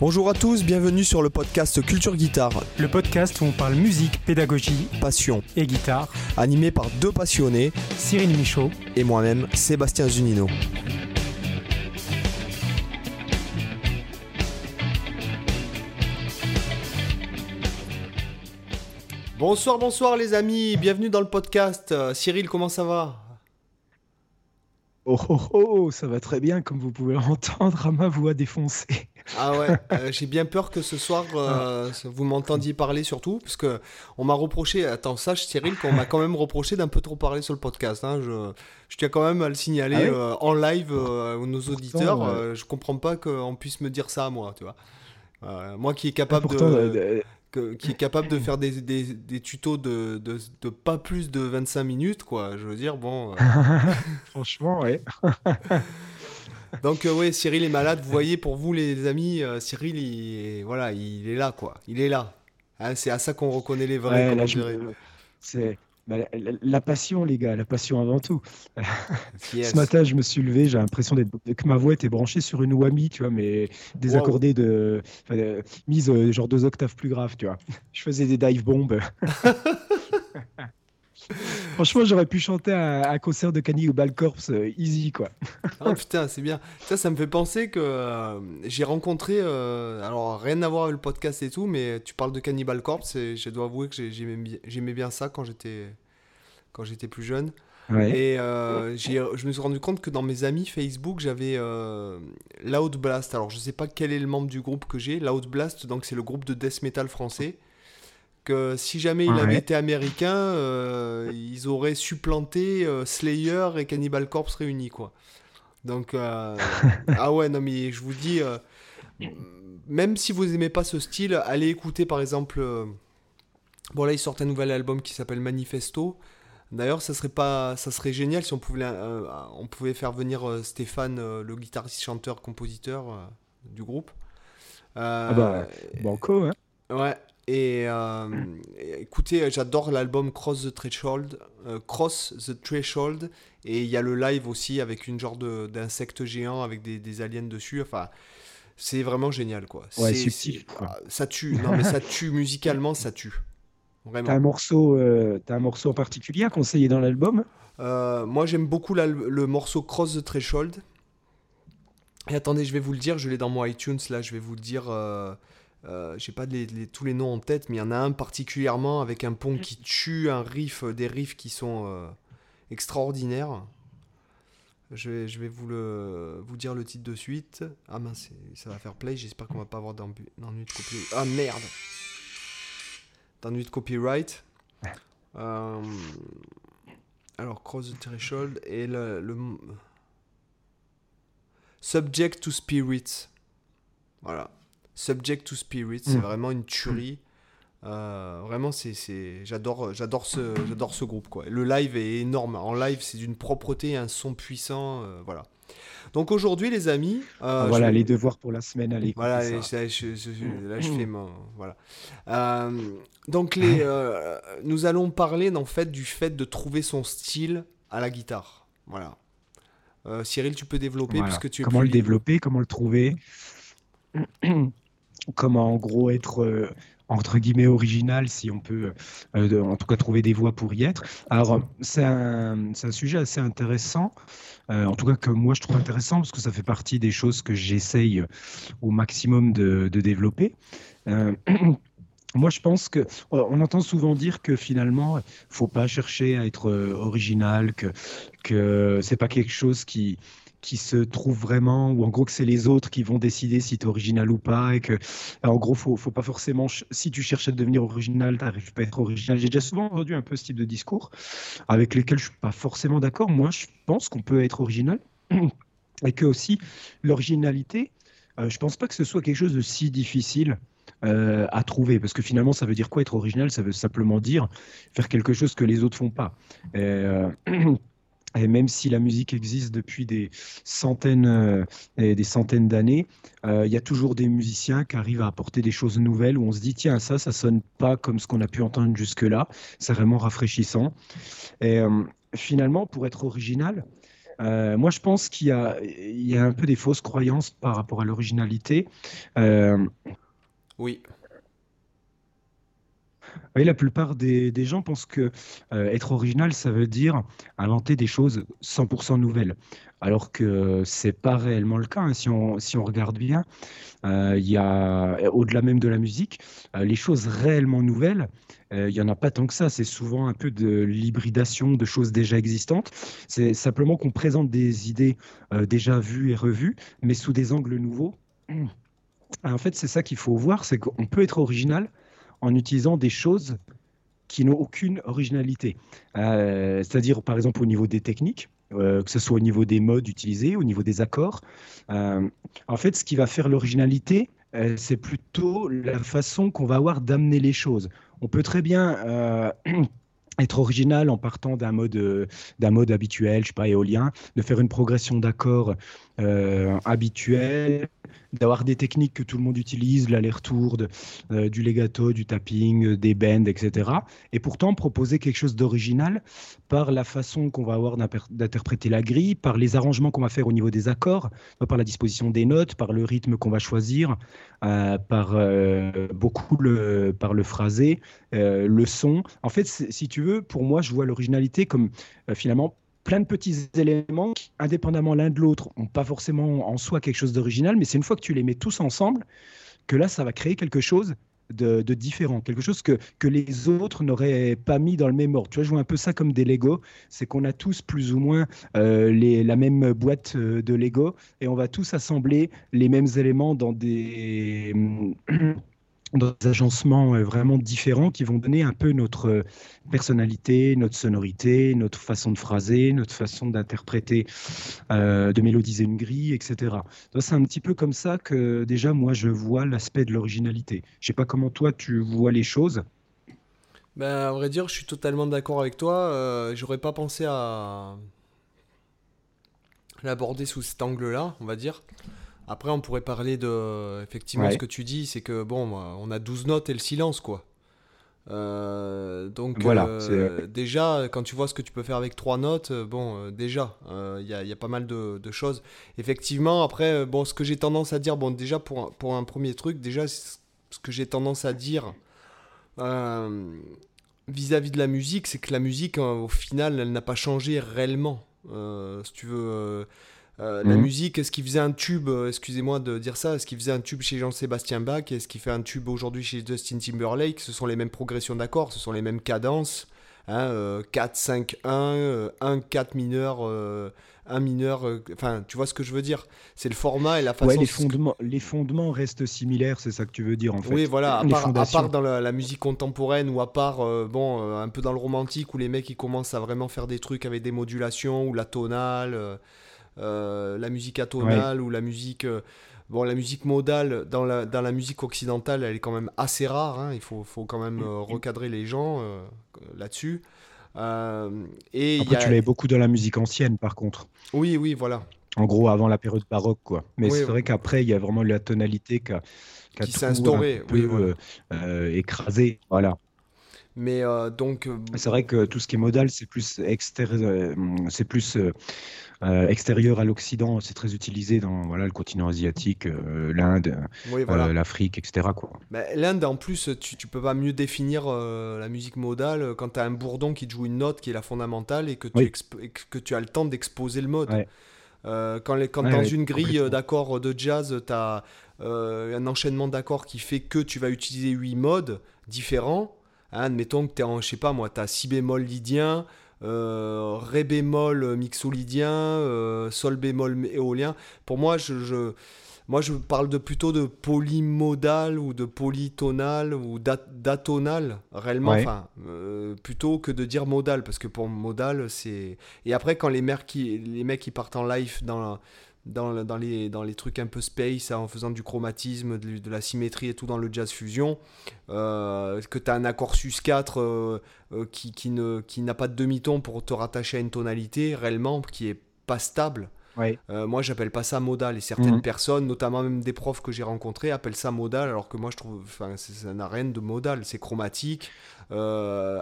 Bonjour à tous, bienvenue sur le podcast Culture Guitare. Le podcast où on parle musique, pédagogie, passion et guitare. Animé par deux passionnés, Cyril Michaud et moi-même, Sébastien Zunino. Bonsoir, bonsoir les amis, bienvenue dans le podcast. Euh, Cyril, comment ça va? Oh, oh, oh, ça va très bien, comme vous pouvez l'entendre à ma voix défoncée. Ah ouais, euh, j'ai bien peur que ce soir euh, ah. vous m'entendiez parler surtout, parce que on m'a reproché, attends, sache Cyril, qu'on m'a quand même reproché d'un peu trop parler sur le podcast. Hein. je, je, tiens quand même à le signaler ah euh, en live à nos auditeurs. je comprends pas qu'on puisse me dire ça à moi, tu vois. moi qui est capable de qui est capable de faire des, des, des tutos de, de, de, pas plus de 25 minutes, quoi. Je veux dire, bon. Franchement, ouais. Donc, euh, ouais, Cyril est malade. Vous voyez, pour vous, les amis, euh, Cyril, il, voilà, il est là, quoi. Il est là. Hein, c'est à ça qu'on reconnaît les vrais. C'est bah, la, passion, les gars, la passion avant tout. Ce matin, je me suis levé, j'ai l'impression que ma voix était branchée sur une whammy, tu vois, mais désaccordée de, mise euh, genre deux octaves plus grave, tu vois. Je faisais des dive bombs. Franchement, j'aurais pu chanter un, concert de Cannibal Corpse euh, easy, quoi. ah putain, c'est bien. Ça, ça me fait penser que euh, j'ai rencontré, alors rien à voir avec le podcast et tout, mais tu parles de Cannibal Corpse et je dois avouer que j'aimais bien ça quand j'étais quand j'étais plus jeune. Et euh, je me suis rendu compte que dans mes amis Facebook, j'avais euh, Loud Blast. Alors, je sais pas quel est le membre du groupe que j'ai. Loud Blast, donc c'est le groupe de death metal français. Que si jamais il avait été américain, euh, ils auraient supplanté Slayer et Cannibal Corpse réunis, quoi. Donc, ah ouais, non, mais je vous dis, même si vous aimez pas ce style, allez écouter par exemple. bon, là, ils sortent un nouvel album qui s'appelle Manifesto. D'ailleurs, ça serait pas, ça serait génial si on pouvait, euh, on pouvait faire venir euh, Stéphane, euh, le guitariste, chanteur, compositeur du groupe. ah bah, banco, hein. Ouais. Et, écoutez, j'adore l'album Cross the Threshold, Cross the Threshold, et il y a le live aussi avec une genre d'insecte géant avec des, des, aliens dessus. Enfin, c'est vraiment génial, quoi. Ouais, subtil. Ça tue. Non, mais ça tue musicalement, ça tue. T'as un morceau, euh, as un morceau en particulier à conseiller dans l'album? Euh, Moi, j'aime beaucoup le morceau Cross the Threshold. Et attendez, je vais vous le dire, je l'ai dans mon iTunes là, je vais vous le dire. Euh, euh j'ai pas tous les noms en tête, mais il y en a un particulièrement avec un pont qui tue, un riff, des riffs qui sont extraordinaires. Je vais, je vais vous, le, vous dire le titre de suite. Ah mince, ça va faire play, j'espère qu'on va pas avoir d'ennui de copier. Ah merde d'ennui de copyright. Euh, alors, Cross the Threshold et le, Subject to Spirit. Voilà. Subject to Spirit, c'est mm. vraiment une tuerie. Euh, vraiment, c'est, j'adore, j'adore ce, j'adore ce groupe quoi. Le live est énorme. En live, c'est d'une propreté, un son puissant. Euh, voilà. Donc aujourd'hui, les amis. Euh, voilà, les devoirs pour la semaine, allez. Voilà, là, je fais mon. Voilà. Donc, les, nous allons parler en fait, du fait de trouver son style à la guitare. Voilà. Cyril, tu peux développer puisque tu Comment le développer, comment le trouver? Comment en gros être entre guillemets original, si on peut euh, en tout cas trouver des voies pour y être. Alors, c'est un, sujet assez intéressant, euh, en tout cas que moi je trouve intéressant, parce que ça fait partie des choses que j'essaye au maximum de, développer. Euh, moi, je pense que on entend souvent dire que finalement, faut pas chercher à être original, que que c'est pas quelque chose qui qui se trouve vraiment, ou en gros que c'est les autres qui vont décider si tu es original ou pas, et que en gros, faut, faut pas forcément, si tu cherches à devenir original, tu n'arrives pas à être original. J'ai déjà souvent entendu un peu ce type de discours avec lesquels je suis pas forcément d'accord. Moi, je pense qu'on peut être original et que aussi l'originalité, euh, je pense pas que ce soit quelque chose de si difficile. Euh, à trouver parce que finalement ça veut dire quoi être original? Ça veut simplement dire faire quelque chose que les autres font pas euh, Et même si la musique existe depuis des centaines euh, et des centaines d'années, euh, il y a toujours des musiciens qui arrivent à apporter des choses nouvelles où on se dit tiens ça ça sonne pas comme ce qu'on a pu entendre jusque là. C'est vraiment rafraîchissant. Et euh, finalement pour être original, moi, je pense qu'il y y a un peu des fausses croyances par rapport à l'originalité. Oui. Oui, la plupart des, gens pensent que euh, être original, ça veut dire inventer des choses 100% nouvelles. Alors que c'est pas réellement le cas. hein. Si on, si on regarde bien, euh, il au-delà même de la musique, euh, les choses réellement nouvelles, il y en a pas tant que ça. C'est souvent un peu de l'hybridation de choses déjà existantes. C'est simplement qu'on présente des idées déjà vues et revues, mais sous des angles nouveaux. En fait, c'est ça qu'il faut voir, c'est qu'on peut être original en utilisant des choses qui n'ont aucune originalité. Euh, C'est-à-dire, par exemple, au niveau des techniques, euh, que ce soit au niveau des modes utilisés, au niveau des accords. Euh, en fait, ce qui va faire l'originalité, c'est plutôt la façon qu'on va avoir d'amener les choses. On peut très bien être original en partant d'un mode, d'un mode habituel, je sais pas, éolien, de faire une progression d'accords habituelle, d'avoir des techniques que tout le monde utilise, l'aller-retour, euh, du legato, du tapping, euh, des bends, etc. Et pourtant proposer quelque chose d'original par la façon qu'on va avoir d'interpréter la grille, par les arrangements qu'on va faire au niveau des accords, par la disposition des notes, par le rythme qu'on va choisir, euh, par euh, beaucoup le, par le phrasé, le son. En fait, si tu veux, pour moi, je vois l'originalité comme finalement plein de petits éléments qui, indépendamment l'un de l'autre, n'ont pas forcément en soi quelque chose d'original, mais c'est une fois que tu les mets tous ensemble que là, ça va créer quelque chose de, différent, quelque chose que, que les autres n'auraient pas mis dans le même ordre. Tu vois, je vois un peu ça comme des Lego, c'est qu'on a tous plus ou moins euh, les, la même boîte euh, de Lego et on va tous assembler les mêmes éléments dans des, dans des agencements euh, vraiment différents qui vont donner un peu notre euh, personnalité, notre sonorité, notre façon de phraser, notre façon d'interpréter, euh, de mélodiser une grille, etc. C'est un petit peu comme ça que déjà moi je vois l'aspect de l'originalité. Je sais pas comment toi tu vois les choses. Ben, à vrai dire, je suis totalement d'accord avec toi. euh, j'aurais pas pensé à l'aborder sous cet angle-là, on va dire. Après, on pourrait parler de. Effectivement, ce que tu dis, c'est que bon, on a 12 notes et le silence, quoi. Euh, donc, Voilà, euh, déjà, quand tu vois ce que tu peux faire avec trois notes, euh, bon, euh, déjà, euh, il y a, il y a pas mal de, de choses. Effectivement, après, euh, bon, ce que j'ai tendance à dire, bon, déjà, pour, un- pour un premier truc, déjà, ce que j'ai tendance à dire euh, vis-à-vis de la musique, c'est que la musique, euh, au final, elle n'a pas changé réellement. Euh, si tu veux, euh, la Mhm. musique, est-ce qu'il faisait un tube, euh, excusez-moi de dire ça, est-ce qu'il faisait un tube chez Jean-Sébastien Bach, est-ce qu'il fait un tube aujourd'hui chez Justin Timberlake? Ce sont les mêmes progressions d'accords, ce sont les mêmes cadences. Hein, euh, 4, 5, 1, euh, 1, 4 mineur, euh, 1 mineur, enfin, tu vois ce que je veux dire? C'est le format et la façon... Ouais, les fondements, les fondements restent similaires, c'est ça que tu veux dire en fait. Oui, voilà, à part, à fondations. part dans la, la musique contemporaine ou à part, euh, bon, un peu dans le romantique où les mecs ils commencent à vraiment faire des trucs avec des modulations ou la tonale, la musique atonale ou la musique. euh, bon, la musique modale dans la, dans la musique occidentale, elle est quand même assez rare, hein, il faut, faut quand même euh, recadrer les gens euh, là-dessus. Euh, et y Après, a... tu l'avais beaucoup dans la musique ancienne, par contre. Oui, oui, voilà. En gros, avant la période baroque, quoi. Mais Oui, c'est vrai qu'après, il y a vraiment la tonalité qui a, qui a Qui s'est instaurée, oui, voilà. euh, euh, écrasé. Voilà. Mais euh, donc, euh, C'est vrai que tout ce qui est modal, c'est plus, euh, c'est plus euh, extérieur à l'Occident. C'est très utilisé dans voilà, le continent asiatique, euh, l'Inde, oui, euh, voilà. l'Afrique, etc. Bah, L'Inde, en plus, tu, tu peux pas mieux définir euh, la musique modale quand tu as un bourdon qui te joue une note qui est la fondamentale et que tu, Oui. exp- et que tu as le temps d'exposer le mode. Ouais. Euh, quand les- quand Ouais, dans ouais, une grille d'accords de jazz, tu as un enchaînement d'accords qui fait que tu vas utiliser 8 modes différents. Hein, admettons que tu es en, je sais pas moi, tu as si bémol lydien, ré bémol mixolydien, euh, sol bémol éolien. Pour moi, je, je- moi, je parle de plutôt de polymodal ou de polytonal ou dat- d'atonal, réellement, Ouais. enfin, euh, plutôt que de dire modal, parce que pour modal, c'est. Et après, quand les mecs qui, les mecs qui partent en live dans, la- dans, les, dans les trucs un peu space, hein, en faisant du chromatisme, de, de la symétrie et tout dans le jazz fusion, euh, que tu as un accord sus 4 euh, euh, qui, qui ne- qui n'a pas de demi-ton pour te rattacher à une tonalité, réellement, qui est pas stable. Ouais. Moi, j'appelle pas ça modal. Et certaines Mhm. personnes, notamment même des profs que j'ai rencontrés, appellent ça modal, alors que moi, je trouve, enfin, ça n'a rien de modal. C'est chromatique,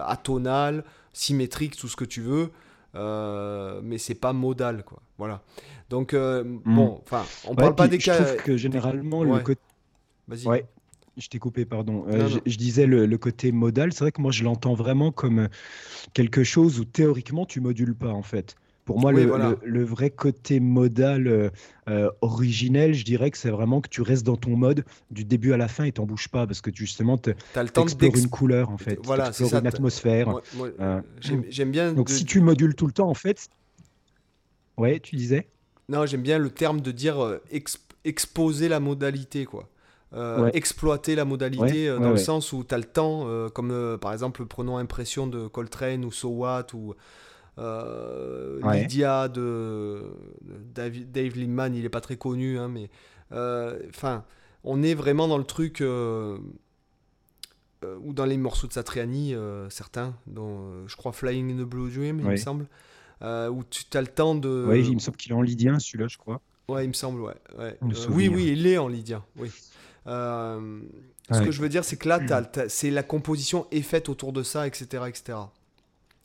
atonal, symétrique, tout ce que tu veux. euh, mais c'est pas modal, quoi. Voilà. Donc, euh, mm. bon, enfin, on parle pas des cas. Je trouve que généralement, le côté. Vas-y. Ouais. Je t'ai coupé, pardon. Euh, je, disais le, côté modal, c'est vrai que moi je l'entends vraiment comme quelque chose où théoriquement tu modules pas en fait. Pour moi, le, vrai côté modal euh, euh, originel, je dirais que c'est vraiment que tu restes dans ton mode du début à la fin et t'en bouges pas parce que justement, tu explores une couleur en fait, voilà, tu une atmosphère. Euh, j'aime bien. Donc si tu modules tout le temps, en fait. Ouais, tu disais Non, j'aime bien le terme de dire exposer la modalité, quoi. exploiter la modalité dans le sens où tu as le temps, comme par exemple, prenons Impression de Coltrane ou So What ou euh, Lydia de, Dave, Dave Liman, il est pas très connu, hein, mais euh, enfin, on est vraiment dans le truc euh, ou dans les morceaux de Satriani, certains, dont je crois Flying in the Blue Dream, il me semble, où tu as le temps de. Oui, il me semble qu'il est en lydien, celui-là, je crois. Ouais, il me semble, ouais. oui, oui, il est en lydien, oui. ce que je veux dire, c'est que là, c'est la composition est faite autour de ça, etc., etc.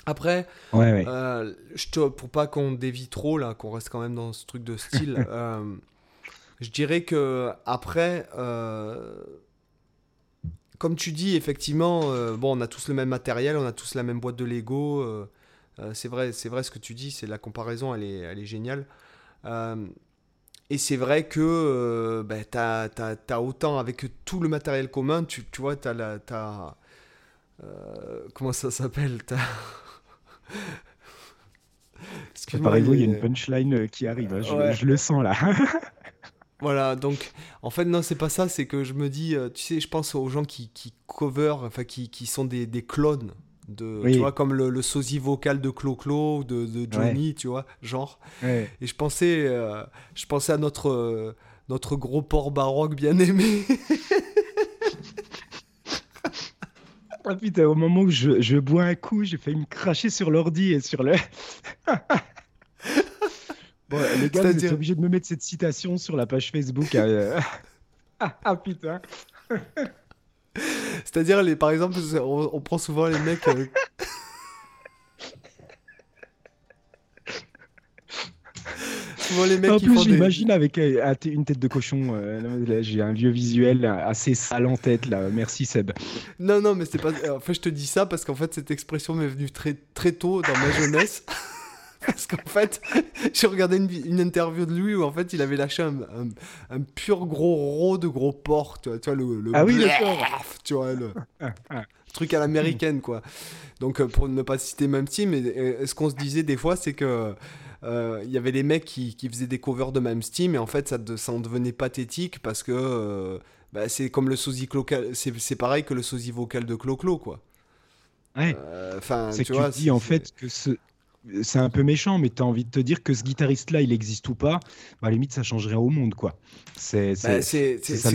Après, euh, je te, pour pas qu'on dévie trop, là, qu'on reste quand même dans ce truc de style, euh, je dirais que après, euh, comme tu dis, effectivement, bon, on a tous le même matériel, on a tous la même boîte de Lego. C'est vrai, c'est vrai ce que tu dis, c'est la comparaison, elle est, elle est géniale. et c'est vrai que ben, tu as, autant avec tout le matériel commun, tu, tu vois, tu as la. As, comment ça s'appelle Par il y a une punchline euh, qui arrive, hein, je, le sens là. voilà, donc en fait, non, c'est pas ça, c'est que je me dis, euh, tu sais, je pense aux gens qui, qui cover, enfin qui, qui sont des, des clones. De, tu vois, comme le, le sosie vocal de Clo-Clo, de, de Johnny, tu vois, genre. Et je pensais, euh, je pensais à notre, notre gros port baroque bien aimé. Ah putain, au moment où je, je bois un coup, j'ai failli me cracher sur l'ordi et sur le. bon, les gars, vous êtes obligés de me mettre cette citation sur la page Facebook. Hein. ah, putain. C'est-à-dire, les, par exemple, on, prend souvent les mecs. les mecs en plus, j'imagine avec euh, une tête de cochon. Euh, j'ai un vieux visuel assez sale en tête là. Merci Seb. Non, non, mais c'est pas. En fait, je te dis ça parce qu'en fait, cette expression m'est venue très, très tôt dans ma jeunesse. parce qu'en fait, j'ai regardé une, interview de lui où en fait il avait lâché un, un, pur gros ro de gros porc, tu vois, le, ah oui, d'accord. Tu vois, le truc à l'américaine, quoi. Donc, euh, pour ne pas citer même team, ce qu'on se disait des fois, c'est que euh, il y avait des mecs qui, qui, faisaient des covers de même Steam et en fait ça, ça en devenait pathétique parce que euh, bah, c'est comme le sosie vocal, c'est pareil que le sosie vocal de Clo-Clo quoi. Ouais. Euh, enfin, tu, vois, dis en fait que ce, c'est un peu méchant, mais tu as envie de te dire que ce guitariste-là, il existe ou pas, bah, à la limite, ça changerait au monde, quoi. C'est bah,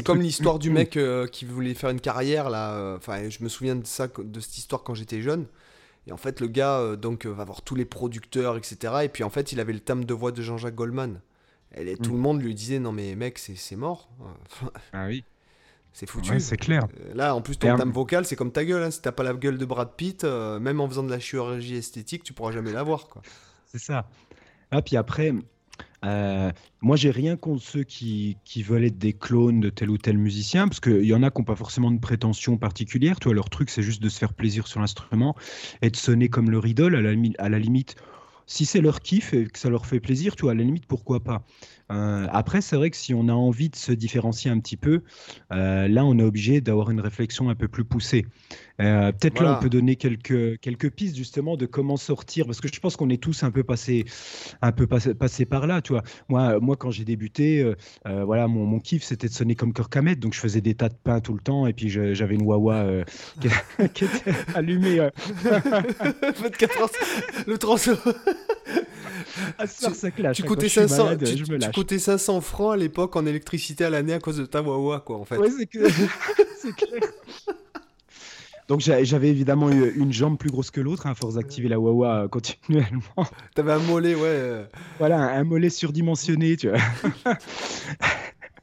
comme l'histoire du mec qui voulait faire une carrière, là. Enfin, je me souviens de ça, de cette histoire quand j'étais jeune. Et en fait, le gars euh, donc, euh, va voir tous les producteurs, etc. Et puis en fait, il avait le thème de voix de Jean-Jacques Goldman. Et tout mm. le monde lui disait Non, mais mec, c'est mort. ah oui. C'est foutu. c'est clair. Euh, là, en plus, ton thème vocal, c'est comme ta gueule. Hein. Si t'as pas la gueule de Brad Pitt, même en faisant de la chirurgie esthétique, tu pourras jamais l'avoir. C'est ça. Ah, puis après, euh, moi, j'ai rien contre ceux qui, qui, veulent être des clones de tel ou tel musicien, parce qu'il y en a qui n'ont pas forcément de prétention particulière. Toi, leur truc, c'est juste de se faire plaisir sur l'instrument et de sonner comme leur idole. À la, à la limite, si c'est leur kiff et que ça leur fait plaisir, tu à la limite, pourquoi pas. Euh, après, c'est vrai que si on a envie de se différencier un petit peu, euh, là, on est obligé d'avoir une réflexion un peu plus poussée. Euh, peut-être là, on peut donner quelques, quelques pistes justement de comment sortir, parce que je pense qu'on est tous un peu passés un peu passé, passé par là, tu vois. Moi, moi quand j'ai débuté, voilà, mon, mon kiff, c'était de sonner comme Kirk Hammett, donc je faisais des tas de pain tout le temps, et puis j'avais une Wawa qui, qui, était allumée. le trans ah, ça clash. Tu coûtais, 500, tu, 500 francs à l'époque en électricité à l'année à cause de ta Wawa, quoi, en fait. Ouais, c'est clair. Donc j'avais évidemment eu une jambe plus grosse que l'autre, hein, à force d'activer la Wawa continuellement. T'avais un mollet, ouais. Voilà, un mollet surdimensionné, tu vois.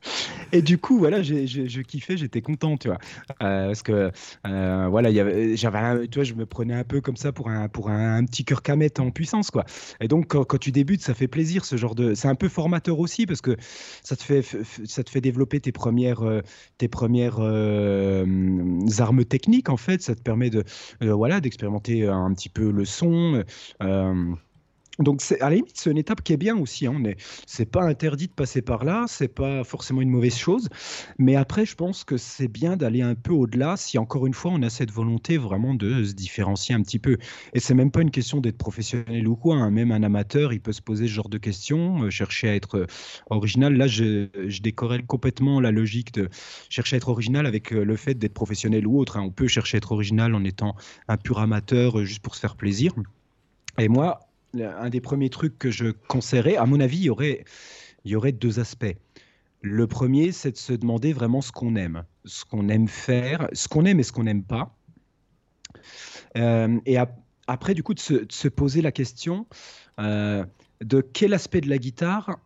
et du coup, voilà, je kiffais, j'étais content, tu vois. Euh, parce que, euh, voilà, j'avais, tu vois, je me prenais un peu comme ça pour un, pour un, petit cœur camette en puissance, quoi. Et donc, quand, tu débutes, ça fait plaisir, ce genre de. C'est un peu formateur aussi, parce que ça te fait, ça te fait développer tes premières, euh, tes premières armes techniques, en fait. Ça te permet de, voilà, d'expérimenter un petit peu le son. Donc, à la limite, c'est une étape qui est bien aussi. Hein. C'est pas interdit de passer par là, c'est pas forcément une mauvaise chose. Mais après, je pense que c'est bien d'aller un peu au-delà si, encore une fois, on a cette volonté vraiment de se différencier un petit peu. Et c'est même pas une question d'être professionnel ou quoi. Hein. Même un amateur, il peut se poser ce genre de questions, euh, chercher à être euh, original. Là, je, je décorrèle complètement la logique de chercher à être original avec euh, le fait d'être professionnel ou autre. Hein. On peut chercher à être original en étant un pur amateur juste pour se faire plaisir. Et moi, un des premiers trucs que je conseillerais, à mon avis, il y aurait, y aurait deux aspects. Le premier, c'est de se demander vraiment ce qu'on aime, ce qu'on aime faire, ce qu'on aime et ce qu'on n'aime pas. Euh, et après, du coup, de se, poser la question euh, de quel aspect de la guitare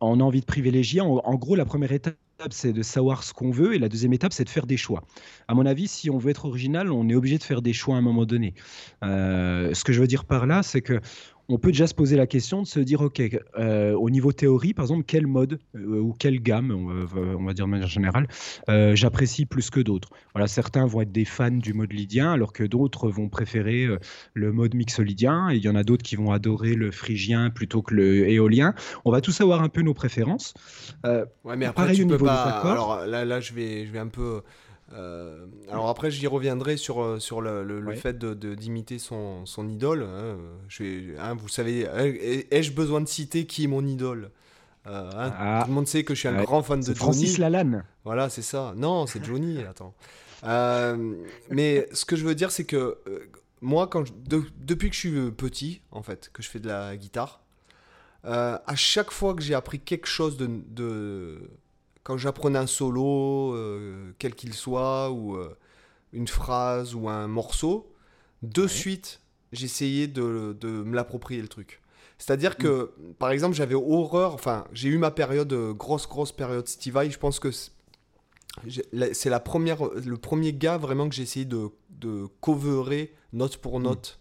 on a envie de privilégier. en gros, la première étape, c'est de savoir ce qu'on veut et la deuxième étape, c'est de faire des choix. À mon avis, si on veut être original, on est obligé de faire des choix à un moment donné. Euh, ce que je veux dire par là, c'est que on peut déjà se poser la question de se dire, OK, euh, au niveau théorie, par exemple, quel mode euh, ou quelle gamme, on va, dire de manière générale, euh, j'apprécie plus que d'autres. Voilà, certains vont être des fans du mode lydien, alors que d'autres vont préférer le mode mixolydien, et il y en a d'autres qui vont adorer le phrygien plutôt que le éolien. On va tous avoir un peu nos préférences. ouais, mais après, tu peux pas... Alors là, là je, vais, je vais un peu euh, alors après, j'y reviendrai sur, euh, sur le, le, fait d'imiter de, d'imiter son, son, idole. Hein. Je hein, vous savez, ai-je besoin de citer qui est mon idole euh, hein, ah. Tout le monde sait que je suis un grand fan de Johnny. Francis Lalanne. Voilà, c'est ça. Non, c'est Johnny. attends. mais ce que je veux dire, c'est que moi, quand depuis que je suis petit, en fait, que je fais de la guitare, à chaque fois que j'ai appris quelque chose de, de quand j'apprenais un solo, euh, quel qu'il soit, ou euh, une phrase ou un morceau, de suite, j'essayais de, de, me l'approprier le truc. C'est-à-dire que, mm. par exemple, j'avais horreur, enfin, j'ai eu ma période, euh, grosse, grosse période Steve Vai, je pense que c'est la première, le premier gars vraiment que j'ai essayé de, de coverer note pour mm. note.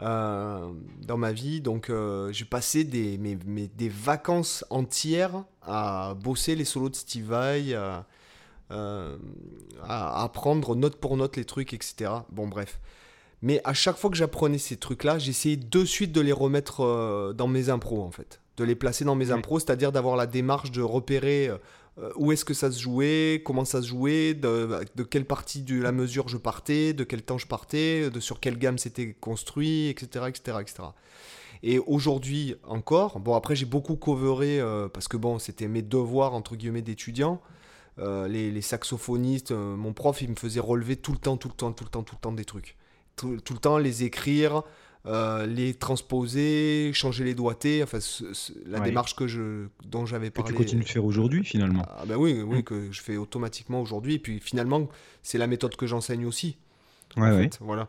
Euh, dans ma vie. Donc euh, j'ai passé des, mes, des vacances entières à bosser les solos de Steve Vai, euh, à, apprendre note pour note les trucs, etc. Bon bref. Mais à chaque fois que j'apprenais ces trucs-là, j'essayais de suite de les remettre dans mes impros en fait. De les placer dans mes impros, c'est-à-dire d'avoir la démarche de repérer où est-ce que ça se jouait, comment ça se jouait, de, quelle partie de la mesure je partais, de quel temps je partais, de sur quelle gamme c'était construit, etc. etc., etc. Et aujourd'hui encore, bon après j'ai beaucoup coveré euh, parce que bon c'était mes devoirs entre guillemets d'étudiant. Euh, les, saxophonistes, mon prof il me faisait relever tout le temps, tout le temps, tout le temps, tout le temps des trucs. tout le temps les écrire, euh, les transposer, changer les doigtés, enfin la démarche que je, dont j'avais parlé. Que tu continues de faire aujourd'hui finalement. Ah, ben oui, oui, mm. que je fais automatiquement aujourd'hui. Et puis finalement, c'est la méthode que j'enseigne aussi. Ouais, ouais. voilà.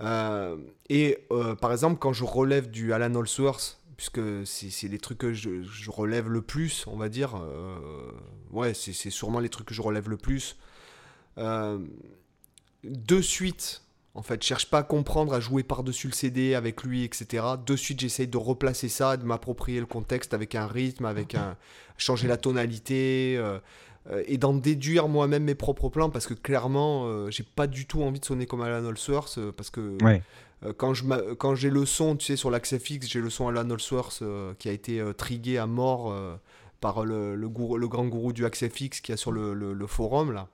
Euh, et euh, par exemple, quand je relève du Alan Allsworth, puisque c'est les trucs que je, je, relève le plus, on va dire, ouais, c'est sûrement les trucs que je relève le plus. de suite, en fait, je cherche pas à comprendre, à jouer par-dessus le CD avec lui, etc. De suite, j'essaye de replacer ça, de m'approprier le contexte avec un rythme, avec un changer la tonalité euh, euh, et d'en déduire moi-même mes propres plans parce que clairement, euh, j'ai pas du tout envie de sonner comme Alan Allsworth parce que quand je quand j'ai le son, tu sais, sur l'axe FX, j'ai le son Alan Allsworth qui a été trigué à mort par le, le, grand gourou du axe FX qui a sur le, forum là.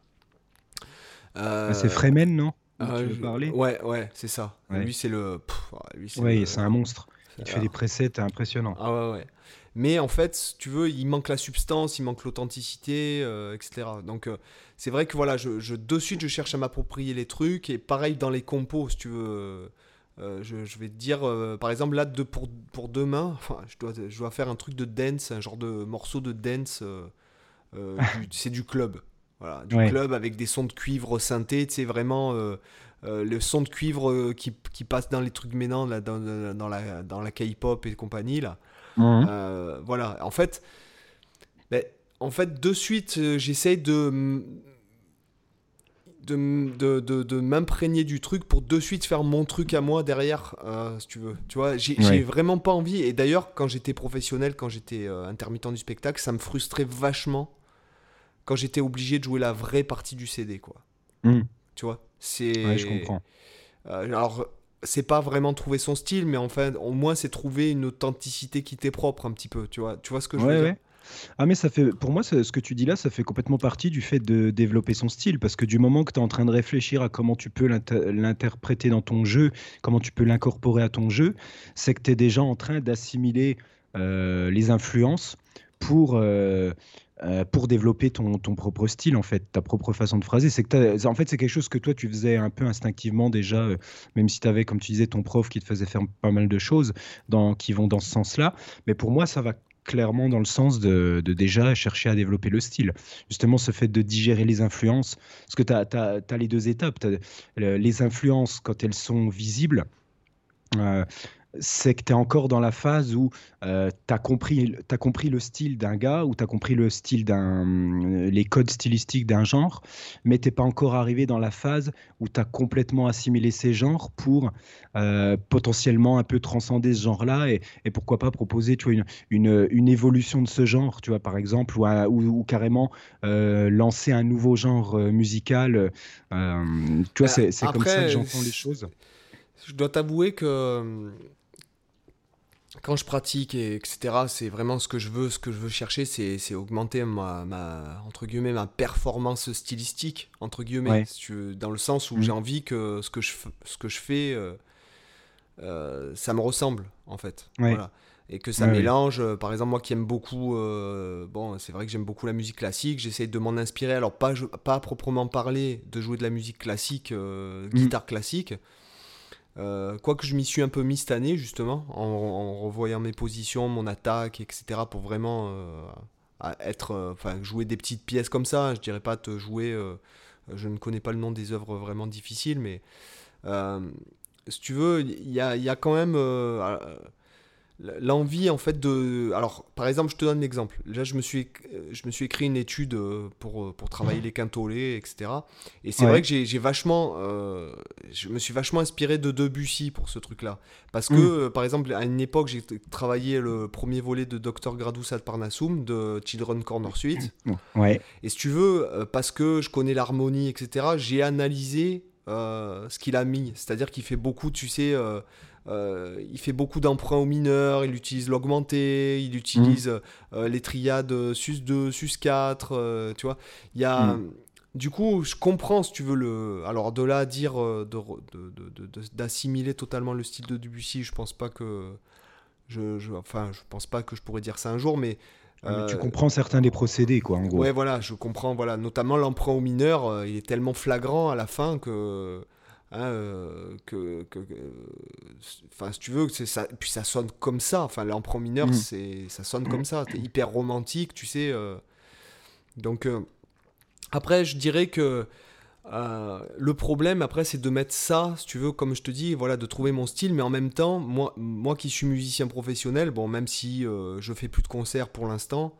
C'est Fremen, non? Ah, parler Ouais, ouais, c'est ça. Lui, c'est le. Oui, c'est un monstre. Il fait des presets impressionnants. Ah ouais, ouais. Mais en fait, tu veux, il manque la substance, il manque l'authenticité, euh, etc. Donc, euh, c'est vrai que voilà, je, je, de suite, je cherche à m'approprier les trucs. Et pareil dans les compos, si tu veux. Euh, je, je, vais te dire, par exemple, là, de, pour, pour demain, enfin, je, dois, je dois faire un truc de dance, un genre de morceau de dance. c'est du club. Voilà, du club avec des sons de cuivre synthé, tu sais, vraiment euh, euh, le son de cuivre euh, qui, qui, passe dans les trucs maintenant, là, dans, dans, la, dans la K-pop et compagnie. Là. Mhm. voilà, en fait, ben, en fait, de suite, j'essaye de, de, de, de, m'imprégner du truc pour de suite faire mon truc à moi derrière, euh, si tu veux. Tu vois, j'ai vraiment pas envie. Et d'ailleurs, quand j'étais professionnel, quand j'étais euh, intermittent du spectacle, ça me frustrait vachement quand j'étais obligé de jouer la vraie partie du CD, quoi. Hmm. Tu vois, c'est. Ouais, je comprends. alors, c'est pas vraiment trouver son style, mais enfin, au moins, c'est trouver une authenticité qui t'est propre un petit peu. Tu vois, tu vois ce que je veux dire? ah mais ça fait, pour moi, ce que tu dis là, ça fait complètement partie du fait de développer son style, parce que du moment que tu es en train de réfléchir à comment tu peux l'interpréter dans ton jeu, comment tu peux l'incorporer à ton jeu, c'est que tu es déjà en train d'assimiler euh, les influences pour, euh, euh, pour développer ton, ton, propre style, en fait, ta propre façon de phraser. C'est en fait, c'est quelque chose que toi, tu faisais un peu instinctivement déjà, même si tu avais, comme tu disais, ton prof qui te faisait faire pas mal de choses dans, qui vont dans ce sens-là. Mais pour moi, ça va clairement dans le sens de, déjà chercher à développer le style. Justement, ce fait de digérer les influences, parce que tu as, les deux étapes. les influences, quand elles sont visibles, euh, c'est que tu es encore dans la phase où euh, tu as, compris, as compris le style d'un gars, ou tu as compris le style d'un, euh, les codes stylistiques d'un genre, mais tu pas encore arrivé dans la phase où tu as complètement assimilé ces genres pour euh, potentiellement un peu transcender ce genre-là et, et, pourquoi pas proposer tu vois, une, une, une, évolution de ce genre, tu vois, par exemple, ou, ou, carrément lancer un nouveau genre musical. tu vois, c'est, comme ça que j'entends les choses. Je dois t'avouer que quand je pratique, et etc., c'est vraiment ce que je veux, ce que je veux chercher, c'est augmenter ma, ma, entre guillemets, ma performance stylistique, entre guillemets, dans le sens où mm. j'ai envie que ce que je, ce que je fais, euh, euh, ça me ressemble, en fait. Voilà. Et que ça mélange, euh, par exemple, moi qui aime beaucoup, bon, c'est vrai que j'aime beaucoup la musique classique, j'essaie de m'en inspirer, alors pas, pas proprement parler de jouer de la musique classique, mm. guitare classique, euh, quoique je m'y suis un peu mis cette année, justement, en, revoyant mes positions, mon attaque, etc., pour vraiment euh, être, euh, enfin, jouer des petites pièces comme ça. Je dirais pas te jouer. je ne connais pas le nom des œuvres vraiment difficiles, mais si tu veux, il y a, y a, quand même l'envie en fait de alors par exemple je te donne l'exemple là je me suis je me suis écrit une étude euh, pour euh, pour travailler les quintolés etc et c'est vrai que j'ai vachement euh, je me suis vachement inspiré de Debussy pour ce truc là parce que mm. par exemple à une époque j'ai travaillé le premier volet de Dr Gradus ad Parnassum de Children Corner Suite. Ouais. Et si tu veux parce que je connais l'harmonie etc j'ai analysé ce qu'il a mis. C'est à dire qu'il fait beaucoup tu sais euh, il fait beaucoup d'emprunts aux mineurs, il utilise l'augmenté, il utilise mm. euh, les triades sus 2, sus 4, euh, tu vois. Il y a... Mm. Du coup, je comprends si tu veux le. Alors, de là à dire d'assimiler totalement le style de Debussy, je pense pas que. Je, je, enfin, je pense pas que je pourrais dire ça un jour, mais. tu comprends certains des procédés, quoi, en gros. Ouais, voilà, je comprends, voilà. Notamment l'emprunt aux mineurs, il est tellement flagrant à la fin que Hein, euh, que, enfin, si tu veux, que ça, puis ça sonne comme ça. Enfin, l'emprunt mineur, mm. c'est, ça sonne comme ça. C'est hyper romantique, tu sais. Euh. donc, euh, après, je dirais que le problème, après, c'est de mettre ça, si tu veux, comme je te dis, voilà, de trouver mon style, mais en même temps, moi, moi qui suis musicien professionnel, bon, même si je fais plus de concerts pour l'instant,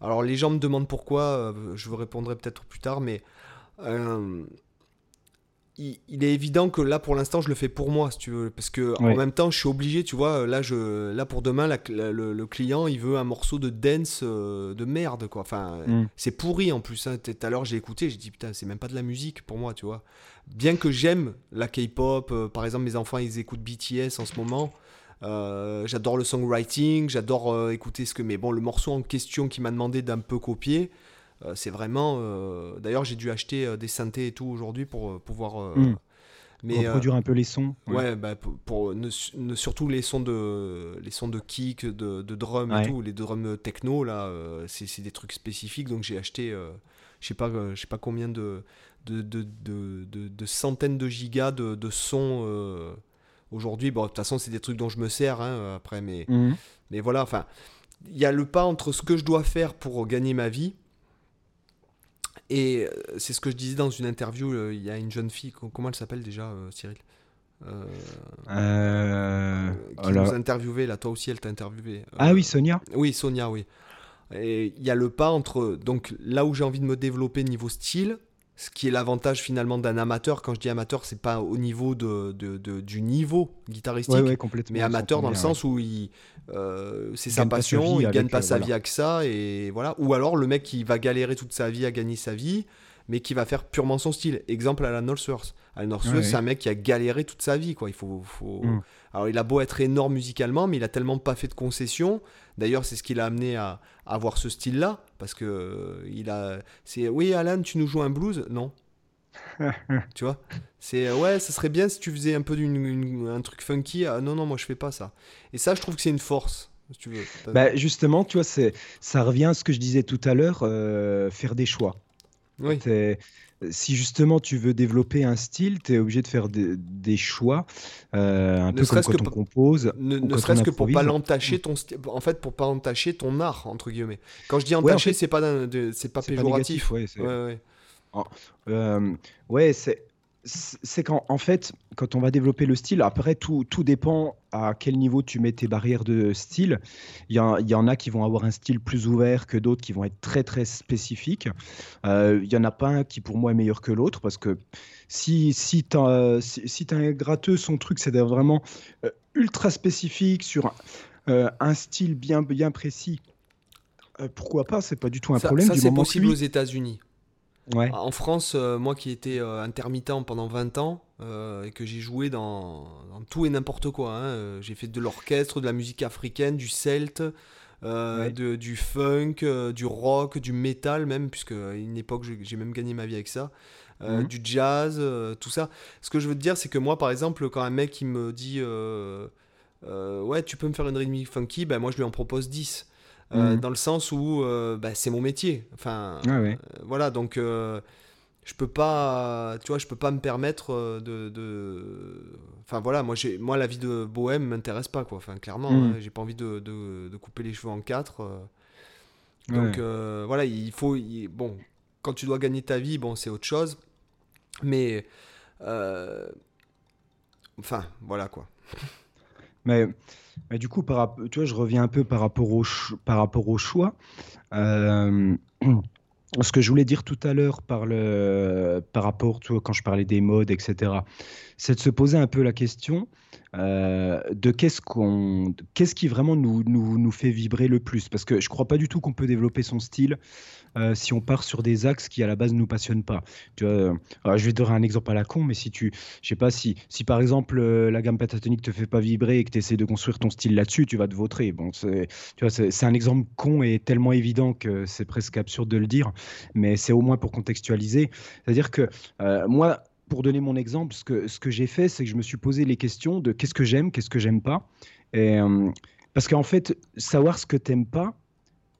alors les gens me demandent pourquoi, je vous répondrai peut-être plus tard, mais il, est évident que là pour l'instant je le fais pour moi si tu veux parce que en même temps je suis obligé tu vois là je là pour demain le, client il veut un morceau de dance euh, de merde quoi enfin mm. c'est pourri en plus hein. tout à l'heure j'ai écouté j'ai dit putain c'est même pas de la musique pour moi tu vois bien que j'aime la K-pop euh, par exemple mes enfants ils écoutent BTS en ce moment euh, j'adore le songwriting j'adore écouter ce que mais bon le morceau en question qui m'a demandé d'un peu copier c'est vraiment. Euh, d'ailleurs, j'ai dû acheter euh, des synthés et tout aujourd'hui pour pouvoir. Hmm. Mais, produire un peu les sons. Ouais, bah, pour, surtout les sons de les sons de kick, de, de drum et tout, les drums techno là, c'est des trucs spécifiques. Donc j'ai acheté, je sais pas, je sais pas combien de de, de, de centaines de gigas de, sons aujourd'hui. Bon, de toute façon, c'est des trucs dont je me sers hein, après, mais hmm. mais voilà. Enfin, il y a le pas entre ce que je dois faire pour gagner ma vie et euh, c'est ce que je disais dans une interview, euh, il y a une jeune fille, comment elle s'appelle déjà, euh, Cyril? Euh... Qui nous a interviewé, là, toi aussi elle t'a interviewé. ah oui, Sonia Oui, Sonia, oui. Et il y a le pas entre donc là où j'ai envie de me développer niveau style, ce qui est l'avantage finalement d'un amateur. Quand je dis amateur, c'est pas au niveau de, de- de- du niveau guitaristique, Ouais, ouais, complètement. mais amateur dans le sens où il, euh, c'est Il sa gagne pas sa passion, vie il gagne avec, pas euh, sa voilà. vie avec ça et voilà. Ou alors le mec qui va galérer toute sa vie à gagner sa vie, mais qui va faire purement son style. Exemple à la Northworth. Alan Northworth, Ouais, c'est un mec qui a galéré toute sa vie, quoi. Il faut, faut... Mm. Alors il a beau être énorme musicalement, mais il a tellement pas fait de concessions. D'ailleurs, c'est ce qui l'a amené à, à avoir ce style-là, parce que euh, il a, c'est, oui, Alan, tu nous joues un blues? Non. tu vois? C'est euh, ouais, ça serait bien si tu faisais un peu d'une, une- un truc funky. Ah, non, non, moi je fais pas ça. Et ça, je trouve que c'est une force, si tu veux. Bah, justement, tu vois, c'est, ça revient à ce que je disais tout à l'heure, euh, faire des choix. oui. Si justement tu veux développer un style, tu es obligé de faire des, des choix, euh, un Ne peu comme quand que on compose. Ne, serait-ce que pour pas l'entacher ton en fait pour pas entacher ton art entre guillemets. Quand je dis en entacher, fait, c'est pas d'un- de- c'est pas C'est pas péjoratif. négatif, ouais, c'est- Ouais, ouais. Euh, ouais, c'est c'est qu'en en fait, quand on va développer le style, après, tout, tout dépend à quel niveau tu mets tes barrières de style. Il y, en- il y en a qui vont avoir un style plus ouvert que d'autres qui vont être très, très spécifiques. Euh, il y en a pas un qui, pour moi, est meilleur que l'autre parce que si, si tu as, si, un gratteux, son truc, c'est d'être vraiment euh, ultra spécifique sur euh, un style bien, bien précis. pourquoi pas C'est pas du tout un Ça, problème ça, c'est possible lui- aux États-Unis. Ouais. En France, euh, moi qui étais euh, intermittent pendant 20 ans euh, et que j'ai joué dans, dans tout et n'importe quoi, hein, j'ai fait de l'orchestre, de la musique africaine, du celte, Ouais. de- du funk, du rock, du métal même, puisque à une époque j'ai même gagné ma vie avec ça, euh, Mhm. du jazz, euh, tout ça. Ce que je veux te dire, c'est que moi par exemple, quand un mec il me dit euh, Ouais, tu peux me faire une rythmique funky, ben moi je lui en propose 10. Euh, Mhm. Dans le sens où euh, bah, c'est mon métier. Enfin, Ouais, ouais. euh, voilà, donc je peux pas, tu vois, je peux pas me permettre de, de- enfin voilà, moi j'ai, moi la vie de bohème m'intéresse pas quoi. Enfin clairement, Mm. hein, j'ai pas envie de, de- de couper les cheveux en quatre. donc Ouais. voilà, il faut, il- bon, quand tu dois gagner ta vie, bon c'est autre chose, mais enfin voilà quoi. Mais, du coup, par, tu vois, je reviens un peu par rapport au, par rapport choix. Euh, ce que je voulais dire tout à l'heure par, le, par rapport, tu vois, quand je parlais des modes, etc., c'est de se poser un peu la question euh, de qu'est-ce qu'on, qu'est-ce qui vraiment nous, nous, nous fait vibrer le plus? Parce que je crois pas du tout qu'on peut développer son style euh, si on part sur des axes qui à la base nous passionnent pas. Tu vois, euh, je vais te donner un exemple à la con, mais si tu, je sais pas si, si par exemple la gamme pentatonique te fait pas vibrer et que tu essaies de construire ton style là-dessus, tu vas te vautrer. Bon, c'est, tu vois, c'est, c'est un exemple con et tellement évident que c'est presque absurde de le dire, mais c'est au moins pour contextualiser. C'est-à-dire que moi, pour donner mon exemple, ce que, j'ai fait, c'est que je me suis posé les questions de qu'est-ce que j'aime, qu'est-ce que j'aime pas. Euh, parce qu'en fait, savoir ce que t'aimes pas,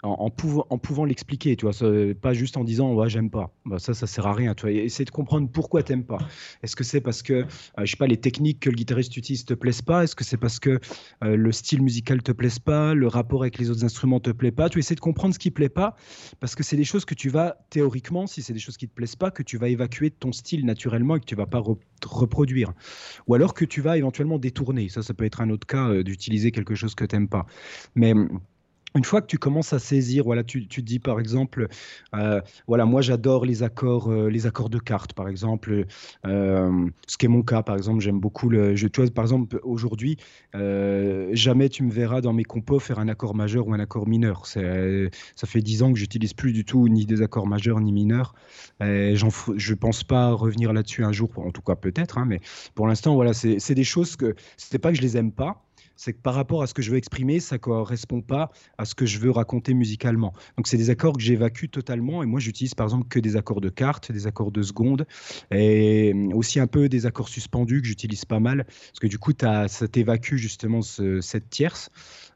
en, pouvant, l'expliquer, tu vois, ça, pas juste en disant ouais j'aime pas. Bah, ça, ça sert à rien. Tu de comprendre pourquoi t'aimes pas. Est-ce que c'est parce que, euh, je sais pas, les techniques que le guitariste utilise te plaisent pas? Est-ce que c'est parce que euh, le style musical te plaise pas, le rapport avec les autres instruments te plaît pas? Tu essaies de comprendre ce qui plaît pas, parce que c'est des choses que tu vas théoriquement, si c'est des choses qui te plaisent pas, que tu vas évacuer de ton style naturellement et que tu vas pas re- reproduire, ou alors que tu vas éventuellement détourner. Ça, ça peut être un autre cas euh, d'utiliser quelque chose que t'aimes pas. Mais une fois que tu commences à saisir, voilà, tu, tu dis par exemple, euh, voilà, moi j'adore les accords, euh, les accords de cartes, par exemple, euh, ce qui est mon cas, par exemple, j'aime beaucoup le, je, tu vois, par exemple, aujourd'hui, jamais tu me verras dans mes compos faire un accord majeur ou un accord mineur. Ça fait dix ans que j'utilise plus du tout ni des accords majeurs ni mineurs. J'en, je pense pas revenir là-dessus un jour, en tout cas peut-être, hein, mais pour l'instant, voilà, c'est, c'est des choses que, c'est pas que je les aime pas, c'est que par rapport à ce que je veux exprimer, ça correspond pas à ce que je veux raconter musicalement. Donc c'est des accords que j'évacue totalement et moi j'utilise par exemple que des accords de quarte, des accords de seconde et aussi un peu des accords suspendus que j'utilise pas mal parce que du coup t'as- ça t'évacue justement ce- cette tierce.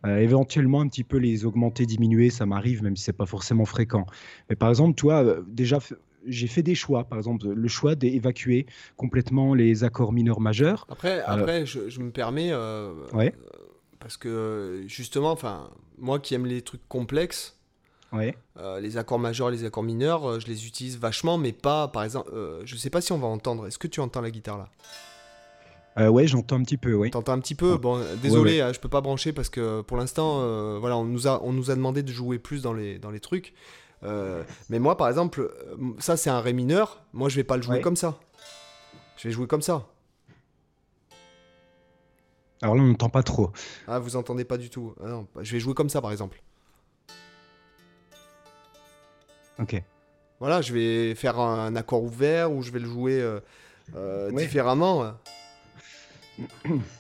Euh, éventuellement un petit peu les augmenter, diminuer, ça m'arrive même si c'est pas forcément fréquent. Mais par exemple, toi euh, déjà j'ai fait des choix, par exemple le choix d'évacuer complètement les accords mineurs majeurs. Après, après je, je me permets, euh, Ouais. euh, parce que justement, enfin, moi qui aime les trucs complexes, Ouais. euh, les accords majeurs, les accords mineurs, euh, je les utilise vachement, mais pas, par exemple, euh, je sais pas si on va entendre. Est-ce que tu entends la guitare là? Euh, ouais, j'entends un petit peu, oui. T'entends un petit peu? Bon, désolé, hein, je peux pas brancher parce que pour l'instant, euh, voilà, on nous, a, on nous a demandé de jouer plus dans les, dans les trucs. Euh, mais moi, par exemple, ça c'est un ré mineur. Moi, je vais pas le jouer comme ça. Je vais jouer comme ça. Alors là, on n'entend pas trop. Ah, vous entendez pas du tout. Ah je vais jouer comme ça, par exemple. Ok. Voilà, je vais faire un, accord ouvert ou je vais le jouer différemment.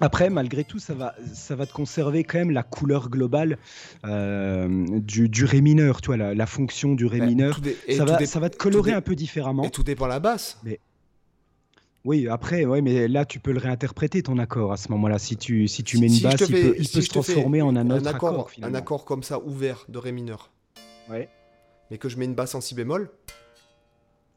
Après, malgré tout, ça va, ça va te conserver quand même la couleur globale euh, du, du, ré mineur, tu vois, la, fonction du ré mineur. ça, va, ça va te colorer un peu différemment. Et tout dépend de la basse. Mais... Oui, après, ouais, mais là, tu peux le réinterpréter ton accord à ce moment-là. Si tu, si tu mets une basse, il peut, il peut se transformer en un, autre accord. un accord comme ça, ouvert, de ré mineur. Ouais. Mais que je mets une basse en si bémol.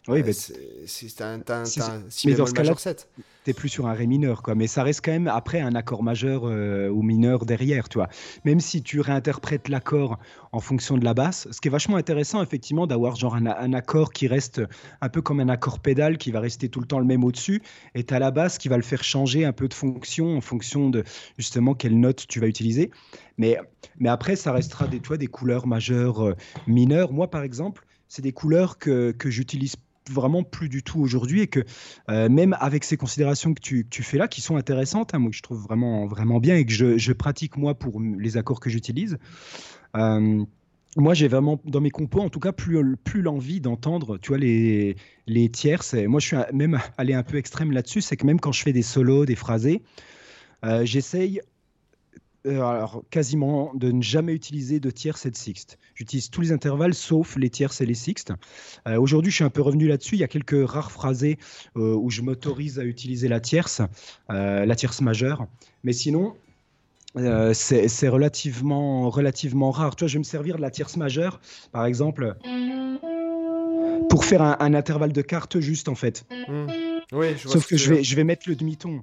Oui, mais c'est un, un, si majeur 7 t'es plus sur un ré mineur, quoi. Mais ça reste quand même après un accord majeur euh, ou mineur derrière, tu vois. Même si tu réinterprètes l'accord en fonction de la basse, ce qui est vachement intéressant, effectivement, d'avoir genre un, accord qui reste un peu comme un accord pédale qui va rester tout le temps le même au-dessus, et t'as la basse qui va le faire changer un peu de fonction en fonction de justement quelle note tu vas utiliser. Mais, mais après, ça restera des, toi, des couleurs majeures, euh, mineures. Moi, par exemple, c'est des couleurs que, que j'utilise vraiment plus du tout aujourd'hui et que euh, même avec ces considérations que tu, fais là, qui sont intéressantes, hein, moi que je trouve vraiment, vraiment bien et que je, pratique moi pour les accords que j'utilise, euh, moi j'ai vraiment dans mes compos en tout cas plus, plus l'envie d'entendre tu vois les, les tierces. Moi je suis même allé un peu extrême là-dessus, c'est que même quand je fais des solos, des phrasés, euh, j'essaye euh, alors, quasiment de ne jamais utiliser de tierces et de sixtes. J'utilise tous les intervalles sauf les tierces et les sixtes. Euh, aujourd'hui, je suis un peu revenu là-dessus. Il y a quelques rares phrasés euh, où je m'autorise à utiliser la tierce, la tierce majeure. Mais sinon, c'est relativement, relativement rare. Tu vois, je vais me servir de la tierce majeure, par exemple, pour faire un, intervalle de cartes juste, en fait. Mmh. Oui, Sauf que, je vais, je vais mettre le demi-ton.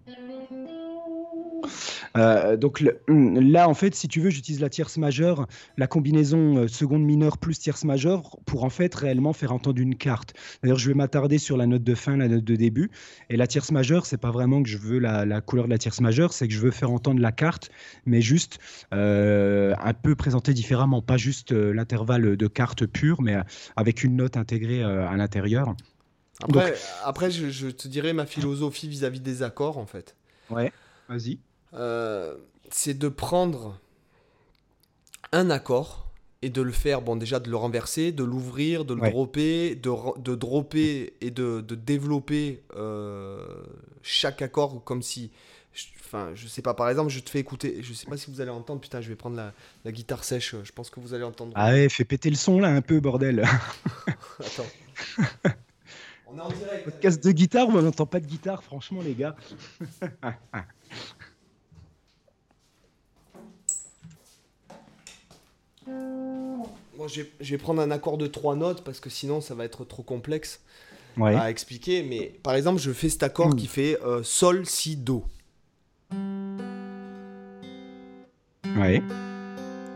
Euh, donc hum, là, en fait, si tu veux, j'utilise la tierce majeure, la combinaison euh, seconde mineure plus tierce majeure pour en fait réellement faire entendre une carte. D'ailleurs, je vais m'attarder sur la note de fin, la note de début. Et la tierce majeure, c'est pas vraiment que je veux la, couleur de la tierce majeure, c'est que je veux faire entendre la carte, mais juste euh, un peu présentée différemment, pas juste l'intervalle de carte pure, mais avec une note intégrée à l'intérieur. Après, après je, te dirais ma philosophie vis à -vis des accords, en fait. Ouais, vas-y. Euh, c'est de prendre un accord et de le faire, bon déjà de le renverser, de l'ouvrir, de le dropper, de, de, dropper et de, de développer euh, chaque accord comme si... Enfin, je sais pas, par exemple, je te fais écouter, je sais pas si vous allez entendre, putain, je vais prendre la, la guitare sèche, je pense que vous allez entendre. Ah ouais, fais péter le son là un peu, bordel. Attends. on est en direct. Podcast de guitare, on n'entend pas de guitare, franchement, les gars. Moi, je vais prendre un accord de trois notes parce que sinon, ça va être trop complexe à expliquer. Mais par exemple, je fais cet accord hmm. qui fait euh, Sol, Si, Do. Ouais.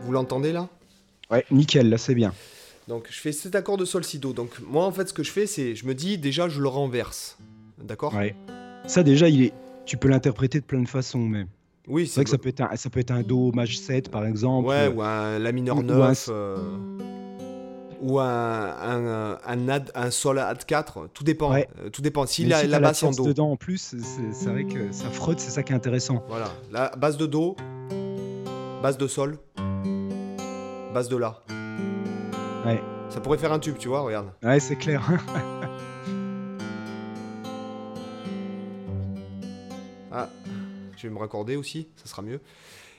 Vous l'entendez là? Ouais, nickel, là c'est bien. Donc je fais cet accord de Sol, Si, Do. Donc moi, en fait, ce que je fais, c'est je me dis déjà, je le renverse. D'accord? Ouais. Ça, déjà, il est... tu peux l'interpréter de plein de façades même. Oui, c'est vrai que ça peut, être un, ça peut être un Do maj 7 par exemple. Ouais, ou un La mineur 9. Ou un, un, un, un, sol ad 4, tout dépend. Euh, tout dépend. S'il a la basse en Do. dedans en plus, c'est vrai que ça frotte, c'est ça qui est intéressant. Voilà, la base de Do, base de Sol, base de La. Ouais. Ça pourrait faire un tube, tu vois, regarde. Ouais, c'est clair. je vais me raccorder aussi, ça sera mieux.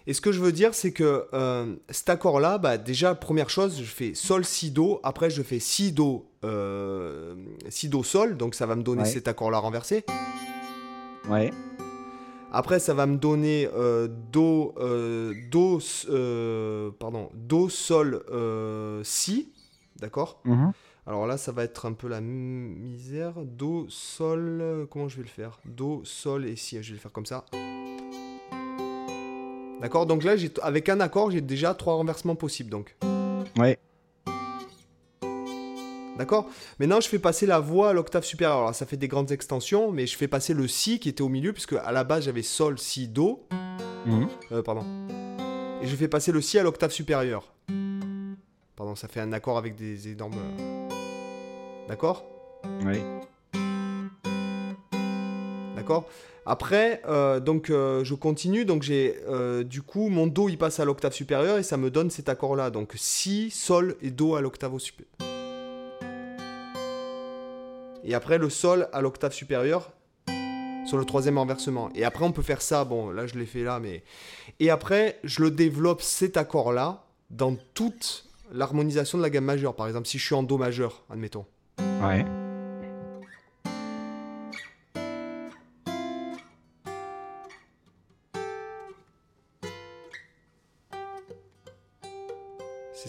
Et ce que je veux dire, c'est que euh, cet accord-là, bah, déjà, première chose, je fais Sol, Si, Do. Après, je fais Si, Do, euh, Si, Do, Sol. Donc, ça va me donner cet accord-là renversé. Ouais. Après, ça va me donner euh, Do, Do, pardon, Do, Sol, Si. D'accord? Mhm. Alors là, ça va être un peu la misère. Do, Sol, comment je vais le faire? Do, Sol et Si. Je vais le faire comme ça. D'accord Donc là, avec un accord, j'ai déjà trois renversements possibles. Donc. Ouais. D'accord Maintenant, je fais passer la voix à l'octave supérieure. Alors, ça fait des grandes extensions, mais je fais passer le si qui était au milieu, puisque à la base, j'avais sol, si, do. Euh, pardon. Et je fais passer le si à l'octave supérieure. Pardon, ça fait un accord avec des énormes. euh, D'accord? Ouais. Après, euh, donc euh, je continue. Donc j'ai euh, du coup mon do il passe à l'octave supérieure et ça me donne cet accord là. Donc si, sol et do à l'octave au supérieur. Et après le sol à l'octave supérieure sur le troisième renversement. Et après on peut faire ça. Bon là je l'ai fait là, mais et après je le développe cet accord là dans toute l'harmonisation de la gamme majeure. Par exemple si je suis en do majeur, admettons. Ouais.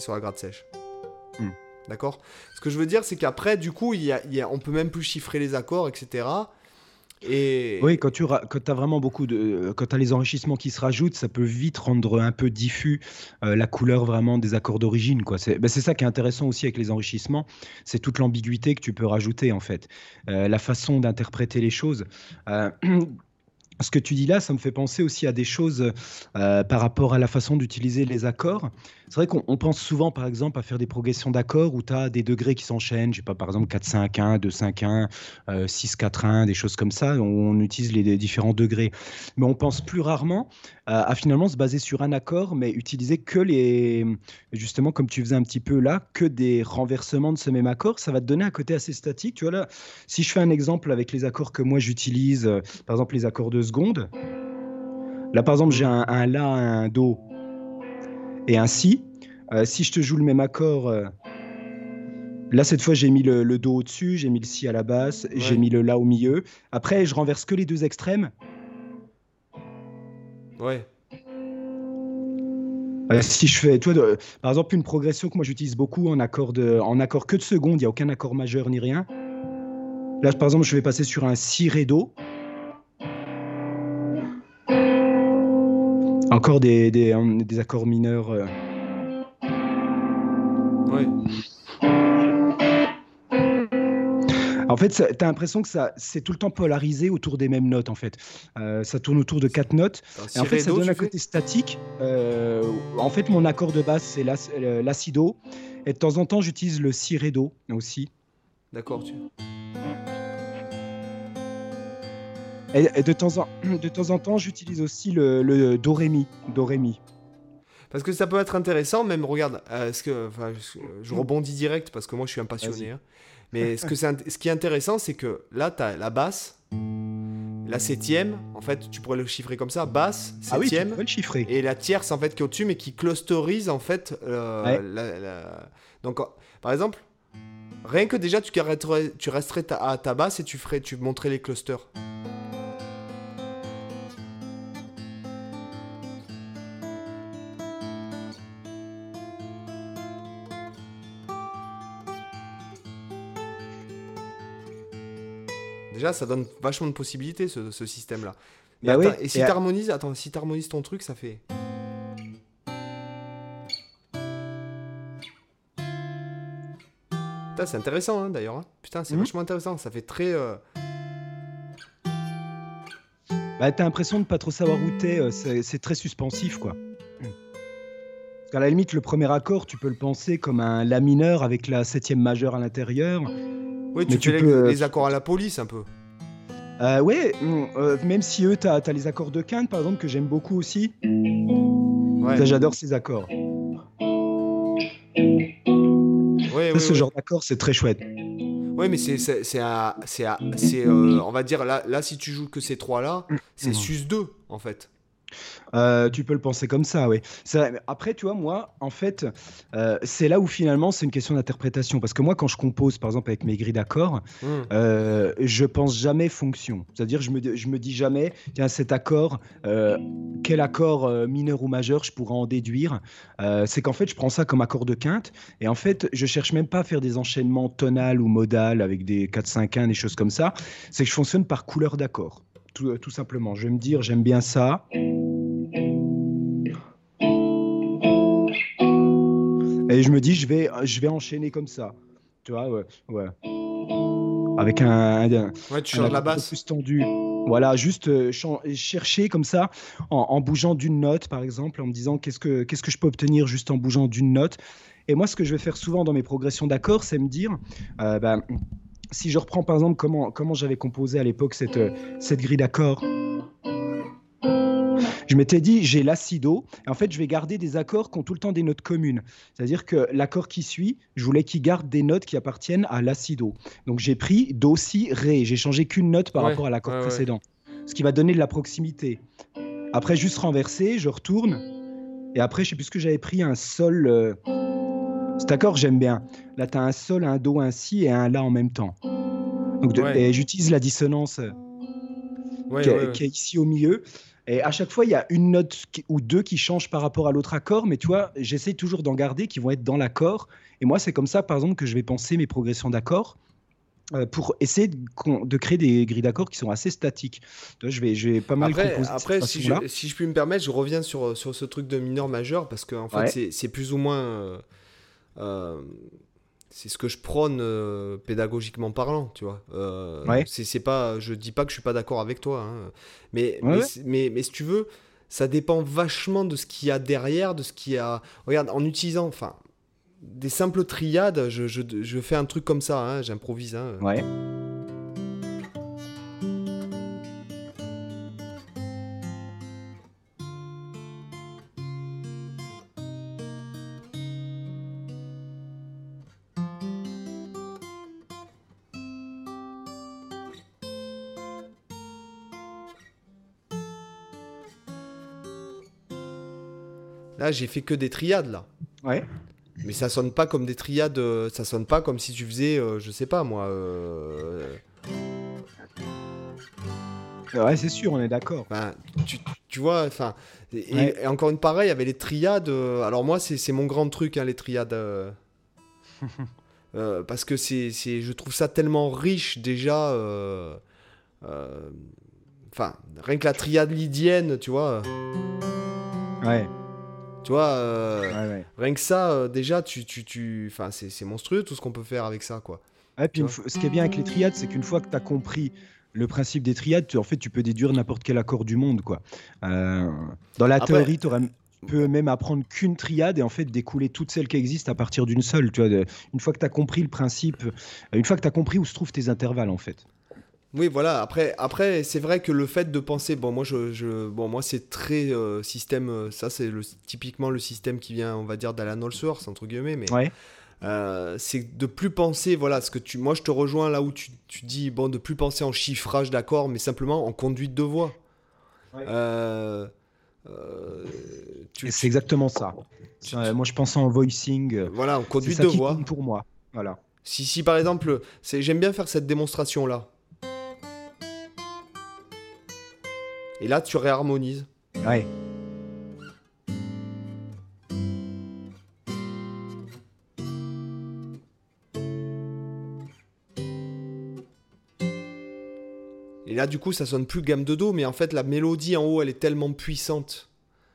Sur la gratte sèche. Hmm. D'accord? Ce que je veux dire, c'est qu'après, du coup, il y a, il y a- on peut même plus chiffrer les accords, etc. Et Oui, quand tu as vraiment beaucoup de. euh, Quand tu as les enrichissements qui se rajoutent, ça peut vite rendre un peu diffus euh, la couleur vraiment des accords d'origine. C'est ben, c'est ça qui est intéressant aussi avec les enrichissements, c'est toute l'ambiguïté que tu peux rajouter en fait. Euh, la façon d'interpréter les choses. Euh, ce que tu dis là, ça me fait penser aussi à des choses par rapport à la façon d'utiliser les accords. C'est vrai qu'on on pense souvent, par exemple, à faire des progressions d'accords où tu as des degrés qui s'enchaînent. Je sais pas, par exemple, 4-5-1, 2-5-1, euh, 6-4-1, des choses comme ça. On, utilise les, différents degrés. Mais on pense plus rarement euh, à finalement se baser sur un accord, mais utiliser que les, justement, comme tu faisais un petit peu là, que des renversements de ce même accord. Ça va te donner un côté assez statique. Tu vois là, si je fais un exemple avec les accords que moi j'utilise, euh, par exemple les accords de seconde. Là, par exemple, j'ai un La, un Do et un Si. Euh, si je te joue le même accord, euh, là, cette fois, j'ai mis le, le Do au-dessus, j'ai mis le Si à la basse, j'ai mis le La au milieu. Après, je renverse que les deux extrêmes. ouais, Euh, si je fais, toi, par exemple, une progression que moi j'utilise beaucoup en accord, de, en accord que de seconde, il n'y a aucun accord majeur ni rien. Là, par exemple, je vais passer sur un Si Ré Do. Encore des, des, euh, des accords mineurs. euh. ouais. En fait, tu as l'impression que ça, c'est tout le temps polarisé autour des mêmes notes. En fait, Euh, ça tourne autour de quatre notes. Et en fait, ça do, donne un côté statique. Euh, en fait, mon accord de base, c'est l'acido. Et de temps en temps, j'utilise le si ré do aussi. D'accord, tu. Et, et de, temps en, de temps en temps, j'utilise aussi le, le do ré mi. Do ré mi. Parce que ça peut être intéressant, même regarde, euh, ce que, je, je rebondis direct parce que moi je suis un passionné. hein. Mais ce, que ce qui est intéressant, c'est que là, tu as la basse, la septième, en fait, tu pourrais le chiffrer comme ça, basse, Ah oui, septième, le chiffrer. et la tierce, en fait, qui est au-dessus, mais qui clusterise, en fait, euh, Ouais. la- la- Donc, par exemple, rien que déjà, tu, tu resterais ta- à ta basse et tu, ferais, tu montrais les clusters. Déjà, ça donne vachement de possibilités, ce, ce système-là. Et, Bah oui, et si et à- t'harmonises, attends, si t'harmonises ton truc, ça fait. Putain, c'est intéressant, hein, d'ailleurs. hein. Putain, c'est Mhm. vachement intéressant. Ça fait très. euh, Bah, t'as l'impression de pas trop savoir où t'es. euh, C'est très suspensif, quoi. Parce qu'à la limite, le premier accord, tu peux le penser comme un La mineur avec la septième majeure à l'intérieur. Oui, tu Mais fais tu les, peux, les accords à la police un peu. Euh, ouais, mm, euh, même si eux, t'as as les accords de quinte, par exemple, que j'aime beaucoup aussi. Ouais, Ça, J'adore ces accords. ouais, Ça, ce genre d'accord, c'est très chouette. Ouais, mais c'est c'est c'est à- c'est à- c'est, euh, on va dire là là si tu joues que ces trois là, c'est Mhm. sus 2 en fait. Euh, tu peux le penser comme ça, oui. Après, tu vois, moi, en fait, euh, c'est là où finalement c'est une question d'interprétation. Parce que moi, quand je compose, par exemple, avec mes grilles d'accords, Mhm. euh, je pense jamais fonction. C'est-à-dire, je me, je me dis jamais, tiens, cet accord, quel accord mineur ou majeur je pourrais en déduire C'est qu'en fait, je prends ça comme accord de quinte. Et en fait, je cherche même pas à faire des enchaînements tonal ou modal avec des 4-5-1, des choses comme ça. C'est que je fonctionne par couleur d'accord. Tout, tout simplement. Je vais me dire, j'aime bien ça. Et je me dis, je vais, je vais enchaîner comme ça. Tu vois, ouais. ouais. Avec un, un, ouais, tu changes la basse. plus tendu. Voilà, juste euh, chercher comme ça, en, bougeant d'une note, par exemple, en me disant qu'est-ce que, qu'est-ce que je peux obtenir juste en bougeant d'une note? Et moi, ce que je vais faire souvent dans mes progressions d'accords, c'est me dire, euh, ben, si je reprends par exemple comment, comment j'avais composé à l'époque cette, euh, cette grille d'accords, je m'étais dit, j'ai l'acido, et en fait, je vais garder des accords qui ont tout le temps des notes communes. C'est-à-dire que l'accord qui suit, je voulais qu'il garde des notes qui appartiennent à l'acido. Donc j'ai pris do, si, ré. J'ai changé qu'une note par rapport à l'accord précédent, ce qui va donner de la proximité. Après, juste renverser, je retourne, et après, je sais plus ce que j'avais pris, un sol. Euh, cet accord, j'aime bien. Là, tu as un sol, un do, un si et un la en même temps. Donc, j'utilise la dissonance qui, qui, est ici au milieu. Et à chaque fois, il y a une note ou deux qui changent par rapport à l'autre accord, mais tu vois, j'essaie toujours d'en garder qui vont être dans l'accord. Et moi, c'est comme ça, par exemple, que je vais penser mes progressions d'accords euh, pour essayer de, créer des grilles d'accords qui sont assez statiques. Je vais, je vais pas mal après, après si, je, si je puis me permettre, je reviens sur, sur ce truc de mineur majeur parce que en fait, c'est plus ou moins. Euh, c'est ce que je prône euh, pédagogiquement parlant, tu vois. Euh, c'est pas, je dis pas que je suis pas d'accord avec toi, hein. mais, mais, mais, si tu veux, ça dépend vachement de ce qu'il y a derrière, de ce qu'il y a. Regarde, en utilisant, enfin, des simples triades, je, je, je fais un truc comme ça, hein, j'improvise. Hein. Ouais. Là, j'ai fait que des triades, là. Ouais. Mais ça sonne pas comme des triades, euh, ça sonne pas comme si tu faisais, euh, je sais pas moi. Euh, ouais, c'est sûr, on est d'accord. tu, tu, vois, enfin. Et, encore une pareille, il y avait les triades. alors moi, c'est mon grand truc, hein, les triades. parce que c'est, je trouve ça tellement riche déjà. Enfin, rien que la triade lydienne, tu vois. Ouais. Tu vois, euh, rien que ça, euh, déjà, tu, tu, tu... Enfin, c'est monstrueux tout ce qu'on peut faire avec ça, quoi. Ouais, puis ce qui est bien avec les triades, c'est qu'une fois que tu as compris le principe des triades, tu, en fait, tu peux déduire n'importe quel accord du monde, quoi. Euh, dans la théorie, tu peux même apprendre qu'une triade et en fait découler toutes celles qui existent à partir d'une seule. Tu vois, une fois que tu as compris le principe, une fois que tu as compris où se trouvent tes intervalles, en fait. Oui, voilà. Après, après c'est vrai que le fait de penser, bon, moi, je, bon, moi, c'est très euh, système. Euh, ça, c'est le, typiquement le système qui vient, on va dire, d'Alan Allsworth entre guillemets, mais. Euh, c'est de plus penser, voilà, ce que tu, moi je te rejoins là où tu, tu dis, bon, de plus penser en chiffrage d'accord, mais simplement en conduite de voix. c'est exactement ça. moi je pense en voicing. Voilà, en conduite de voix. Pour moi, voilà. Si, si par exemple, j'aime bien faire cette démonstration là. Et là, tu réharmonises. Ouais. Et là, du coup, ça sonne plus gamme de Do, mais en fait, la mélodie en haut, elle est tellement puissante.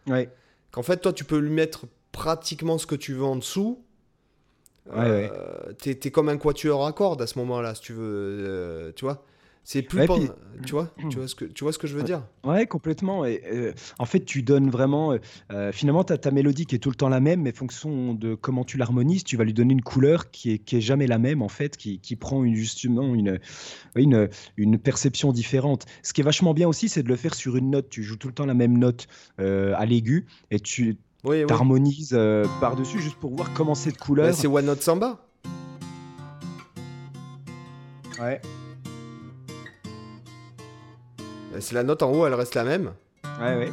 Ouais. Qu'en fait, toi, tu peux lui mettre pratiquement ce que tu veux en dessous. Ouais, ouais. Euh, t'es, comme un quatuor à cordes à ce moment-là, si tu veux. Euh, tu vois c'est plus tu vois, tu vois ce que tu vois ce que je veux dire? Ouais, complètement. Et, euh, en fait, tu donnes vraiment euh, euh, finalement ta, ta mélodie qui est tout le temps la même, mais fonction de comment tu l'harmonises, tu vas lui donner une couleur qui est, qui est jamais la même en fait, qui, qui prend une, justement une, une, une perception différente. Ce qui est vachement bien aussi, c'est de le faire sur une note. Tu joues tout le temps la même note à l'aigu et tu oui, harmonises par-dessus juste pour voir comment cette couleur. Bah, c'est One Note Samba. Ouais. Euh, c'est la note en haut, elle reste la même. Ouais, ouais.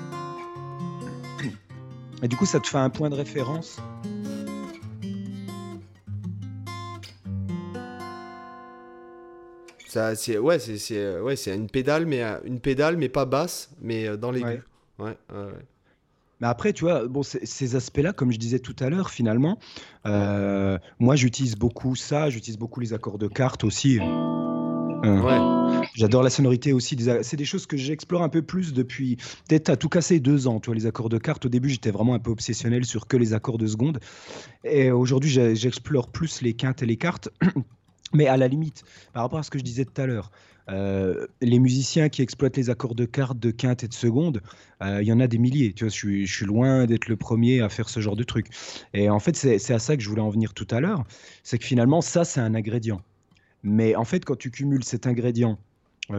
Et du coup, ça te fait un point de référence. Ça, c'est ouais, c'est ouais, c'est une pédale, mais euh, une pédale, mais pas basse, mais euh, dans les Ouais. Ouais, Mais après, tu vois, bon, ces aspects-là, comme je disais tout à l'heure, finalement, moi, j'utilise beaucoup ça. J'utilise beaucoup les accords de cartes aussi. ouais. J'adore la sonorité aussi. C'est des choses que j'explore un peu plus depuis peut-être à tout casser deux ans. Tu vois, les accords de cartes. Au début, j'étais vraiment un peu obsessionnel sur que les accords de seconde. Et aujourd'hui, j'explore plus les quintes et les cartes. Mais à la limite, par rapport à ce que je disais tout à l'heure, euh, les musiciens qui exploitent les accords de cartes, de quinte et de seconde, euh, il y en a des milliers. Tu vois, je suis, je suis loin d'être le premier à faire ce genre de truc. Et en fait, c'est à ça que je voulais en venir tout à l'heure. C'est que finalement, ça, c'est un ingrédient. Mais en fait, quand tu cumules cet ingrédient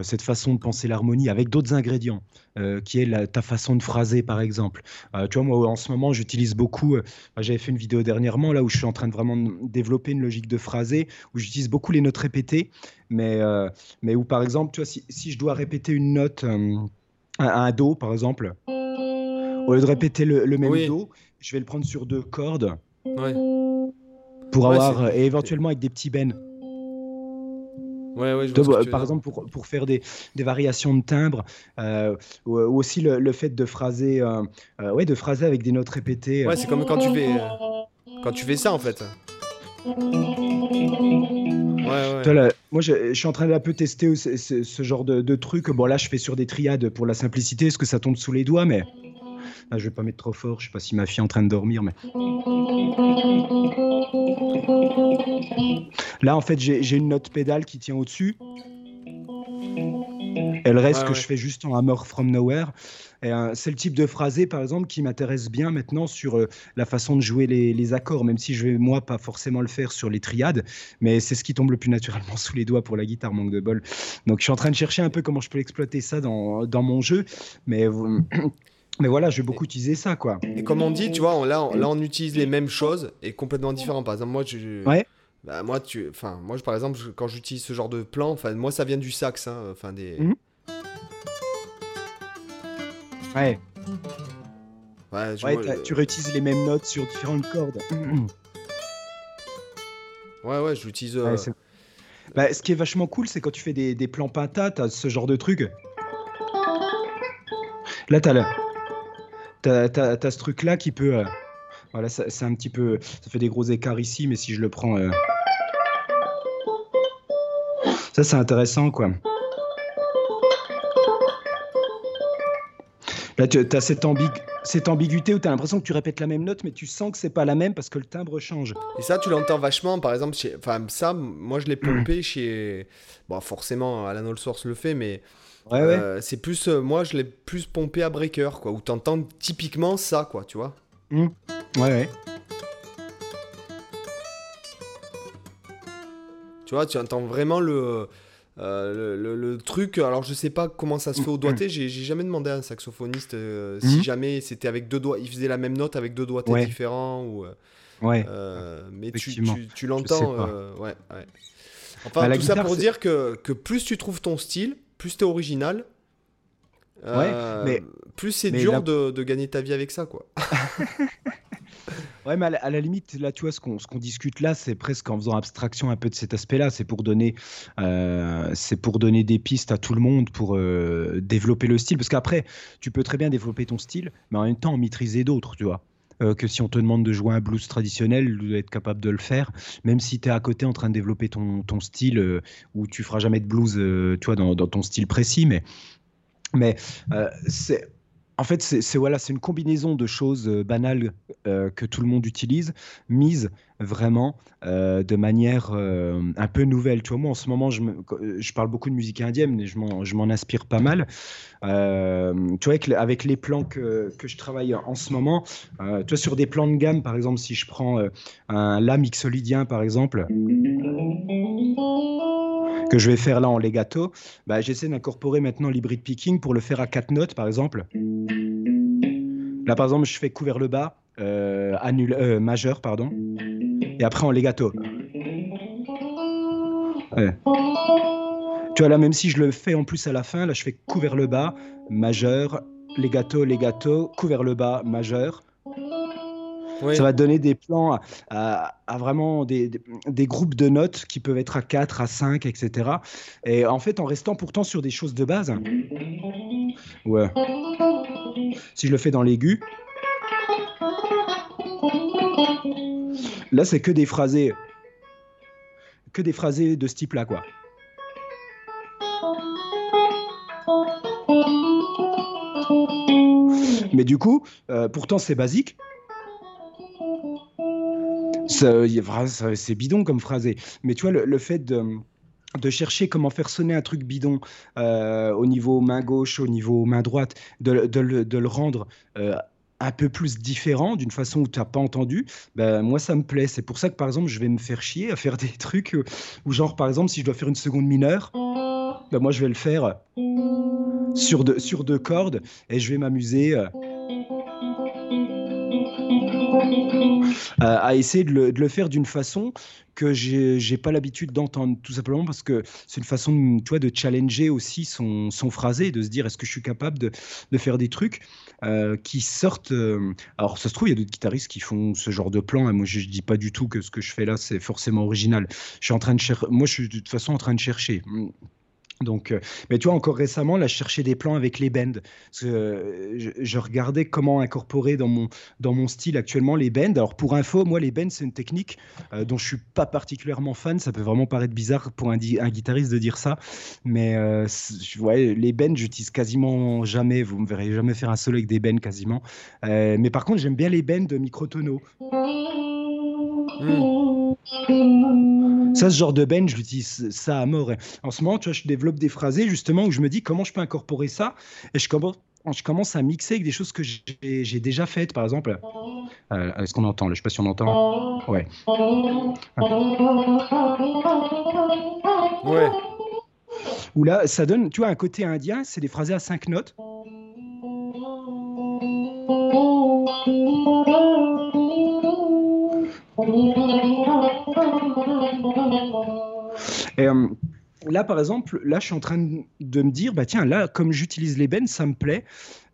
cette façon de penser l'harmonie avec d'autres ingrédients, euh, qui est ta façon de phraser par exemple. Euh, tu vois, moi en ce moment, j'utilise beaucoup, j'avais fait une vidéo dernièrement là où je suis en train de vraiment développer une logique de phraser, où j'utilise beaucoup les notes répétées, mais, mais où par exemple, tu vois, si, si je dois répéter une note, un, un, Do par exemple, au lieu de répéter le, même Do, je vais le prendre sur deux cordes. Pour avoir, et éventuellement avec des petits bends. Ouais, ouais, je par exemple, pour, pour faire des, des, variations de timbre, euh, ou, aussi le, le, fait de phraser, euh, euh, ouais, de phraser avec des notes répétées. Ouais, c'est comme quand tu fais, quand tu fais ça en fait. Ouais, ouais. moi, je, je, suis en train d'un peu tester ce, ce, ce genre de, de, truc. Bon, là, je fais sur des triades pour la simplicité, parce que ça tombe sous les doigts, mais ah, je vais pas mettre trop fort, je sais pas si ma fille est en train de dormir, mais. Là, en fait, j'ai une note pédale qui tient au-dessus. Et le reste que je fais juste en hammer from nowhere. Euh, c'est le type de phrasé, par exemple, qui m'intéresse bien maintenant sur euh, la façon de jouer les, les, accords, même si je vais, moi, pas forcément le faire sur les triades, mais c'est ce qui tombe le plus naturellement sous les doigts pour la guitare, manque de bol. Donc, je suis en train de chercher un peu comment je peux exploiter ça dans, dans mon jeu, mais Mais voilà, je vais beaucoup utiliser ça, quoi. Et comme on dit, tu vois, on, là, on, là, on utilise les mêmes choses et complètement différents. Par exemple, moi, je, ouais. bah, moi, tu, enfin, moi, par exemple, quand j'utilise ce genre de plan, enfin, moi, ça vient du sax, hein, enfin des. Mhm. Ouais. Ouais, ouais tu réutilises les mêmes notes sur différentes cordes. Ouais, ouais, j'utilise. Euh... bah, ce qui est vachement cool, c'est quand tu fais des, des plans pentas, t'as ce genre de truc. Là, t'as le t'as ce truc-là qui peut. Euh, voilà, c'est un petit peu. Ça fait des gros écarts ici, mais si je le prends. Euh, ça, c'est intéressant, quoi. Là, tu as cette, cette ambiguïté où tu as l'impression que tu répètes la même note, mais tu sens que c'est pas la même parce que le timbre change. Et ça, tu l'entends vachement, par exemple, enfin, ça, moi, je l'ai pompé chez. Bon, forcément, Alan Allsource le fait, mais Ouais, ouais. Euh, c'est plus, euh, moi, je l'ai plus pompé à breaker, quoi, où t'entends typiquement ça, quoi, tu vois. Mmh. Ouais, ouais. Tu vois, tu entends vraiment le, euh, le, le, truc. Alors, je sais pas comment ça se fait au doigté. J'ai jamais demandé à un saxophoniste si mmh. jamais c'était avec deux doigts. Il faisait la même note avec deux doigtés différents. Ou, ouais. mais tu, tu, tu l'entends. ouais, ouais. Enfin, bah, tout ça pour dire que, que plus tu trouves ton style, plus t'es original, euh, mais, plus c'est dur de, de, gagner ta vie avec ça, quoi. ouais, mais à la, limite, là, tu vois, ce qu'on discute là, c'est presque en faisant abstraction un peu de cet aspect-là. C'est pour donner, euh, c'est pour donner des pistes à tout le monde pour euh, développer le style. Parce qu'après, tu peux très bien développer ton style, mais en même temps en maîtriser d'autres, tu vois. Euh, que si on te demande de jouer un blues traditionnel, tu dois être capable de le faire, même si tu es à côté en train de développer ton, style, euh, où tu feras jamais de blues euh, tu dans, ton style précis, mais, mais en fait, c'est voilà, une combinaison de choses banales que tout le monde utilise, mise vraiment euh, de manière un peu nouvelle. Tu moi en ce moment, je, je parle beaucoup de musique indienne, mais je m'en inspire pas mal. tu vois, avec, les plans que, je travaille en ce moment, tu sur des plans de gamme, par exemple, si je prends un La mixolydien, par exemple que je vais faire là en legato, bah, j'essaie d'incorporer maintenant l'hybrid picking pour le faire à quatre notes, par exemple. Là, par exemple, je fais couvert le bas, euh, euh, majeur, pardon, et après en legato. Tu vois, là, même si je le fais en plus à la fin, là, je fais couvert le bas, majeur, legato, legato, couvert le bas, majeur. Ça va donner des plans à, vraiment des, groupes de notes qui peuvent être à 4, à 5, etc. Et en fait, en restant pourtant sur des choses de base. Ouais. Si je le fais dans l'aigu. Là, c'est que des phrasés. Que des phrasés de ce type-là, quoi. Mais du coup, euh, pourtant, c'est basique. C'est bidon comme phrasé. Mais tu vois, le, fait de chercher comment faire sonner un truc bidon euh, au niveau main gauche, au niveau main droite, de, le rendre euh, un peu plus différent, d'une façon où tu n'as pas entendu, ben, moi ça me plaît. C'est pour ça que par exemple, je vais me faire chier à faire des trucs où, genre, par exemple, si je dois faire une seconde mineure, ben, moi je vais le faire sur, deux, sur deux cordes et je vais m'amuser. À essayer de le, de le faire d'une façon que j'ai pas l'habitude d'entendre, tout simplement parce que c'est une façon tu vois, de challenger aussi son, son phrasé, de se dire est-ce que je suis capable de, de faire des trucs euh, qui sortent. Euh, alors, ça se trouve, il y a d'autres guitaristes qui font ce genre de plan. Et moi, je, ne dis pas du tout que ce que je fais là, c'est forcément original. Je suis en train de chercher. Moi, je suis de toute façon en train de chercher. Donc, euh, mais tu vois, encore récemment, là, je cherchais des plans avec les bends. Euh, je, regardais comment incorporer dans mon, dans mon style actuellement les bends. Alors, pour info, moi, les bends, c'est une technique euh, dont je suis pas particulièrement fan. Ça peut vraiment paraître bizarre pour un, un guitariste de dire ça. Mais ouais, les bends, j'utilise quasiment jamais. Vous me verrez jamais faire un solo avec des bends quasiment. mais par contre, j'aime bien les bends microtonaux. Hmm. Ça, ce genre de bend, je l'utilise ça à mort. en ce moment, tu vois, je développe des phrasés justement où je me dis comment je peux incorporer ça? Et je commence, je commence à mixer avec des choses que j'ai déjà faites, par exemple. Euh, Est-ce qu'on entend? Je sais pas si on entend. Ouais. Ouais. Où là, ça donne, tu vois, un côté indien, c'est des phrasés à cinq notes. Euh, là, par exemple, là, je suis en train de me dire, bah tiens, là, comme j'utilise bennes, ça me plaît.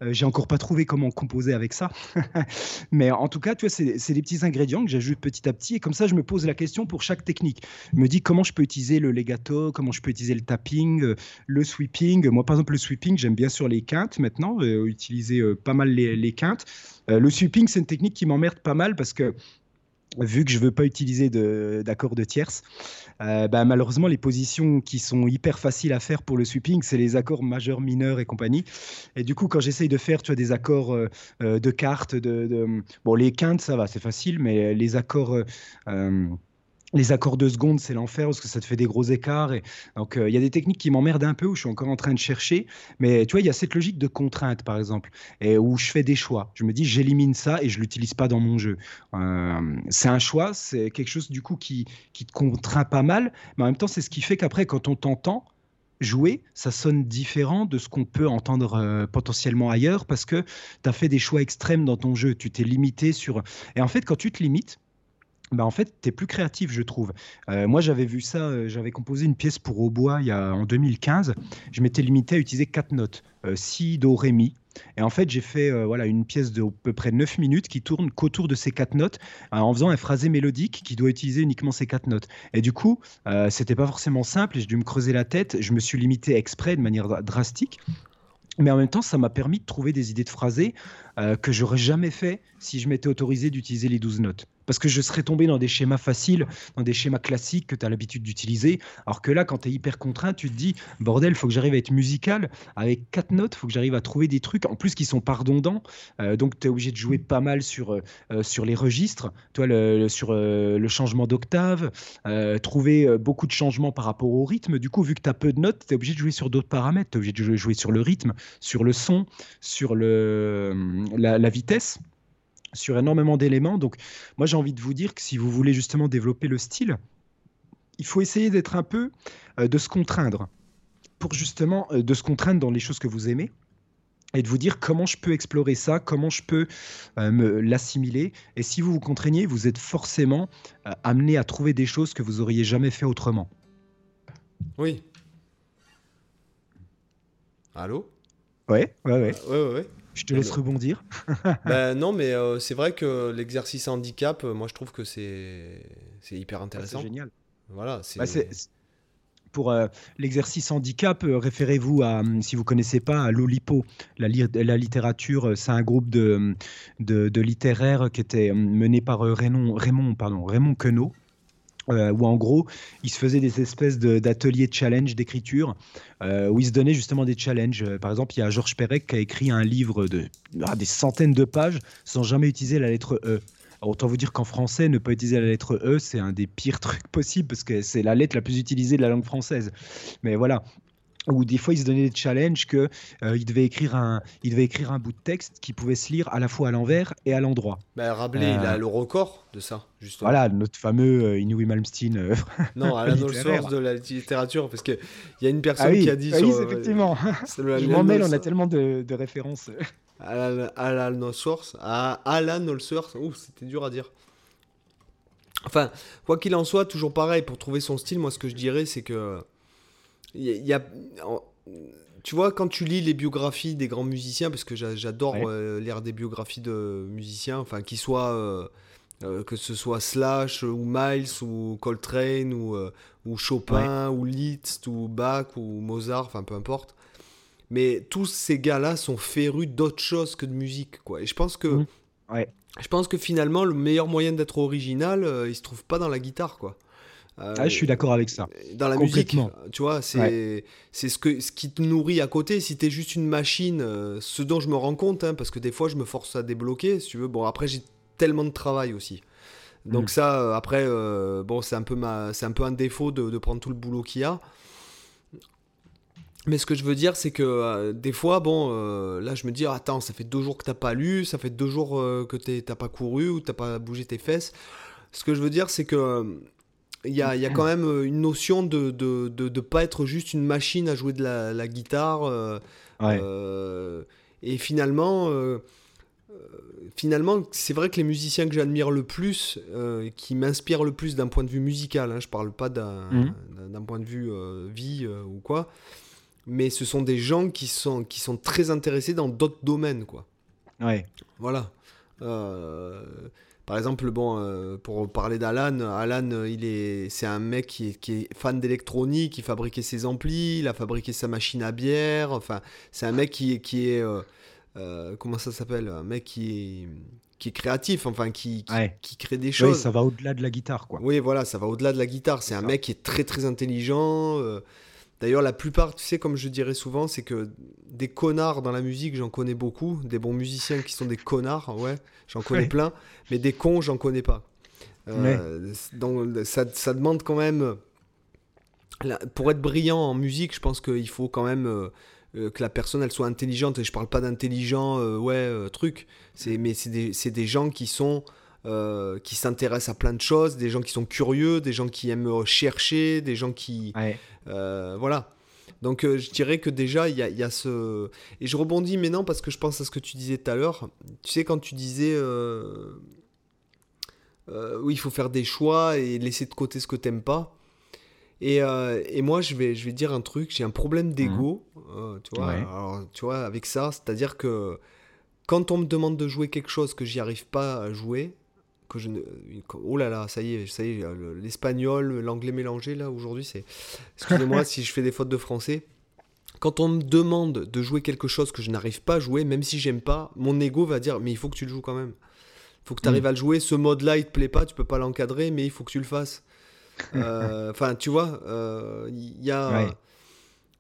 Euh, j'ai encore pas trouvé comment composer avec ça. Mais en tout cas, tu vois, c'est des petits ingrédients que j'ajoute petit à petit. Et comme ça, je me pose la question pour chaque technique. Je me dis comment je peux utiliser le legato, comment je peux utiliser le tapping, euh, le sweeping. Moi, par exemple, le sweeping, j'aime bien sur les quintes maintenant, utiliser pas mal les quintes. le sweeping, c'est une technique qui m'emmerde pas mal parce que vu que je ne veux pas utiliser d'accords de, tierce, euh, bah, malheureusement, les positions qui sont hyper faciles à faire pour le sweeping, c'est les accords majeurs, mineurs et compagnie. Et du coup, quand j'essaye de faire tu des accords euh, euh, de cartes, de, bon, les quintes, ça va, c'est facile, mais les accords les accords de seconde, c'est l'enfer parce que ça te fait des gros écarts. Et donc, euh, il y a des techniques qui m'emmerdent un peu où je suis encore en train de chercher. Mais tu vois, il y a cette logique de contrainte, par exemple, et où je fais des choix. Je me dis, j'élimine ça et je l'utilise pas dans mon jeu. Euh, c'est un choix, c'est quelque chose du coup qui, te contraint pas mal. Mais en même temps, c'est ce qui fait qu'après, quand on t'entend, jouer, ça sonne différent de ce qu'on peut entendre euh, potentiellement ailleurs parce que tu as fait des choix extrêmes dans ton jeu. Tu t'es limité sur. Et en fait, quand tu te limites, bah en fait, tu es plus créatif, je trouve. Euh, moi, j'avais vu ça, euh, j'avais composé une pièce pour hautbois il y a, en 2015. Je m'étais limité à utiliser quatre notes, euh, si, do, ré, mi. Et en fait, j'ai fait voilà, une pièce de à peu près 9 minutes qui tourne qu'autour de ces quatre notes, en faisant un phrasé mélodique qui doit utiliser uniquement ces quatre notes. Et du coup, c'était pas forcément simple et j'ai dû me creuser la tête. Je me suis limité exprès de manière drastique. Mais en même temps, ça m'a permis de trouver des idées de phrasés que j'aurais jamais fait si je m'étais autorisé d'utiliser les 12 notes parce que je serais tombé dans des schémas faciles, dans des schémas classiques que tu as l'habitude d'utiliser. Alors que là, quand tu es hyper contraint, tu te dis, bordel, faut que j'arrive à être musical. Avec quatre notes, faut que j'arrive à trouver des trucs, en plus qui sont pas redondants. Euh, donc tu es obligé de jouer pas mal sur, euh, euh, sur les registres, toi, le, sur le changement d'octave, trouver beaucoup de changements par rapport au rythme. Du coup, vu que tu as peu de notes, tu es obligé de jouer sur d'autres paramètres. Tu es obligé de jouer sur le rythme, sur le son, sur le, la vitesse sur énormément d'éléments. Donc, moi, j'ai envie de vous dire que si vous voulez justement développer le style, il faut essayer d'être un peu, euh, de se contraindre, pour justement euh, de se contraindre dans les choses que vous aimez et de vous dire comment je peux explorer ça, comment je peux euh, me l'assimiler. Et si vous vous contraignez, vous êtes forcément amené à trouver des choses que vous auriez jamais fait autrement. Oui. Allô? Ouais, ouais, ouais. ouais, ouais, ouais. Je te laisse rebondir. ben, non, mais euh, c'est vrai que l'exercice handicap, euh, moi je trouve que c'est hyper intéressant. c'est génial. Voilà, c'est. Bah, pour euh, l'exercice handicap, référez-vous à, si vous connaissez pas, à l'Olipo, la, la, littérature. C'est un groupe de, de, de, littéraires qui était mené par Raymond, Raymond, pardon, Raymond Queneau. Euh, où en gros, il se faisait des espèces d'ateliers de, challenge d'écriture, euh, où il se donnait justement des challenges. Euh, par exemple, il y a Georges Perec qui a écrit un livre de ah, des centaines de pages sans jamais utiliser la lettre E. autant vous dire qu'en français, ne pas utiliser la lettre E, c'est un des pires trucs possibles parce que c'est la lettre la plus utilisée de la langue française. Mais voilà, où des fois il se donnait des challenges que euh, il devait écrire un il devait écrire un bout de texte qui pouvait se lire à la fois à l'envers et à l'endroit. Bah, Rabelais, il a euh, le record de ça, justement. Voilà, notre fameux euh, Inouï Malmsteen. non, Alan Allsworth de la littérature, parce qu'il y a une personne ah qui a dit ah sur. Oui, effectivement. Je m'en mêle, on a tellement de, de références. Alan, Alan Allsworth, Alan Allsworth, ouf, c'était dur à dire. Enfin, quoi qu'il en soit, toujours pareil, pour trouver son style, moi ce que je dirais, c'est que il y a, tu vois, quand tu lis les biographies des grands musiciens, parce que j'adore euh, lire des biographies de musiciens, enfin, qu'ils soient, euh, euh, que ce soit Slash ou Miles ou Coltrane ou, ou Chopin ou Liszt ou Bach ou Mozart, enfin, peu importe. Mais tous ces gars-là sont férus d'autre chose que de musique, quoi. Et je pense que, mmh. je pense que finalement, le meilleur moyen d'être original, il se trouve pas dans la guitare, quoi. Euh, ah, je suis d'accord avec ça. Dans la musique, tu vois, c'est c'est ce, que, ce qui te nourrit à côté. Si tu es juste une machine, euh, ce dont je me rends compte, hein, parce que des fois je me force à débloquer, si tu veux. Bon, après j'ai tellement de travail aussi. Donc mm. ça, euh, après, bon, c'est un, peu ma, un peu un défaut de, de prendre tout le boulot qu'il y a. Mais ce que je veux dire, c'est que des fois, bon, là, je me dis, attends, ça fait deux jours que t'as pas lu, ça fait deux jours que t'as pas couru ou t'as pas bougé tes fesses. Ce que je veux dire, c'est que il y a, y a, quand même euh, une notion de ne de, de, de, pas être juste une machine à jouer de la, la guitare. Euh, euh, et finalement, finalement c'est vrai que les musiciens que j'admire le plus, qui m'inspirent le plus d'un point de vue musical, hein, je parle pas d'un mhm. point de vue vie ou quoi, mais ce sont des gens qui sont, qui sont très intéressés dans d'autres domaines. Quoi. Ouais. Voilà. Par exemple, bon, euh, pour parler d'Alan, Alan, euh, il est, c'est un mec qui est, qui est fan d'électronique, il fabriquait ses amplis, il a fabriqué sa machine à bière. Enfin, c'est un mec qui, qui est, euh, comment ça s'appelle, un mec qui est, qui est créatif, enfin, qui, qui, crée des choses. Oui, ça va au-delà de la guitare, quoi. Oui, voilà, ça va au-delà de la guitare. C'est un mec qui est très très intelligent. D'ailleurs, la plupart, tu sais, comme je dirais souvent, c'est que des connards dans la musique, j'en connais beaucoup. Des bons musiciens qui sont des connards, ouais, j'en connais plein. Mais des cons, j'en connais pas. Euh, donc, ça, ça, demande quand même. pour être brillant en musique, je pense qu'il faut quand même euh, euh, que la personne elle soit intelligente. Et je parle pas d'intelligent, ouais, truc. Mais c'est des, des, gens qui sont. Qui s'intéressent à plein de choses, des gens qui sont curieux, des gens qui aiment chercher, des gens qui, euh, voilà. Donc euh, je dirais que déjà, il y a, ce... Et je rebondis maintenant parce que je pense à ce que tu disais tout à l'heure. Tu sais, quand tu disais... Euh, oui, il faut faire des choix et laisser de côté ce que t'aimes pas. Et, et, moi, je vais, je vais dire un truc, j'ai un problème d'ego, mmh. tu, vois, tu vois, avec ça, c'est-à-dire que quand on me demande de jouer quelque chose que j'y arrive pas à jouer, je Oh là là, ça y est, ça y est, l'espagnol, l'anglais mélangé là aujourd'hui, c'est. Excusez-moi si je fais des fautes de français. Quand on me demande de jouer quelque chose que je n'arrive pas à jouer, même si j'aime pas, mon ego va dire mais il faut que tu le joues quand même. Il faut que tu arrives mm. à le jouer. Ce mode-là, il te plaît pas, tu peux pas l'encadrer, mais il faut que tu le fasses. Euh, enfin, tu vois, euh, il y a.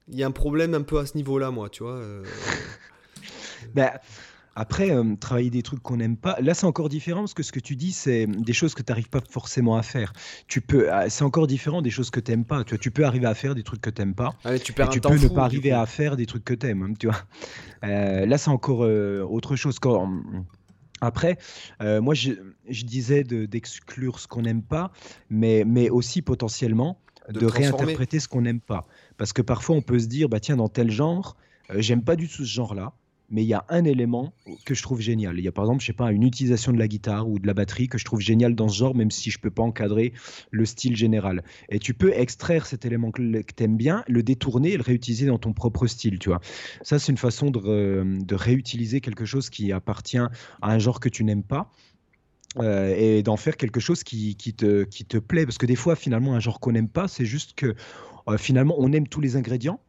Il y a un problème un peu à ce niveau-là, moi, tu vois. Euh... Ben, après, euh, travailler des trucs qu'on n'aime pas, là c'est encore différent parce que ce que tu dis, c'est des choses que tu n'arrives pas forcément à faire. Tu peux, ah, c'est encore différent des choses que tu n'aimes pas. Tu, vois, tu peux arriver à faire des trucs que tu n'aimes pas. Tu, et tu peux ne pas arriver à faire des trucs que tu aimes. Tu vois. Euh, là, c'est encore euh, autre chose. Quand, après, moi, je, je disais d'exclure ce qu'on n'aime pas, mais, mais aussi potentiellement de, réinterpréter ce qu'on n'aime pas. Parce que parfois, on peut se dire, bah tiens, dans tel genre, j'aime pas du tout ce genre-là mais il y a un élément que je trouve génial. Il y a par exemple, je sais pas, une utilisation de la guitare ou de la batterie que je trouve génial dans ce genre, même si je peux pas encadrer le style général. Et tu peux extraire cet élément que, tu aimes bien, le détourner et le réutiliser dans ton propre style, tu vois. Ça, c'est une façon de, réutiliser quelque chose qui appartient à un genre que tu n'aimes pas. Euh, et d'en faire quelque chose qui, te, qui te plaît. Parce que des fois, finalement, un genre qu'on n'aime pas, c'est juste que euh, finalement, on aime tous les ingrédients,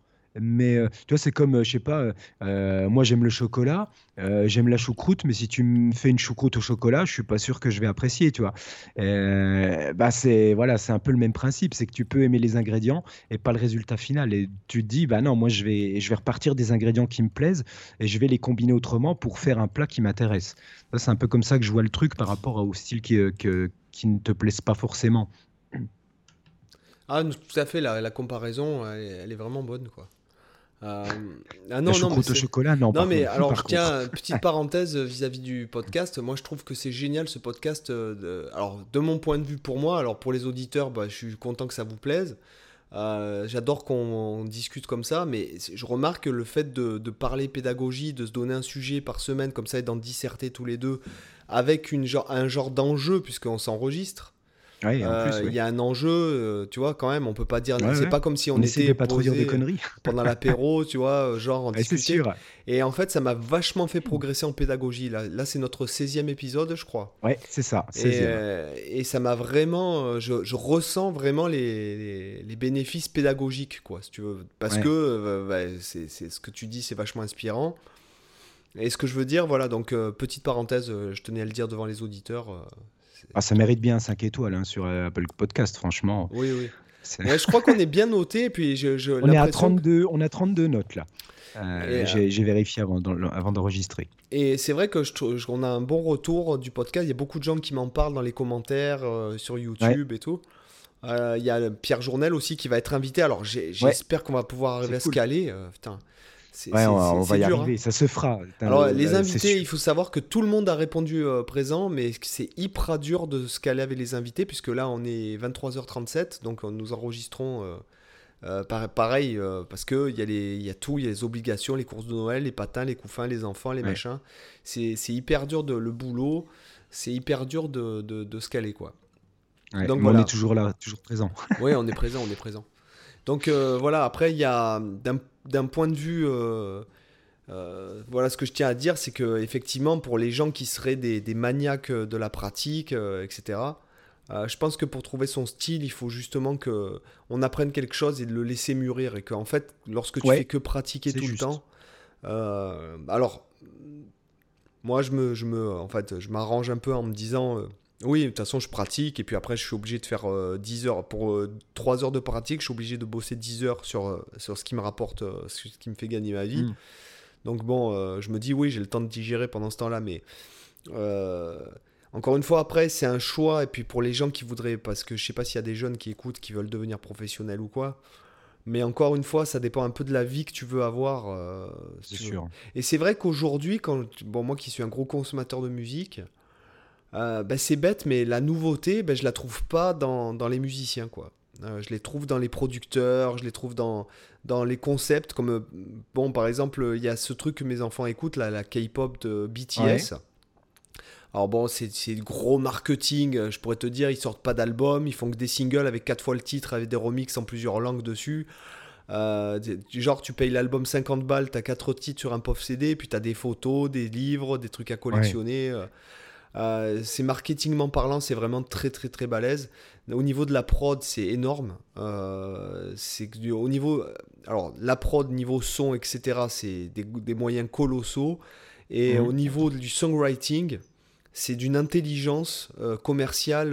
Mais euh, tu vois, c'est comme, euh, je sais pas, euh, euh, moi j'aime le chocolat, j'aime la choucroute, mais si tu me fais une choucroute au chocolat, je suis pas sûr que je vais apprécier, tu vois. Bah c'est voilà, c'est un peu le même principe, c'est que tu peux aimer les ingrédients et pas le résultat final. Et tu te dis, bah non, moi je vais, je vais repartir des ingrédients qui me plaisent et je vais les combiner autrement pour faire un plat qui m'intéresse. C'est un peu comme ça que je vois le truc par rapport au style qui, qui ne te plaise pas forcément. Ah, tout à fait, la, la comparaison, elle, elle est vraiment bonne, quoi. Euh, Ah La non, non, mais au chocolat, non, Non, mais alors, je tiens, petite parenthèse vis-à-vis du podcast. Moi, je trouve que c'est génial ce podcast. euh, de- Alors, de mon point de vue, pour moi, alors pour les auditeurs, bah, je suis content que ça vous plaise. Euh, J'adore qu'on discute comme ça, mais je remarque que le fait de, de parler pédagogie, de se donner un sujet par semaine comme ça et d'en disserter tous les deux avec une genre, un genre d'enjeu, puisqu'on s'enregistre. Ouais, euh, Il ouais. y a un enjeu, euh, tu vois, quand même, on peut pas dire. Ouais, c'est pas comme si on, était de pas trop dire de posé conneries. pendant l'apéro, tu vois, genre en sûr. Et en fait, ça m'a vachement fait progresser en pédagogie. Là, là c'est notre 16e épisode, je crois. Ouais, c'est ça. Et, 16e. euh, et ça m'a vraiment. euh, Je, je ressens vraiment les, les, les bénéfices pédagogiques, quoi, si tu veux. Parce que euh, ouais, c'est ce que tu dis, c'est vachement inspirant. Et ce que je veux dire, voilà, donc euh, petite parenthèse, euh, je tenais à le dire devant les auditeurs. euh, Ah, ça mérite bien 5 étoiles hein, sur euh, Apple Podcast, franchement. oui, oui. Ouais, je crois qu'on est bien noté, puis je, je- On est à l'impression que- 32, on a 32 notes là. Euh, euh, J'ai vérifié avant, dans- avant d'enregistrer. Et c'est vrai que je, trou- je- on a un bon retour du podcast. Il y a beaucoup de gens qui m'en parlent dans les commentaires euh, sur YouTube et tout. Euh, Il y a Pierre Journel aussi qui va être invité. Alors j'espère qu'on va pouvoir arriver à se caler. putain, Ouais, c'est- on, va- y dur, hein. arriver, ça se fera. Alors le- les invités, il faut savoir que tout le monde a répondu euh, présent, mais c'est hyper dur de se caler avec les invités puisque là on est 23h37, donc euh, nous enregistrons. euh, euh, par- pareil, euh, parce qu'il y, a les- y a tout, il y a les obligations, les courses de Noël, les patins, les couffins, les enfants, les Ouais. machins. C'est hyper dur de le boulot, c'est hyper dur de, de, de se caler, quoi. Ouais, donc voilà. On est toujours là, toujours présent. Oui, on est présent, on est présent. Donc euh, voilà, après, il y a d'un point de vue. euh, euh, voilà ce que je tiens à dire, c'est que effectivement, pour les gens qui seraient des, des maniaques de la pratique, euh, etc., euh, je pense que pour trouver son style, il faut justement que on apprenne quelque chose et de le laisser mûrir. Et qu'en fait, lorsque tu Ouais, fais que pratiquer tout juste. le temps, alors moi, je me, je me, en fait, je m'arrange un peu en me disant, oui, de toute façon, je pratique et puis après, je suis obligé de faire euh, 10 heures. Pour euh, 3 heures de pratique, je suis obligé de bosser 10 heures sur, euh, sur ce qui me rapporte, euh, ce qui me fait gagner ma vie. Mm. Donc bon, euh, je me dis, oui, j'ai le temps de digérer pendant ce temps-là, mais encore une fois, après, c'est un choix. Et puis pour les gens qui voudraient, parce que je sais pas s'il y a des jeunes qui écoutent, qui veulent devenir professionnels ou quoi. Mais encore une fois, ça dépend un peu de la vie que tu veux avoir. euh, C'est veux. sûr. Et c'est vrai qu'aujourd'hui, quand bon moi qui suis un gros consommateur de musique, euh, bah, c'est bête, mais la nouveauté, bah, je la trouve pas dans, dans les musiciens quoi. Euh, je les trouve dans les producteurs, je les trouve dans, dans les concepts comme euh, bon par exemple il y a ce truc que mes enfants écoutent là, la K-pop de BTS. Alors bon, c'est gros marketing, je pourrais te dire, ils sortent pas d'album, ils font que des singles avec quatre fois le titre, avec des remixes en plusieurs langues dessus. Euh, genre, tu payes l'album 50 balles, t'as quatre titres sur un pauvre CD, puis t'as des photos, des livres, des trucs à collectionner. Euh, c'est marketingment parlant, c'est vraiment très très très balèze. Au niveau de la prod, c'est énorme. Euh, c'est au niveau, alors la prod niveau son, etc. C'est des, des moyens colossaux. Et Mhm. au niveau du songwriting, c'est d'une intelligence euh, commerciale.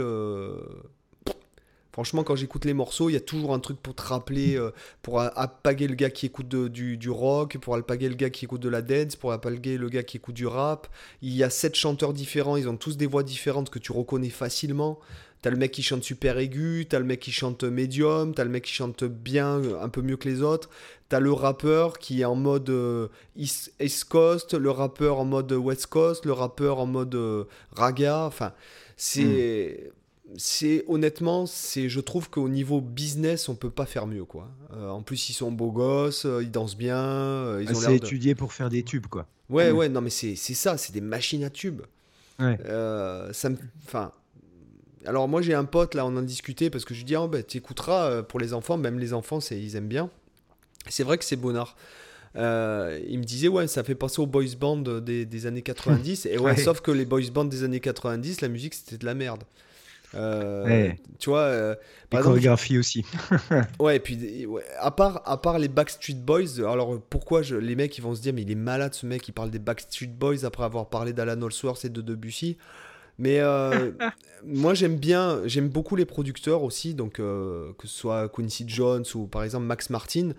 Franchement, quand j'écoute les morceaux, il y a toujours un truc pour te rappeler, euh, pour a- alpaguer le gars qui écoute du, rock, pour alpaguer le gars qui écoute de la dance, pour alpaguer le gars qui écoute du rap. Il y a sept chanteurs différents, ils ont tous des voix différentes que tu reconnais facilement. T'as le mec qui chante super aigu, t'as le mec qui chante médium, t'as le mec qui chante bien, euh, un peu mieux que les autres. T'as le rappeur qui est en mode euh, East, Coast, le rappeur en mode West Coast, le rappeur en mode raga. Enfin, c'est. C'est honnêtement, c'est, je trouve qu'au niveau business, on peut pas faire mieux, quoi. Euh, en plus, ils sont beaux gosses, euh, ils dansent bien, euh, ils Ah, ont C'est de... étudié pour faire des tubes, quoi. Ouais, Mm. ouais, non, mais c'est c'est ça, c'est des machines à tubes. Ouais. Ça me... Enfin... Alors moi j'ai un pote là, on en discutait parce que je lui dis oh, bah, tu écouteras euh, pour les enfants, même les enfants c'est ils aiment bien. C'est vrai que c'est bonnard. Euh, il me disait ouais ça fait penser aux boys band des, des années 90 et ouais, Ouais. sauf que les boys band des années 90 la musique c'était de la merde. Ouais. Tu vois, euh, Les par exemple, chorégraphies aussi. Ouais, et puis ouais, à, part, à part les Backstreet Boys, alors pourquoi je, les mecs ils vont se dire, mais il est malade ce mec, il parle des Backstreet Boys après avoir parlé d'Alan Allsworth et de Debussy. Mais euh, moi j'aime bien, j'aime beaucoup les producteurs aussi, donc euh, que ce soit Quincy Jones ou par exemple Max Martin,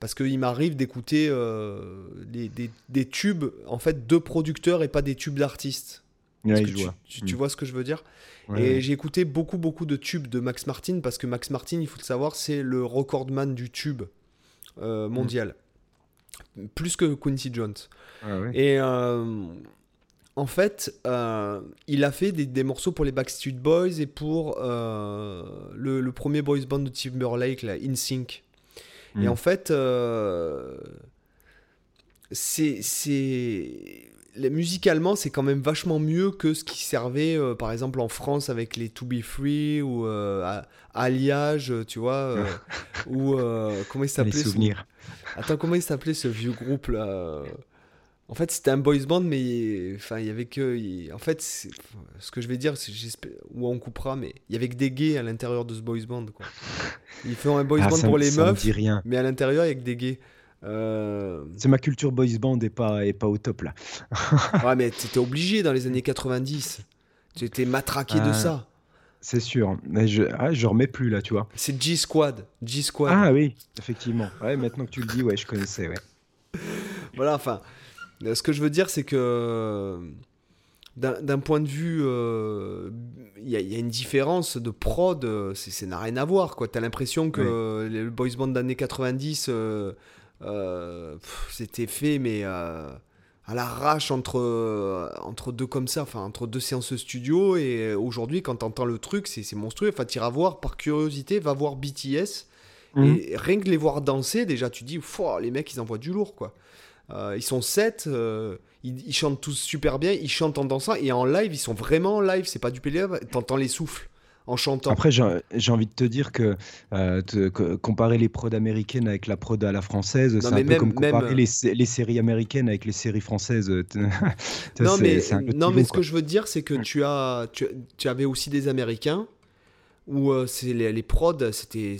parce qu'il m'arrive d'écouter euh, des, des tubes, en fait, de producteurs et pas des tubes d'artistes. Ouais, tu, vois. tu- tu Mm. vois ce que je veux dire? Ouais, et j'ai écouté beaucoup, beaucoup de tubes de Max Martin parce que Max Martin, il faut le savoir, c'est le recordman du tube euh, mondial. Plus que Quincy Jones. Ah. Et euh, en fait, euh, il a fait des, des morceaux pour les Backstreet Boys et pour le, le premier boys band de Timberlake, là, InSync. Et Mm. en fait, c'est, musicalement, c'est quand même vachement mieux que ce qui servait, euh, par exemple, en France avec les To Be Free ou euh, Alliage, tu vois, euh, ou euh, comment il Les s'appelait ce-. Attends, comment il s'appelait ce vieux groupe là? En fait, c'était un boys band, mais enfin, il y avait que. En fait, ce que je vais dire, ou on coupera, mais il y avait que des gays à l'intérieur de ce boys band. Quoi. Ils font un boys Ah, band pour me- les me meufs, rien. mais à l'intérieur, il y a que des gays. Euh, C'est ma culture boys band et pas, et pas au top là. Ouais, mais t'étais obligé dans les années 90. Tu étais matraqué de Ah. ça. C'est sûr. Mais je, ah, je remets plus là, tu vois. C'est G-Squad. G-Squad. Ah oui, effectivement. Ouais, maintenant que tu le dis, ouais, je connaissais, ouais. Voilà, enfin, ce que je veux dire, c'est que d'un point de vue, euh, il y, a- il y a une différence de prod, euh, c'est c'est n'a rien à voir, quoi. T'as l'impression que euh, le boys band d'années 90, euh, euh, pff, c'était fait, mais euh, à l'arrache entre, euh, entre deux comme ça, enfin, entre deux séances studio, et euh, aujourd'hui, quand t'entends le truc, c'est monstrueux. Enfin, t'iras voir, par curiosité, va voir BTS, Mhm. et rien que les voir danser, déjà, tu dis, les mecs, ils envoient du lourd, quoi. Euh, ils sont sept, euh, ils, ils chantent tous super bien, ils chantent en dansant, et en live, ils sont vraiment en live, c'est pas du PLF, t'entends les souffles en chantant. Après, j'ai envie de te dire que, euh, te- que comparer les prods américaines avec la prod à la française, c'est un peu comme comparer même- les, sé- les séries américaines avec les séries françaises. Non, mais, non, mais ce quoi. que je veux dire, c'est que tu, as, tu, tu avais aussi des Américains où euh, les, les prods, c'était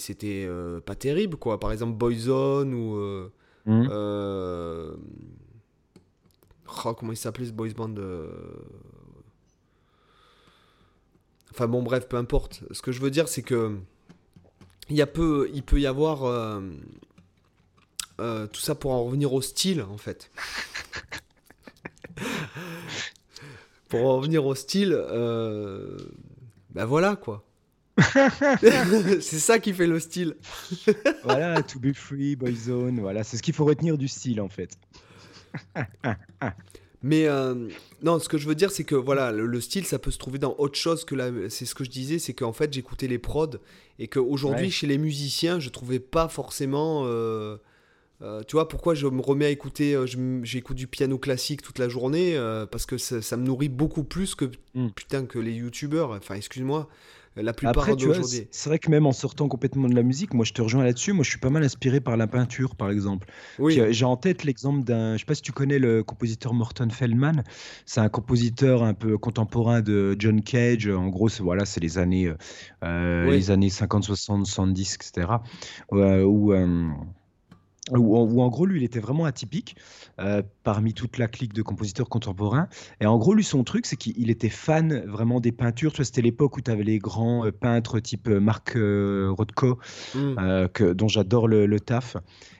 euh, pas terrible, quoi. Par exemple, Boyzone ou. euh, euh, oh, comment il s'appelait ce boys band euh, Enfin bon, bref, peu importe. Ce que je veux dire, c'est que il, y a peu, il peut y avoir euh, euh, tout ça pour en revenir au style, en fait. pour en revenir au style, euh, ben voilà quoi. c'est ça qui fait le style. Voilà, To Be Free, Boyzone, voilà, c'est ce qu'il faut retenir du style en fait. Mais euh, non, ce que je veux dire, c'est que voilà, le, le style, ça peut se trouver dans autre chose que la. C'est ce que je disais, c'est qu'en fait, j'écoutais les prods et qu'aujourd'hui, Ouais. chez les musiciens, je trouvais pas forcément. euh, euh, tu vois, pourquoi je me remets à écouter, j'écoute du piano classique toute la journée Parce que ça, ça me nourrit beaucoup plus que Mm. putain que les youtubeurs. Enfin, excuse-moi, la plupart d'aujourd'hui. c'est vrai que même en sortant complètement de la musique, moi je te rejoins là-dessus. Moi je suis pas mal inspiré par la peinture, par exemple. Oui, euh, J'ai en tête l'exemple d'un, je sais pas si tu connais le compositeur Morton Feldman. C'est un compositeur un peu contemporain de John Cage. En gros, c'est voilà, c'est les années, euh, euh, Oui. les années 50, 60, 70, etc. Euh, où, où, où, en gros lui, il était vraiment atypique euh, parmi toute la clique de compositeurs contemporains. Et en gros, lui, son truc, c'est qu'il il était fan vraiment des peintures. Tu vois, c'était l'époque où tu avais les grands euh, peintres type euh, Marc euh, Rothko Mm. euh, que, dont j'adore le, le taf.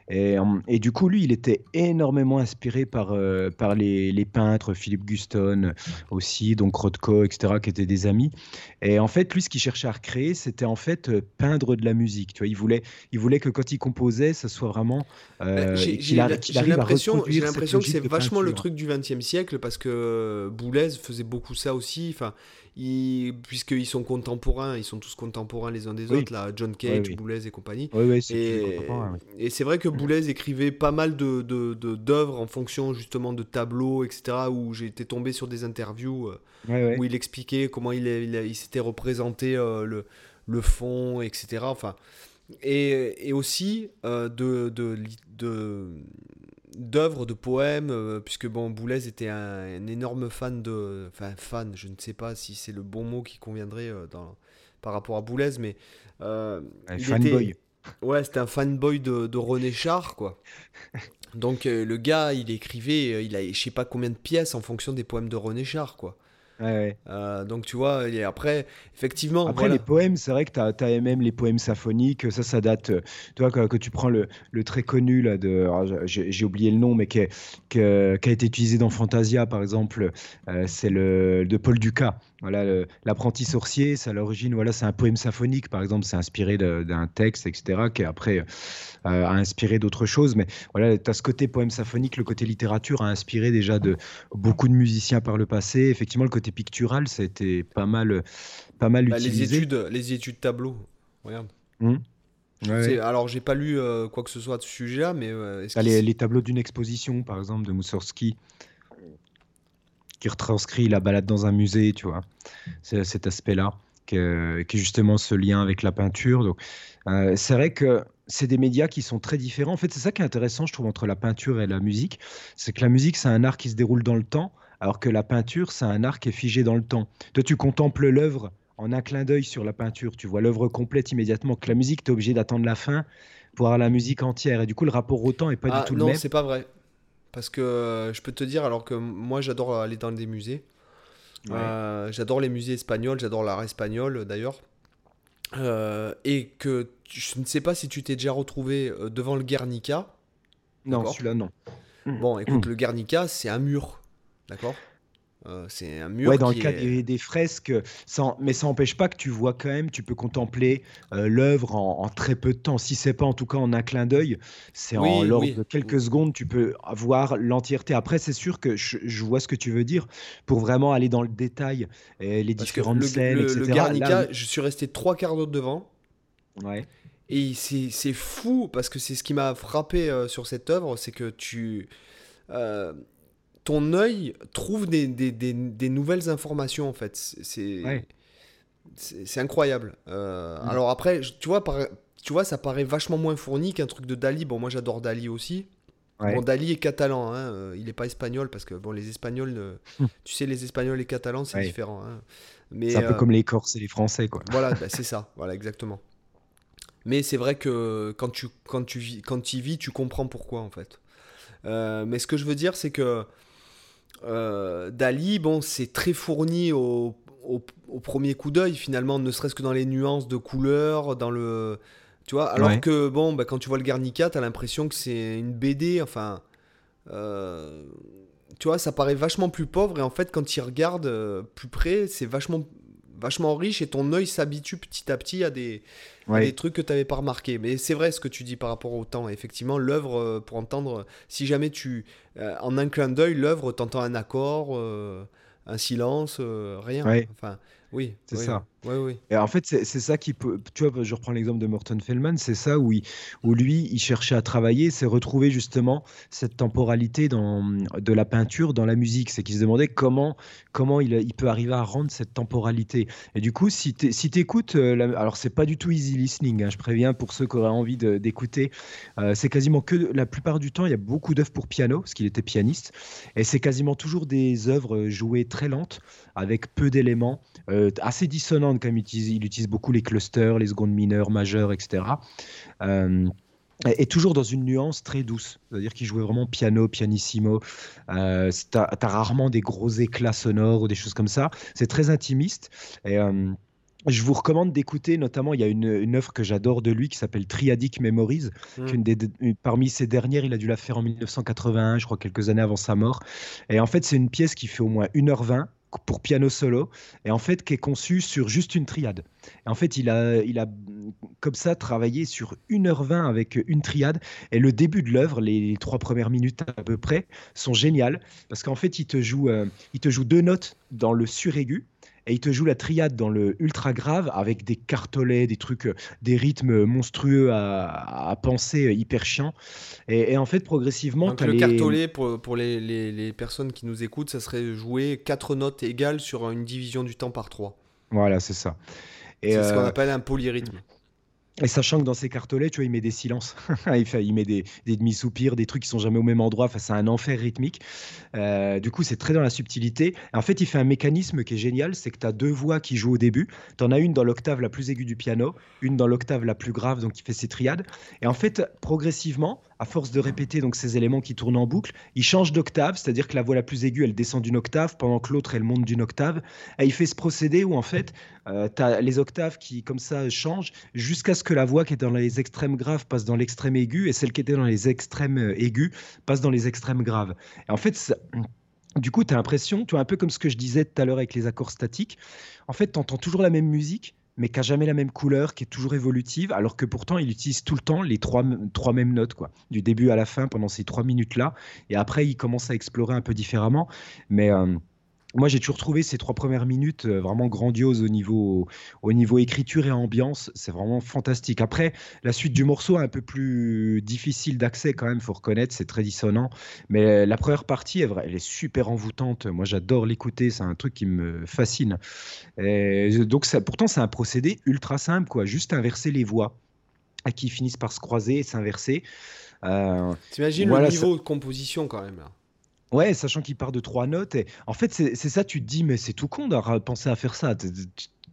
Et, euh, et du coup, lui, il était énormément inspiré par, euh, par les, les peintres, Philippe Guston aussi, donc Rothko, etc., qui étaient des amis. Et en fait, lui, ce qu'il cherchait à recréer, c'était en fait euh, peindre de la musique. Tu vois, il voulait, il voulait que quand il composait, ça soit vraiment. euh, J'ai l'impression que c'est vachement le truc du XXe siècle parce que Boulez faisait beaucoup ça aussi. Enfin, ils- puisqu'ils sont contemporains, ils sont tous contemporains les uns des Oui. autres, là, John Cage, oui. Boulez et compagnie. Oui, oui, c'est Et, c'est vrai que Boulez écrivait pas mal de, de- de- d'œuvres en fonction justement de tableaux, etc. Où j'ai été tombé sur des interviews euh, où il expliquait comment il, s'était représenté euh, le, le fond, etc. Enfin, et, et aussi euh, de, de, li- de, d'œuvres, de poèmes, euh, puisque bon, Boulez était un, énorme fan de. Enfin, fan, je ne sais pas si c'est le bon mot qui conviendrait euh, dans, par rapport à Boulez, mais. un fanboy. Ouais, c'était un fanboy de, de René Char, quoi. Donc le gars, il écrivait, il a je sais pas combien de pièces en fonction des poèmes de René Char, quoi. Euh, donc tu vois, et après, effectivement. Après les poèmes, c'est vrai que tu as, même les poèmes symphoniques, ça, ça date. Euh, tu vois, que, que tu prends le, le, très connu, là, de. J'ai oublié le nom, mais qui, qui, a été utilisé dans Fantasia, par exemple, euh, c'est le de Paul Ducas. Voilà, l'apprenti sorcier, c'est à l'origine, voilà, c'est un poème symphonique, par exemple, c'est inspiré d'un texte, etc., qui après euh, a inspiré d'autres choses. Mais voilà, tu as ce côté poème symphonique, le côté littérature a inspiré déjà de beaucoup de musiciens par le passé. Effectivement, le côté pictural, ça a été pas mal, pas mal bah, utilisé. Les études, les études tableau, regarde. Mmh. Alors, j'ai pas lu euh, quoi que ce soit de ce sujet-là, mais. Euh, les, les, tableaux d'une exposition, par exemple, de Moussorski qui retranscrit la balade dans un musée, tu vois. C'est cet aspect-là, qui, est justement ce lien avec la peinture. Donc, euh, c'est vrai que c'est des médias qui sont très différents. En fait, c'est ça qui est intéressant, je trouve, entre la peinture et la musique. C'est que la musique, c'est un art qui se déroule dans le temps, alors que la peinture, c'est un art qui est figé dans le temps. Toi, tu contemples l'œuvre en un clin d'œil sur la peinture. Tu vois l'œuvre complète immédiatement. Que la musique, tu es obligé d'attendre la fin pour avoir la musique entière. Et du coup, le rapport au temps n'est pas du ah, tout le même. Non, c'est pas vrai. Parce que euh, je peux te dire, alors que moi j'adore aller dans des musées. Euh, j'adore les musées espagnols, j'adore l'art espagnol d'ailleurs. Euh, et que je ne sais pas si tu t'es déjà retrouvé devant le Guernica. Non, celui-là non. Bon, écoute, le Guernica, c'est un mur. D'accord euh, c'est un mur. Ouais, dans le cas des, fresques, sans, mais ça n'empêche pas que tu vois quand même, tu peux contempler euh, l'œuvre en, très peu de temps. Si c'est pas en tout cas en un clin d'œil, c'est en l'ordre de quelques secondes, tu peux voir l'entièreté. Après, c'est sûr que je, vois ce que tu veux dire pour vraiment aller dans le détail, et les différentes scènes, le, etc. Le Garnica, je suis resté trois quarts d'heure devant. Ouais. Et c'est fou parce que c'est ce qui m'a frappé euh, sur cette œuvre, c'est que tu ton œil trouve des, des, des, nouvelles informations en fait. C'est incroyable. Euh, mm. Alors après, tu vois, tu vois, ça paraît vachement moins fourni qu'un truc de Dali. Bon, moi j'adore Dali aussi. Bon, Dali est catalan, hein, euh, il n'est pas espagnol parce que bon, les Espagnols, mm. tu sais, les Espagnols et les Catalans, c'est différent. Hein. C'est un peu euh, comme les Corses et les Français, quoi. Voilà, bah, c'est ça, voilà, exactement. Mais c'est vrai que quand tu, quand, tu vis, quand tu y vis, tu comprends pourquoi, en fait. mais ce que je veux dire, c'est que euh, Dali, bon, c'est très fourni au, premier coup d'œil, finalement, ne serait-ce que dans les nuances de couleurs, dans le. Tu vois, alors que, bon, bah, quand tu vois le Guernica, t'as l'impression que c'est une BD, enfin. Euh, tu vois, ça paraît vachement plus pauvre, et en fait, quand tu regardes euh, plus près, c'est vachement vachement riche et ton œil s'habitue petit à petit à des, des trucs que tu n'avais pas remarqué. Mais c'est vrai ce que tu dis par rapport au temps. Effectivement, l'œuvre, euh, pour entendre, si jamais tu, euh, en un clin d'œil, l'œuvre, t'entends un accord, euh, un silence, rien. Enfin, oui, c'est ça. Oui, oui. Et en fait, c'est ça qui peut. Tu vois, je reprends l'exemple de Morton Feldman, c'est ça où, lui, il cherchait à travailler, c'est retrouver justement cette temporalité de la peinture dans la musique. C'est qu'il se demandait comment, comment il, peut arriver à rendre cette temporalité. Et du coup, si tu écoutes, euh, alors c'est pas du tout easy listening, hein, je préviens pour ceux qui auraient envie d'écouter, euh, c'est quasiment que la plupart du temps, il y a beaucoup d'œuvres pour piano, parce qu'il était pianiste, et c'est quasiment toujours des œuvres jouées très lentes, avec peu d'éléments, euh, assez dissonantes il utilise, beaucoup les clusters, les secondes mineures, majeures, etc. Euh, et toujours dans une nuance très douce, c'est-à-dire qu'il jouait vraiment piano, pianissimo. Euh, tu as, rarement des gros éclats sonores ou des choses comme ça. C'est très intimiste. Et euh, je vous recommande d'écouter, notamment, il y a une, une œuvre que j'adore de lui qui s'appelle Triadic Memories. Mmh. des, parmi ses dernières, il a dû la faire en 1981, je crois, quelques années avant sa mort. Et en fait, c'est une pièce qui fait au moins 1h20 pour piano solo, et en fait qui est conçu sur juste une triade. Et en fait, il a, il a comme ça travaillé sur 1h20 avec une triade, et le début de l'œuvre, les, trois premières minutes à peu près, sont géniales, parce qu'en fait, il te, joue, euh, il te joue deux notes dans le suraigu, et il te joue la triade dans le ultra grave avec des cartolets, des trucs, euh, des rythmes monstrueux à, penser, euh, hyper chiants. Et, en fait, progressivement, Donc, le cartolet, pour, pour les, les, les, personnes qui nous écoutent, ça serait jouer quatre notes égales sur une division du temps par trois. Voilà, c'est ça. C'est ce qu'on appelle un polyrythme. Et sachant que dans ses cartolets, tu vois, il met des silences, il, fait, il met des, demi-soupirs, des trucs qui sont jamais au même endroit, enfin, c'est un enfer rythmique. Euh, du coup, c'est très dans la subtilité. En fait, il fait un mécanisme qui est génial, c'est que tu as deux voix qui jouent au début. Tu en as une dans l'octave la plus aiguë du piano, une dans l'octave la plus grave, donc qui fait ses triades. Et en fait, progressivement, force de répéter donc ces éléments qui tournent en boucle, il change d'octave, c'est-à-dire que la voix la plus aiguë, elle descend d'une octave, pendant que l'autre, elle monte d'une octave. Il fait ce procédé où, en fait, euh, les octaves qui, comme ça, changent jusqu'à ce que la voix qui est dans les extrêmes graves passe dans l'extrême aigu et celle qui était dans les extrêmes euh, aigus passe dans les extrêmes graves. Et en fait, du coup, tu as l'impression, tu vois, un peu comme ce que je disais tout à l'heure avec les accords statiques, en fait, tu entends toujours la même musique, mais qui n'a jamais la même couleur, qui est toujours évolutive, alors que pourtant il utilise tout le temps les trois, trois mêmes notes, quoi, du début à la fin pendant ces trois minutes-là, et après il commence à explorer un peu différemment, mais euh, moi, j'ai toujours trouvé ces trois premières minutes euh, vraiment grandioses au niveau, au niveau écriture et ambiance. C'est vraiment fantastique. Après, la suite du morceau est un peu plus difficile d'accès quand même, faut reconnaître, c'est très dissonant. Mais la première partie, elle est super envoûtante. Moi, j'adore l'écouter. C'est un truc qui me fascine. donc, ça, pourtant, c'est un procédé ultra simple, quoi. Juste inverser les voix qui finissent par se croiser et s'inverser. Euh, T'imagines le niveau de composition quand même là. Ouais, sachant qu'il part de trois notes. Et en fait, c'est ça, tu te dis, mais c'est tout con d'avoir pensé à faire ça.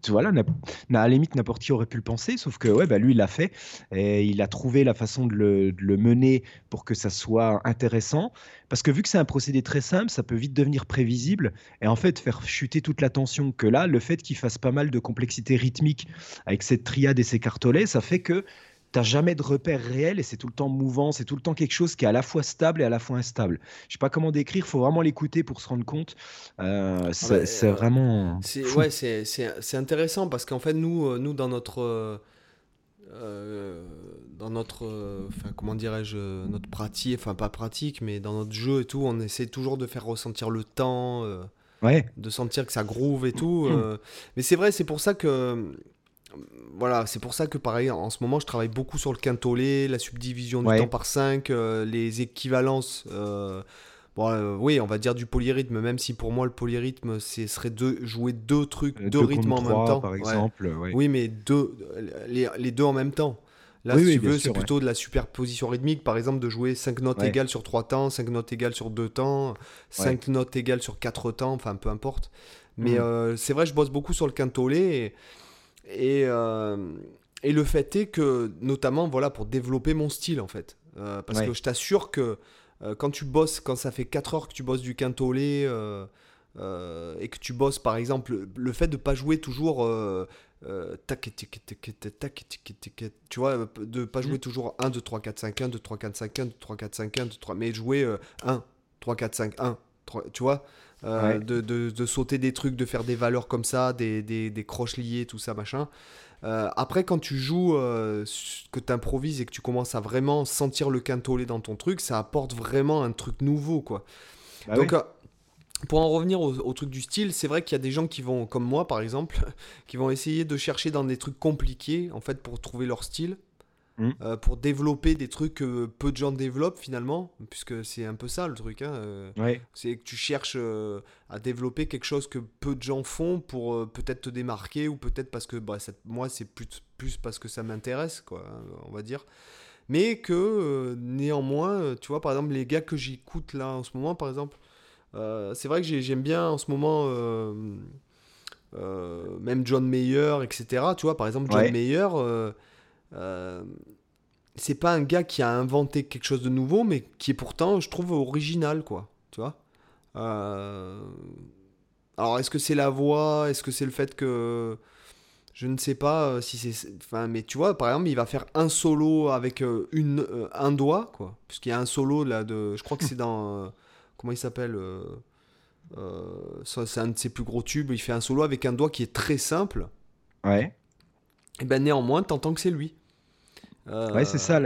Voilà, à la limite, n'importe qui aurait pu le penser, sauf que ouais, bah, lui, il l'a fait. Et il a trouvé la façon de le, mener pour que ça soit intéressant. Parce que vu que c'est un procédé très simple, ça peut vite devenir prévisible. Et en fait, faire chuter toute l'attention que là, le fait qu'il fasse pas mal de complexité rythmique avec cette triade et ces cartolets, ça fait que t'as jamais de repère réel et c'est tout le temps mouvant, c'est tout le temps quelque chose qui est à la fois stable et à la fois instable. Je sais pas comment décrire, faut vraiment l'écouter pour se rendre compte. Euh, ah c'est bah, euh, vraiment. C'est ouais, c'est intéressant parce qu'en fait nous, euh, nous dans notre dans notre, enfin comment dirais-je, notre pratique, enfin pas pratique, mais dans notre jeu et tout, on essaie toujours de faire ressentir le temps. Ouais. de sentir que ça groove et tout. mais c'est vrai, c'est pour ça que voilà, c'est pour ça que pareil, en ce moment, je travaille beaucoup sur le quintolé, la subdivision du temps par 5, euh, les équivalences. Euh, bon, euh, oui, on va dire du polyrythme, même si pour moi, le polyrythme, ce serait de jouer deux trucs, deux, rythmes en même temps. Par exemple, Oui, mais deux, les, deux en même temps. Là, si tu veux, c'est plutôt de la superposition rythmique, par exemple, de jouer 5 notes égales sur 3 temps, 5 notes égales sur 2 temps, 5 notes égales sur 4 temps, enfin, peu importe. Mais mm. c'est vrai, je bosse beaucoup sur le quintolé et et, euh, et le fait est que, notamment, voilà, pour développer mon style, en fait. Euh, parce que je t'assure que euh, quand tu bosses, quand ça fait 4 heures que tu bosses du quintolé, et que tu bosses, par exemple, le fait de pas jouer toujours... tu vois, de pas jouer toujours 1, 2, 3, 4, 5, 1, 2, 3, 4, 5, 1, 2, 3, 4, 5, 1, 2, 3, mais jouer 1, 3, 4, 5, 1, 3, tu vois euh, de, de, sauter des trucs, de faire des valeurs comme ça, des, des, des croches liées, tout ça, machin. Euh, après, quand tu joues, euh, que tu improvises et que tu commences à vraiment sentir le quintolé dans ton truc, ça apporte vraiment un truc nouveau, quoi. Bah Donc, pour en revenir au, au, truc du style, c'est vrai qu'il y a des gens qui vont, comme moi par exemple, qui vont essayer de chercher dans des trucs compliqués, en fait, pour trouver leur style. Mm. Euh, pour développer des trucs que peu de gens développent finalement, puisque c'est un peu ça le truc. Hein, euh, C'est que tu cherches euh, à développer quelque chose que peu de gens font pour peut-être te démarquer ou peut-être parce que bah, moi c'est plus, plus parce que ça m'intéresse, quoi, on va dire. Mais que néanmoins, tu vois, par exemple, les gars que j'écoute là en ce moment, par exemple, c'est vrai que j'aime bien en ce moment. même John Mayer, etc. Tu vois, par exemple, John Mayer, euh, c'est pas un gars qui a inventé quelque chose de nouveau, mais qui est pourtant, je trouve, original, quoi. Tu vois euh, Alors, est-ce que c'est la voix? Est-ce que c'est le fait que. Je ne sais pas euh, si c'est. Enfin, mais tu vois, par exemple, il va faire un solo avec une, un doigt, quoi. Puisqu'il y a un solo là de. Je crois que c'est dans. comment il s'appelle C'est un de ses plus gros tubes. Il fait un solo avec un doigt qui est très simple. Ouais. Et ben néanmoins, t'entends que c'est lui. Ouais, c'est ça.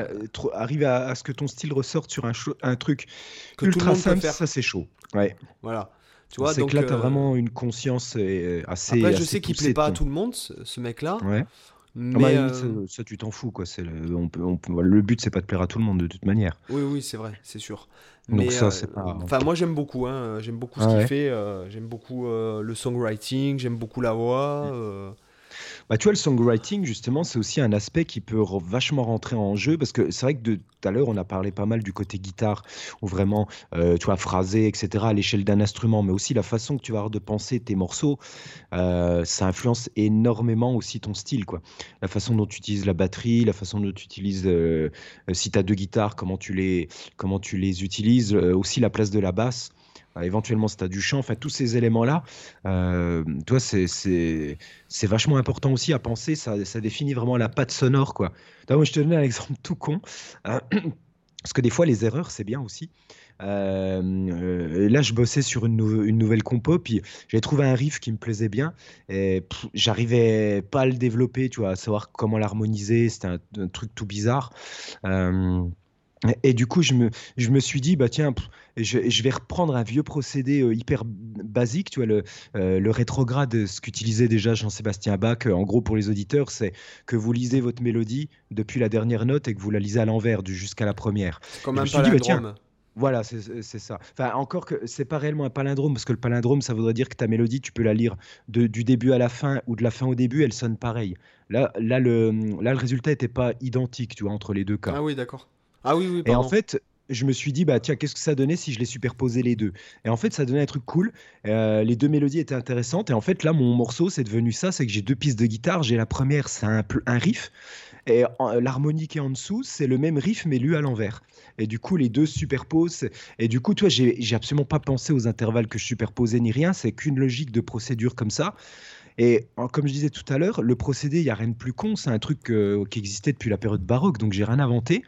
arriver à, ce que ton style ressorte sur un, un truc que ultra simple, ça c'est chaud. Ouais. Voilà. Tu vois, donc là, tu as euh, vraiment une conscience euh, assez. Après, je sais qu'il plaît pas à tout le monde, ce, mec-là. Ouais. Ah bah, mais euh, ça, tu t'en fous quoi. C'est le, on peut, on le but c'est pas de plaire à tout le monde de toute manière. Oui oui c'est vrai c'est sûr. Donc ça c'est pas. Enfin moi j'aime beaucoup hein. j'aime beaucoup ce qu'il fait. j'aime beaucoup le songwriting j'aime beaucoup la voix. Bah, tu vois, le songwriting, justement, c'est aussi un aspect qui peut vachement rentrer en jeu parce que c'est vrai que tout à l'heure, on a parlé pas mal du côté guitare ou vraiment, euh, tu vois, phrasé, etc., à l'échelle d'un instrument, mais aussi la façon que tu vas avoir de penser tes morceaux, euh, ça influence énormément aussi ton style, quoi. La façon dont tu utilises la batterie, la façon dont tu utilises, euh, si tu as deux guitares, comment tu les, comment tu les utilises, aussi la place de la basse. Éventuellement si tu as du chant, enfin tous ces éléments-là, euh, toi, c'est vachement important aussi à penser, ça, ça, définit vraiment la patte sonore. Quoi. moi, je te donne un exemple tout con, euh, parce que des fois, les erreurs, c'est bien aussi. Euh, là, je bossais sur une, une, nouvelle compo, puis j'ai trouvé un riff qui me plaisait bien, et j'arrivais pas à le développer, tu vois, à savoir comment l'harmoniser, c'était un, truc tout bizarre. Et du coup, je me, je me suis dit, bah tiens, je, je vais reprendre un vieux procédé euh, hyper basique, tu vois, le, euh, le rétrograde, ce qu'utilisait déjà Jean-Sébastien Bach, euh, en gros pour les auditeurs, c'est que vous lisez votre mélodie depuis la dernière note et que vous la lisez à l'envers, jusqu'à la première. Comme un palindrome. Bah, voilà, c'est ça. Enfin, encore que c'est pas réellement un palindrome, parce que le palindrome, ça voudrait dire que ta mélodie, tu peux la lire de, du début à la fin ou de la fin au début, elle sonne pareil. Là, là, le, là, le résultat n'était pas identique, tu vois, entre les deux cas. Ah oui, d'accord. Ah oui, oui, Et en fait, je me suis dit, bah tiens, qu'est-ce que ça donnait si je les superposais les deux? Et en fait, ça donnait un truc cool. Euh, les deux mélodies étaient intéressantes. Et en fait, là, mon morceau, c'est devenu ça c'est que j'ai deux pistes de guitare. J'ai la première, c'est un, un riff. Et l'harmonie qui est en dessous, c'est le même riff, mais lu à l'envers. Et du coup, les deux superposent. Et du coup, toi, j'ai absolument pas pensé aux intervalles que je superposais ni rien. C'est qu'une logique de procédure comme ça. Et comme je disais tout à l'heure, le procédé, il n'y a rien de plus con. C'est un truc euh, qui existait depuis la période baroque, donc j'ai rien inventé.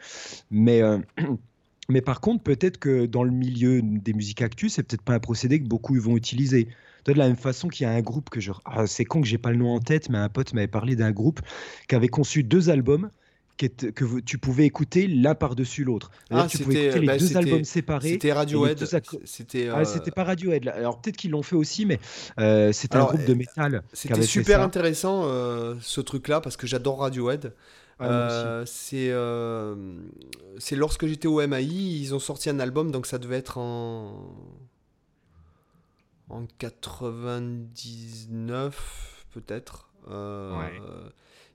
Mais. Euh, mais par contre, peut-être que dans le milieu des musiques actuelles, c'est peut-être pas un procédé que beaucoup vont utiliser. De la même façon qu'il y a un groupe que je. Ah, c'est con que j'ai pas le nom en tête, mais un pote m'avait parlé d'un groupe qui avait conçu deux albums que tu pouvais écouter l'un par-dessus l'autre. Ah, tu pouvais écouter les bah, deux albums séparés. C'était Radiohead. C'était ah, c'était pas Radiohead. Alors peut-être qu'ils l'ont fait aussi, mais euh, c'était un groupe de métal. C'était super intéressant euh, ce truc-là parce que j'adore Radiohead. Euh, c'est c'est lorsque j'étais au MAI, ils ont sorti un album, donc ça devait être en en 99 peut-être.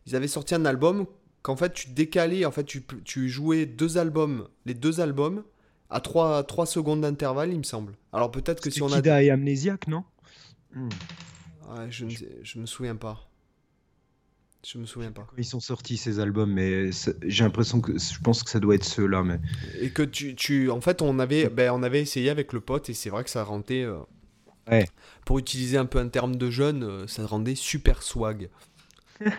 Ils avaient sorti un album qu'en fait tu décalais, en fait tu, tu, jouais deux albums, les deux albums à 3, 3 secondes d'intervalle, il me semble. Alors peut-être que si on a. Kida et Amnésiaque, non? Hmm. je, ne je me souviens pas. Je me souviens pas. Ils sont sortis ces albums, mais j'ai l'impression que je pense que ça doit être ceux-là. Mais... Et que tu, tu, en fait, on avait, ben, on avait essayé avec le pote et c'est vrai que ça rendait. Euh, ouais. Pour utiliser un peu un terme de jeune, euh, ça rendait super swag.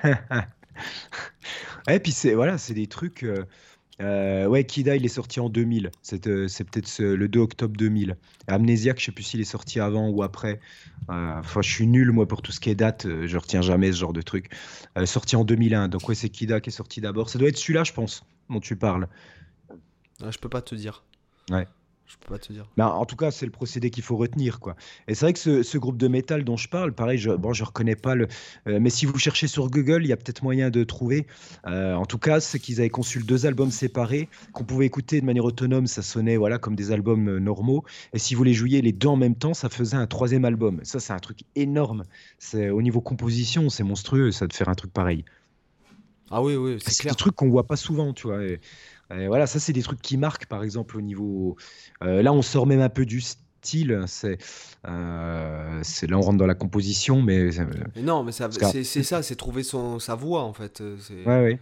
Et puis c'est voilà, c'est des trucs. Euh, euh, ouais, Kida, il est sorti en 2000. C'est euh, peut-être le 2 octobre 2000. Amnésiaque, je sais plus s'il est sorti avant ou après. Enfin, je suis nul, moi, pour tout ce qui est date. Je retiens jamais ce genre de truc. sorti en 2001. Donc, ouais, c'est Kida qui est sorti d'abord. Ça doit être celui-là, je pense, dont tu parles. Ah, je peux pas te dire. Ouais. Je peux pas te dire. Mais en tout cas, c'est le procédé qu'il faut retenir, quoi. Et c'est vrai que ce, groupe de métal dont je parle, pareil, je, bon, je reconnais pas le. Euh, mais si vous cherchez sur Google, il y a peut-être moyen de trouver. Euh, en tout cas, c'est qu'ils avaient conçu deux albums séparés qu'on pouvait écouter de manière autonome. Ça sonnait, voilà, comme des albums euh, normaux. Et si vous les jouiez les deux en même temps, ça faisait un troisième album. Ça, c'est un truc énorme. C'est au niveau composition, c'est monstrueux, ça de faire un truc pareil. Ah oui, oui, c'est clair. C'est un truc qu'on voit pas souvent, tu vois voilà, ça, c'est des trucs qui marquent, par exemple, au niveau. Euh, là, on sort même un peu du style. C'est, euh, c'est là, on rentre dans la composition, mais. non, mais c'est, ça, c'est trouver son, sa voix, en fait. C'est... Ouais, ouais.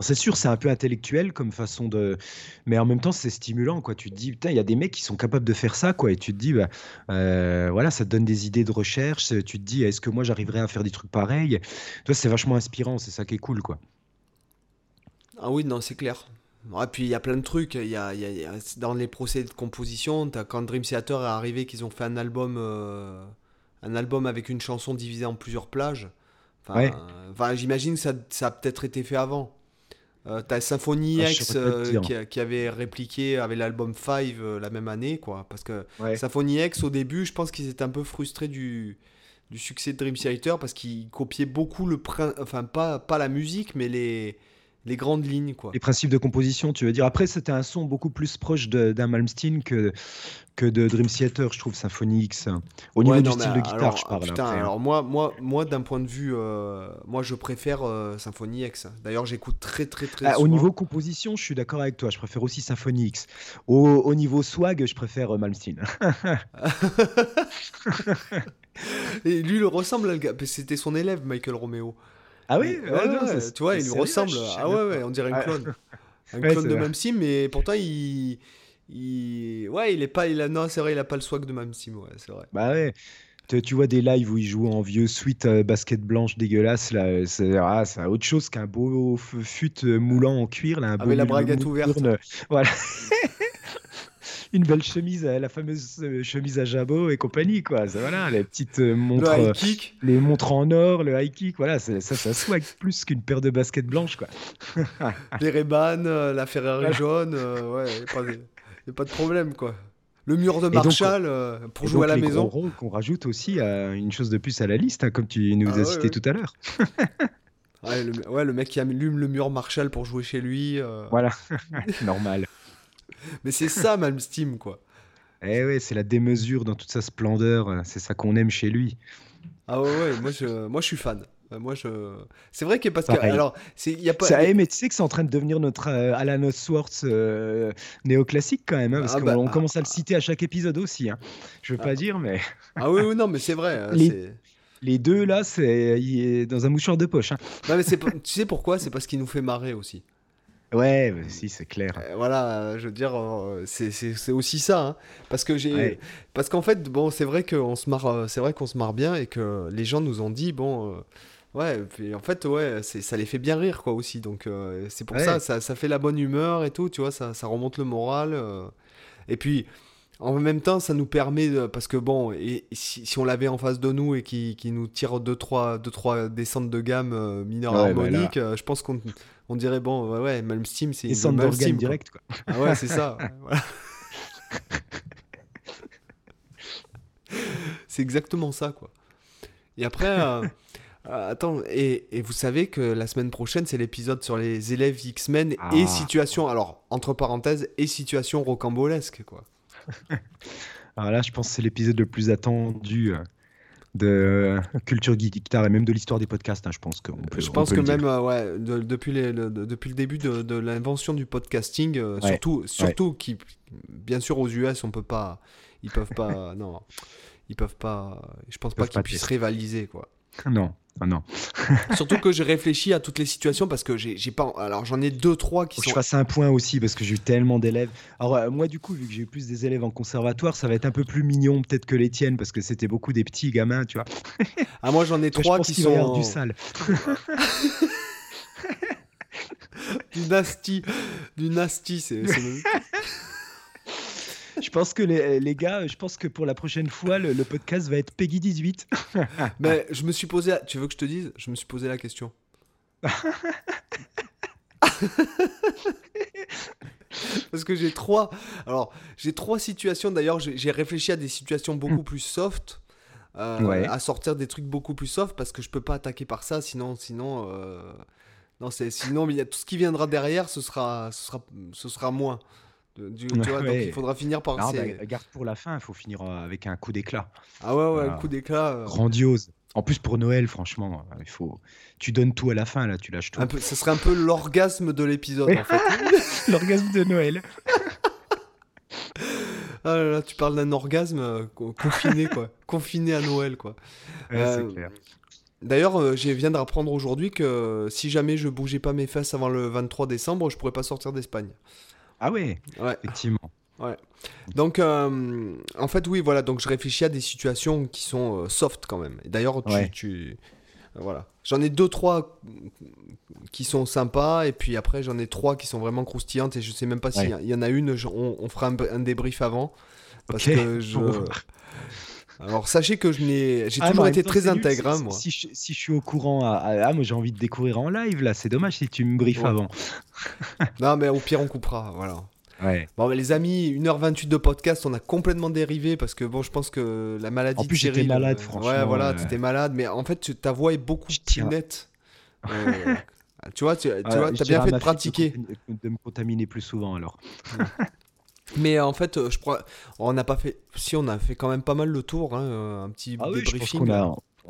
C'est sûr, c'est un peu intellectuel comme façon de, mais en même temps c'est stimulant quoi. Tu te dis putain, il y a des mecs qui sont capables de faire ça quoi, et tu te dis bah, euh, voilà, ça te donne des idées de recherche. Tu te dis est-ce que moi j'arriverai à faire des trucs pareils? Toi, c'est vachement inspirant, c'est ça qui est cool quoi. Ah oui, non, c'est clair. Et puis il y a plein de trucs. Il y a, dans les procès de composition, as, quand Dream Theater est arrivé, qu'ils ont fait un album, euh, un album avec une chanson divisée en plusieurs plages. Enfin, j'imagine que ça, ça a peut-être été fait avant. Euh, t'as Symphony ah, X euh, qui, avait répliqué avec l'album 5 la même année, quoi. Parce que Symphony X, au début, je pense qu'ils étaient un peu frustrés du, du succès de Dream Theater parce qu'ils copiaient beaucoup le. Enfin, pas, pas la musique, mais les les grandes lignes, quoi. Les principes de composition, tu veux dire. Après, c'était un son beaucoup plus proche d'un Malmsteen que, que de Dream Theater, je trouve, Symphony X. Au niveau Ouais, du non, style de guitare, alors, je parle. Putain, après, hein. alors moi, moi, moi d'un point de vue, euh, moi, je préfère euh, Symphony X. D'ailleurs, j'écoute très, très, très Ah, au niveau composition, je suis d'accord avec toi. Je préfère aussi Symphony X. Au, au niveau swag, je préfère euh, Malmsteen. Et lui, il ressemble à le gars. C'était son élève, Michael Romeo. Ah oui Ouais, Ouais, non, ouais, ça- tu vois, il lui ressemble. Ah ouais, ouais, on dirait un Ouais. clone. Un Ouais, clone de vrai. Mamsim, mais pourtant, il. il... Ouais, il est pas. Il a... Non, c'est vrai, il a pas le swag de Mamsim, ouais, c'est vrai. Bah ouais. Tu, tu vois des lives où il joue en vieux suite euh, basket blanche dégueulasse, là, c'est ah, c'est autre chose qu'un beau fut euh, moulant en cuir, là, un beau Avec la nul braguette ouverte. tourne, voilà. Une belle chemise, la fameuse euh, chemise à jabot et compagnie, quoi. Ça, voilà, les petites euh, montres, Le high euh, kick. les montres en or, le high kick, voilà, ça, ça swag plus qu'une paire de baskets blanches, quoi. Les Ray-Ban, la Ferrari Voilà. jaune, euh, ouais, y a pas de... y a pas de problème quoi. Le mur de donc, Marshall euh, pour jouer à la les maison. qu'on rajoute aussi à une chose de plus à la liste, hein, comme tu nous Ah as ouais, cité ouais. tout à l'heure. Ouais le, ouais, le mec qui allume le mur Marshall pour jouer chez lui. euh. Voilà, normal. Mais c'est ça Malmsteen quoi. Eh ouais, c'est la démesure dans toute sa splendeur, c'est ça qu'on aime chez lui. Ah ouais, ouais, moi je, moi je suis fan. Euh, Moi je, c'est vrai que parce que Pareil. alors c'est y a pas. Ça, mais tu sais que c'est en train de devenir notre euh, Alan Osworth euh, néoclassique quand même, hein, parce Ah qu'on bah, ah, commence à le citer à chaque épisode aussi. hein. Je veux Ah. pas dire, mais Ah oui, oui non mais c'est vrai. euh, Les- deux là, c'est dans un mouchoir de poche. hein. Non mais tu sais pourquoi? C'est parce qu'il nous fait marrer aussi. Ouais, bah, si, c'est clair. Euh, voilà, euh, je veux dire, euh, c'est- aussi ça, hein. parce que j'ai, Ouais. parce qu'en fait, bon, c'est vrai qu'on se marre, euh, c'est vrai qu'on se marre bien et que les gens nous ont dit, bon, euh, ouais, puis en fait, ouais, ça les fait bien rire, quoi, aussi, donc euh, c'est pour Ouais. ça, ça, ça fait la bonne humeur et tout, tu vois, ça, ça remonte le moral, euh, et puis. En même temps, ça nous permet, de- parce que bon, et si, si on l'avait en face de nous et qui, qui nous tire 2-3 deux, trois descentes de gamme euh, mineures Ouais, bah là. harmoniques, euh, je pense qu'on on dirait, bon, ouais, ouais, Malmsteen, c'est sans Malmsteen, direct, quoi. Ah ouais, c'est ça. voilà. c'est exactement ça, quoi. Et après, euh, euh, attends, et, et vous savez que la semaine prochaine, c'est l'épisode sur les élèves X-Men et Ah. situation, alors, entre parenthèses, et situation rocambolesque, quoi. Alors là, je pense que c'est l'épisode le plus attendu euh, de culture geek guitare et même de l'histoire des podcasts. hein, je pense qu'on peut. Je pense peut que même, euh, ouais, de- depuis, les- le, de- depuis le début de, de l'invention du podcasting, euh, Ouais, surtout, surtout qui, bien sûr, aux US, on peut pas, ils peuvent pas, non, ils peuvent pas, je pense pas qu'ils puissent rivaliser, quoi. Non, ah non. Surtout que j'ai réfléchi à toutes les situations parce que j'ai j'ai pas. Alors j'en ai deux, trois qui Faut que je sont. fasse un point aussi parce que j'ai eu tellement d'élèves. Alors euh, moi du coup vu que j'ai eu plus des élèves en conservatoire, ça va être un peu plus mignon peut-être que les tiennes parce que c'était beaucoup des petits gamins, tu vois. Ah, moi j'en ai trois je pense qui qu'il va y sont. avoir du sale. Du nasty. Du nasty, c'est. Je pense que les, les gars, je pense que pour la prochaine fois le, le podcast va être Peggy 18. Mais je me suis posé. la- Tu veux que je te dise? Je me suis posé la question. Parce que j'ai trois. Alors, j'ai trois situations. D'ailleurs, j'ai j'ai réfléchi à des situations beaucoup plus soft. euh, Ouais. À sortir des trucs beaucoup plus soft parce que je peux pas attaquer par ça. Sinon, sinon. euh, Non, c'est sinon il y a tout ce qui viendra derrière, ce sera, ce sera, ce sera moins. De- du- tu vois, donc Ouais. il faudra finir par. Non, bah, garde pour la fin, il faut finir euh, avec un coup d'éclat. Ah ouais, ouais, le coup d'éclat. euh, Grandiose. En plus pour Noël, franchement, euh, il faut. Tu donnes tout à la fin là, tu lâches tout. un peu, ça serait un peu l'orgasme de l'épisode en fait. L'orgasme de Noël. Ah là là, tu parles d'un orgasme euh, co- confiné quoi, confiné à Noël quoi. Ouais, Euh, c'est clair. D'ailleurs, euh, je viens d'apprendre aujourd'hui que si jamais je bougeais pas mes fesses avant le 23 décembre, je pourrais pas sortir d'Espagne. Ah ouais, Ouais. effectivement. Donc, euh, en fait, oui, voilà. Donc, je réfléchis à des situations qui sont euh, soft quand même. D'ailleurs, tu, Ouais. tu- euh, voilà. J'en ai deux, trois qui sont sympas, et puis après, j'en ai trois qui sont vraiment croustillantes. Et je sais même pas s'il y, il y en a une. je- on, on fera un, un débrief avant, parce que je. Alors, sachez que je n'ai, j'ai Ah, toujours été très intègre, hein, si, moi. Si, je, si je suis au courant, à, à- ah, moi j'ai envie de découvrir en live là, c'est dommage si tu me briefes Ouais. avant. Non, mais au pire, on coupera, voilà. Ouais. Bon, mais les amis, 1h28 de podcast, on a complètement dérivé parce que bon, je pense que la maladie. En plus, de j'étais malade, euh, franchement, Ouais, voilà, euh. t'étais malade, mais en fait, tu- ta voix est beaucoup plus nette. euh, Tu vois, tu, tu vois, dirais bien fait de pratiquer. contaminer- de me contaminer plus souvent alors. Mais en fait, euh, je crois, on n'a pas fait. Si, on a fait quand même pas mal le tour, hein, euh, un petit Ah oui, je pense débriefing.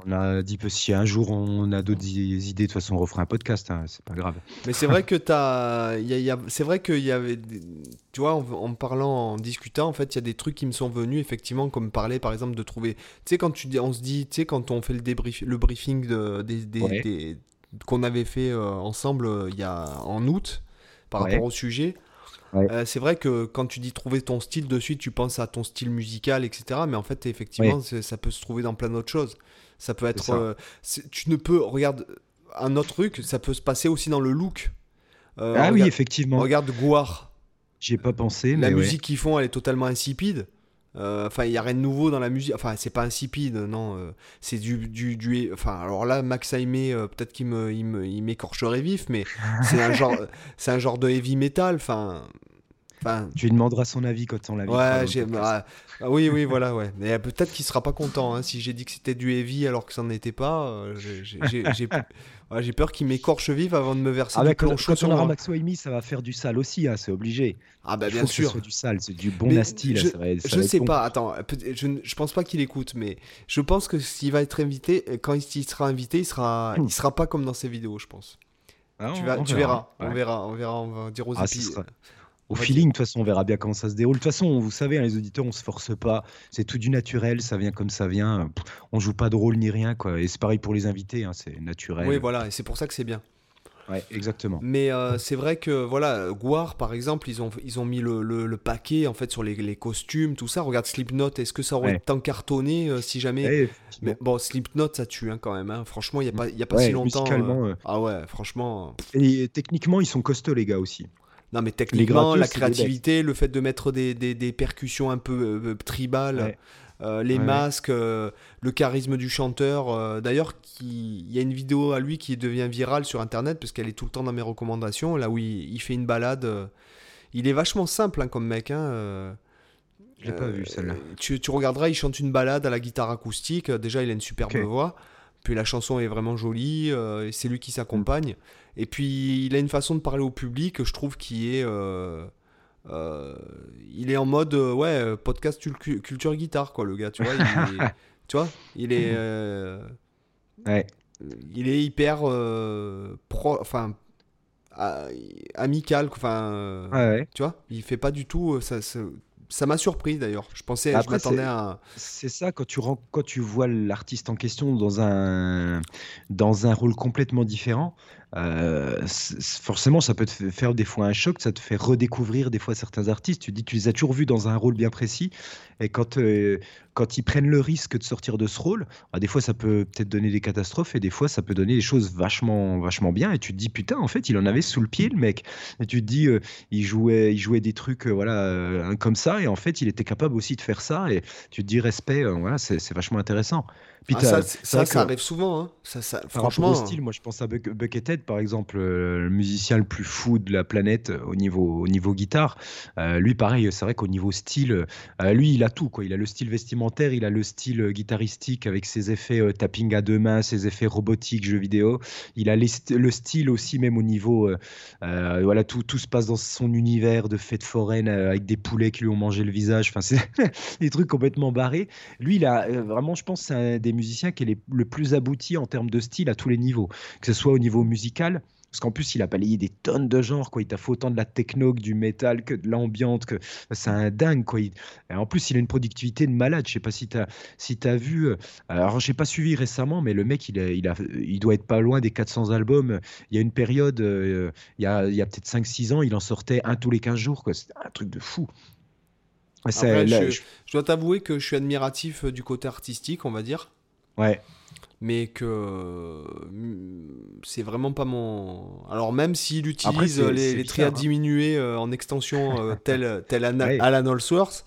on a dit que si un jour on a d'autres idées, de toute façon on refera un podcast, hein, c'est pas grave. Mais c'est vrai que t'as, y a- il y a- c'est vrai qu'il y avait, des- tu vois, en, en parlant, en discutant, en fait, il y a des trucs qui me sont venus effectivement, comme parler, par exemple, de trouver, tu sais, quand tu on se dit, tu sais, quand on fait le débrief, le briefing de, des, des- Ouais. des- qu'on avait fait euh, ensemble euh, y a en août par Ouais. rapport au sujet. Ouais. euh, c'est vrai que quand tu dis trouver ton style de suite, tu penses à ton style musical, etc. Mais en fait, effectivement, ça peut se trouver dans plein d'autres choses. Ça peut être. ça. euh, tu ne peux. Regarde, un autre truc, ça peut se passer aussi dans le look. Euh, ah oui, effectivement, regarde Gouard. j'y ai pas pensé, La mais ouais. musique qu'ils font, elle est totalement insipide. Euh, Enfin, il n'y a rien de nouveau dans la musique. Enfin, c'est pas insipide, non. euh, c'est du, du, du- Enfin, alors là, Max Aimé, euh, peut-être qu'il me, il me- il m'écorcherait vif, mais c'est un genre, c'est un genre de heavy metal. Enfin, enfin, Tu lui demanderas son avis quand on dans Ouais, j'ai- podcast. ah, oui, oui, voilà, ouais. Mais peut-être qu'il sera pas content hein, si j'ai dit que c'était du heavy alors que ça n'en était pas. j'ai- ouais, j'ai peur qu'il m'écorche vif avant de me verser Ah du quand sur on moi. Max Waimi, ça va faire du sale aussi, hein, c'est obligé. Ah bah Il bien faut que ce sûr. soit du sale, c'est du bon Mais nasty, là, je, ça va ça je va sais bon. pas, attends, je, je pense pas qu'il écoute, mais je pense que s'il va être invité, euh, quand il il sera invité, il sera, il sera pas comme dans ses vidéos, je pense. Ah, tu on- vas, on tu verra, verras, on ouais. verra, on verra, on va dire aux Ah, Au feeling, de toute façon, on verra bien comment ça se déroule. De toute façon, vous savez, hein, les auditeurs, on se force pas. C'est tout du naturel, ça vient comme ça vient. On joue pas de rôle ni rien, quoi. Et c'est pareil pour les invités, hein, c'est naturel. Oui, voilà, et c'est pour ça que c'est bien. Ouais, exactement. Mais euh, c'est vrai que voilà, Gouard par exemple, ils ont, ils ont mis le, le- le paquet en fait sur les, les costumes, tout ça. Regarde Slipknot, est-ce que ça aurait Ouais. tant cartonné euh, si jamais. Ouais, effectivement. Mais bon, Slipknot ça tue hein, quand même. hein. Franchement, il n'y a pas, il y a pas si longtemps. musicalement, euh, euh. Ah ouais, franchement. Et techniquement, ils sont costauds, les gars, aussi. Non, mais techniquement, la créativité, le fait de mettre des, des, des percussions un peu euh, tribales, Ouais. euh, les Ouais. masques, euh, le charisme du chanteur. euh, D'ailleurs, il y a une vidéo à lui qui devient virale sur internet parce qu'elle est tout le temps dans mes recommandations, là où il, il fait une balade. euh, il est vachement simple hein, comme mec. Hein, euh, Je l'ai pas vu, celle-là. tu, tu regarderas, il chante une balade à la guitare acoustique. Euh, Déjà, il a une superbe voix. Puis la chanson est vraiment jolie. euh, c'est lui qui s'accompagne. Et puis, il a une façon de parler au public, je trouve, qui est. euh, euh, il est en mode euh, ouais podcast culture guitare quoi le gars tu vois il est, tu vois il est euh, Ouais. il est hyper pro enfin amical enfin Ouais, ouais. tu vois il fait pas du tout ça ça ça m'a surpris d'ailleurs je pensais je m'attendais c'est- à C'est ça, quand tu, quand tu vois l'artiste en question dans un, dans un rôle complètement différent, euh, forcément, ça peut te faire des fois un choc, ça te fait redécouvrir des fois certains artistes. Tu dis, tu les as toujours vus dans un rôle bien précis, et quand, euh, quand ils prennent le risque de sortir de ce rôle, ah, des fois, ça peut peut-être donner des catastrophes, et des fois, ça peut donner des choses vachement, vachement bien, et tu te dis, putain, en fait, il en avait sous le pied, le mec. Et tu te dis, euh, il, jouait, il jouait des trucs voilà, comme ça, et en fait, il était capable aussi de faire ça, et tu te dis, respect, voilà, c'est vachement intéressant. Puis Ah, t'as- ça, ça, arrive souvent hein. ça, ça, par rapport franchement au style, moi je pense à Buck- Par exemple, euh, le musicien le plus fou de la planète euh, au niveau, au niveau guitare. Euh, lui, pareil, c'est vrai qu'au niveau style, lui il a tout quoi. Il a le style vestimentaire, il a le style guitaristique avec ses effets tapping à deux mains, ses effets robotiques, jeux vidéo. Il a le style aussi même au niveau, voilà, tout, tout se passe dans son univers de fête foraine avec des poulets qui lui ont mangé le visage. Enfin, c'est des trucs complètement barrés. Lui, il a vraiment, je pense, c'est un des musiciens qui est le plus abouti en termes de style à tous les niveaux, que ce soit au niveau musical. Parce qu'en plus, il a balayé des tonnes de genres, quoi. Il t'a fait autant de la techno que du métal, que de l'ambiante, que c'est un dingue, quoi. Il- en plus, il a une productivité de malade. Je sais pas si t'as si as vu. euh, Alors, j'ai pas suivi récemment, mais le mec, il, a, il, a, il doit être pas loin des 400 albums. Il y a une période, euh, il y a, il y a peut-être 5-6 ans, il en sortait un tous les 15 jours, quoi. C'était un truc de fou. C'est- Après, là, je, je- je dois t'avouer que je suis admiratif euh, du côté artistique on va dire Ouais. Mais que c'est vraiment pas mon. Alors même s'il utilise les, les triades hein. diminuées euh, en extension euh, tel, tel Ana- Ouais. Alan Allsworth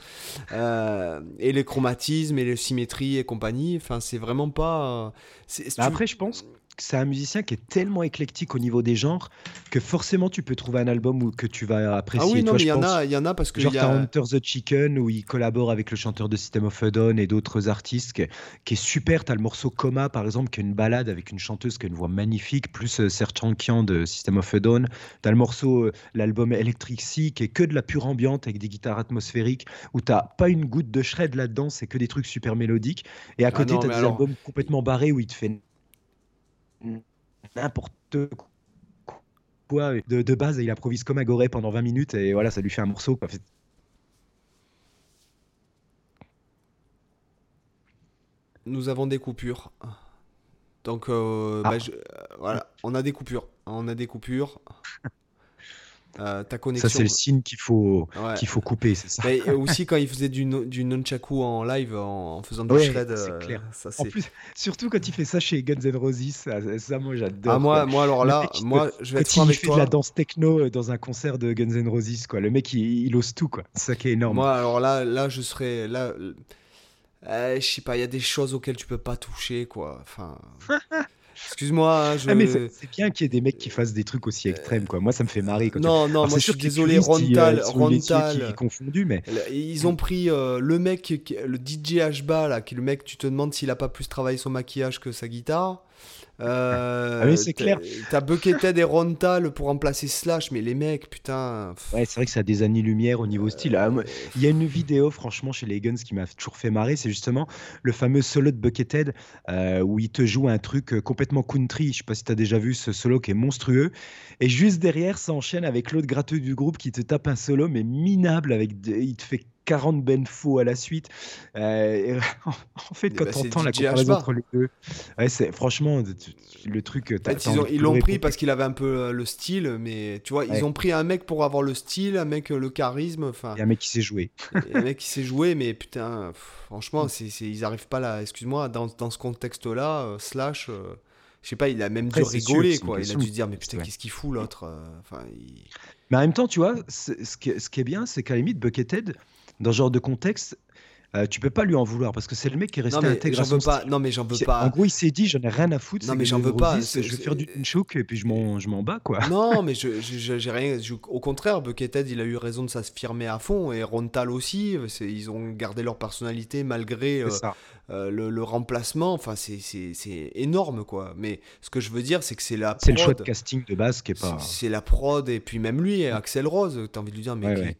euh, et les chromatismes et les symétries et compagnie, enfin c'est vraiment pas. Bah tu- après, je pense, c'est un musicien qui est tellement éclectique au niveau des genres que forcément tu peux trouver un album où, que tu vas apprécier. Ah oui, non, Toi, mais il y en a, il y en a parce que Genre, y t'as a... Hunter the Chicken où il collabore avec le chanteur de System of a Down et d'autres artistes qui, qui est super. T'as le morceau Coma par exemple qui est une balade avec une chanteuse qui a une voix magnifique, plus euh, Serge Tankian de System of a Down. T'as le morceau, euh, l'album Electric Sea qui est que de la pure ambiante avec des guitares atmosphériques où t'as pas une goutte de shred là-dedans, c'est que des trucs super mélodiques. Et à Ah côté, mais des alors- albums complètement barrés où il te fait n'importe quoi de, de base il improvise comme un goré pendant 20 minutes et voilà, ça lui fait un morceau. Quoi. Nous avons des coupures. Donc, euh, Ah. bah, je- euh, voilà, on a des coupures. On a des coupures. Euh, ta connexion. Ça, c'est le signe qu'il faut, Ouais. qu'il faut couper, c'est ça. Mais aussi quand il faisait du, no- du nunchaku en live en, en faisant du Ouais, shred, c'est euh, clair. ça En plus, surtout quand il fait ça chez Guns N' Roses, ça, ça, moi j'adore. Ah moi, quoi. moi alors là, mec, moi te- je vais Quand être franc il avec fait toi. de la danse techno euh, dans un concert de Guns N' Roses, quoi. Le mec, il, il ose tout, quoi. C'est ça qui est énorme. Moi alors là, là je serais là. euh, je sais pas, il y a des choses auxquelles tu peux pas toucher quoi. Enfin, excuse-moi, hein, je. Ah, mais c'est bien qu'il y ait des mecs qui fassent des trucs aussi extrêmes, quoi. Moi, ça me fait marrer. Quand non, non, Alors, moi c'est je sûr suis désolé, ils, euh, Rontal, Rontal. confondus, mais Ils ont pris euh, le mec, le DJ Hba là, qui est le mec, tu te demandes s'il a pas plus travaillé son maquillage que sa guitare. Euh, Ah oui, c'est t'as- clair. T'as Buckethead et Rontal pour remplacer Slash, mais les mecs, putain. pff, ouais, c'est vrai que ça a des années-lumière au niveau style. Ah, euh, Il y a une vidéo, franchement, chez les Guns qui m'a toujours fait marrer. C'est justement le fameux solo de Buckethead euh, où il te joue un truc euh, complètement country. Je sais pas si tu as déjà vu ce solo qui est monstrueux. Et juste derrière, ça enchaîne avec l'autre gratteux du groupe qui te tape un solo, mais minable. Avec Il te fait 40 ben faux à la suite. Euh, en fait, Eh quand tu c'est entends la comparaison entre les deux, ouais, c'est franchement le truc. En fait, ils ont- l'ont pris parce qu'il avait un peu euh, le style, mais tu vois, Ouais. ils ont pris un mec pour avoir le style, un mec euh, le charisme, enfin, Il y a un mec qui sait jouer. un mec qui sait jouer, mais putain, pff, franchement, c'est, c'est- ils arrivent pas là. Excuse-moi, dans, dans ce contexte-là, euh, Slash, euh, je sais pas, il a même Après, dû sûr, rigoler, une quoi. Il a dû se dire, mais putain, ouais. qu'est-ce qu'il fout l'autre Enfin, il- Mais en même temps, tu vois, ce qui, est- ce qui est bien, c'est qu'à la limite, Buckethead, dans ce genre de contexte, euh, tu peux pas lui en vouloir parce que c'est le mec qui est resté non intègre j'en à son veux pas. style. Non mais j'en veux pas. En gros, il s'est dit, j'en ai rien à foutre. Non, mais j'en veux pas, Je vais faire du choke et puis je m'en, je m'en bats, quoi. Non, mais je, j'ai rien. je- au contraire, Buckethead, il a eu raison de s'affirmer à fond, et Rontal aussi. ils ont gardé leur personnalité malgré euh, euh, le, le remplacement. Enfin, c'est, c'est, c'est énorme, quoi. Mais ce que je veux dire, c'est que c'est la C'est le choix de casting de base qui est pas. C'est, la prod, et puis même lui, Axel Rose, t'as envie de lui dire, mais Ouais, ouais.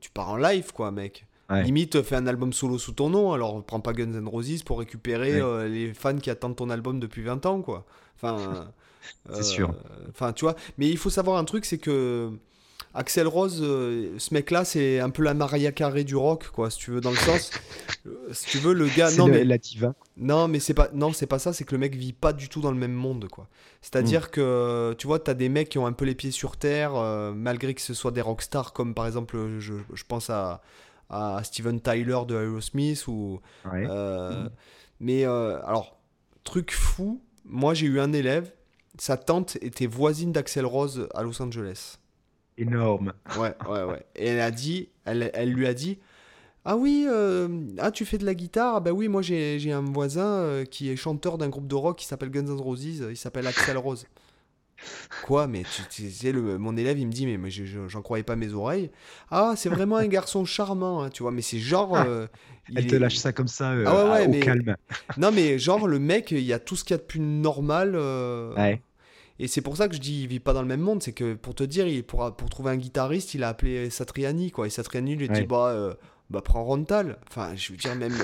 Tu pars en live, quoi, mec. Ouais. Limite, fais un album solo sous ton nom, alors prends pas Guns N' Roses pour récupérer Ouais. euh, les fans qui attendent ton album depuis 20 ans, quoi. Enfin, C'est sûr. Enfin, tu vois, mais il faut savoir un truc, c'est que Axel Rose, euh, ce mec-là, c'est un peu la Maria Carré du rock, quoi, si tu veux, dans le sens. euh, si tu veux, le gars. C'est Non, le- mais la diva. non, mais c'est pas, non, c'est pas ça, c'est que le mec vit pas du tout dans le même monde, quoi. C'est-à-dire Mm. que, tu vois, t'as des mecs qui ont un peu les pieds sur terre, euh, malgré que ce soit des rockstars, comme par exemple, je, je pense à, à Steven Tyler de Aerosmith, ou. Ouais. euh, Mais, alors, truc fou, moi j'ai eu un élève, sa tante était voisine d'Axel Rose à Los Angeles. Énorme. Ouais, ouais, ouais. Et elle a dit, elle, elle lui a dit, ah oui, euh, ah tu fais de la guitare, ah bah oui, moi j'ai j'ai un voisin euh, qui est chanteur d'un groupe de rock qui s'appelle Guns N' Roses, il s'appelle Axel Rose. Quoi, mais tu, sais, le, mon élève il me dit, mais, mais je- je- j'en croyais pas mes oreilles. Ah, c'est vraiment un garçon charmant, hein, tu vois, mais c'est genre. euh, il Elle te est- lâche ça comme ça, euh, Ah ouais, ouais, à- au mais- calme. Non, mais genre, le mec, il y a tout ce qu'il y a de plus normal. Ouais. Et c'est pour ça que je dis, il vit pas dans le même monde. C'est que pour te dire, il, pour, pour trouver un guitariste, il a appelé Satriani, quoi. Et Satriani lui a dit, Ouais. bah, euh, bah, prends Rontal. Enfin, je veux dire, même.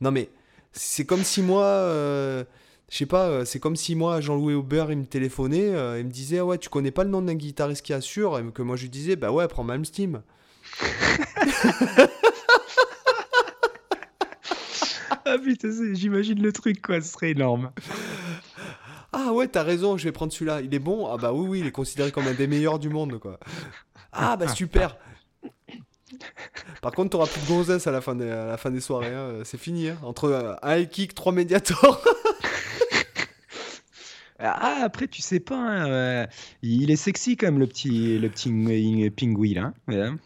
non, mais c'est comme si moi. euh, je sais pas, euh, c'est comme si moi, Jean-Louis Aubert, il me téléphonait, euh, il me disait, ah ouais, tu connais pas le nom d'un guitariste qui assure? Et que moi, je lui disais, bah ouais, prends Malmsteen. Ah putain, j'imagine le truc, quoi. Ce serait énorme. Ah ouais, t'as raison, je vais prendre celui-là. Il est bon? Ah bah oui, oui, il est considéré comme un des meilleurs du monde, quoi. Ah bah super Par contre, t'auras plus de gonzesse à la fin des, la fin des soirées, hein. c'est fini. hein. Entre euh, un high kick, trois médiators. Ah, après, tu sais pas, hein, euh, il est sexy quand même, le petit, le petit pingouin, hein.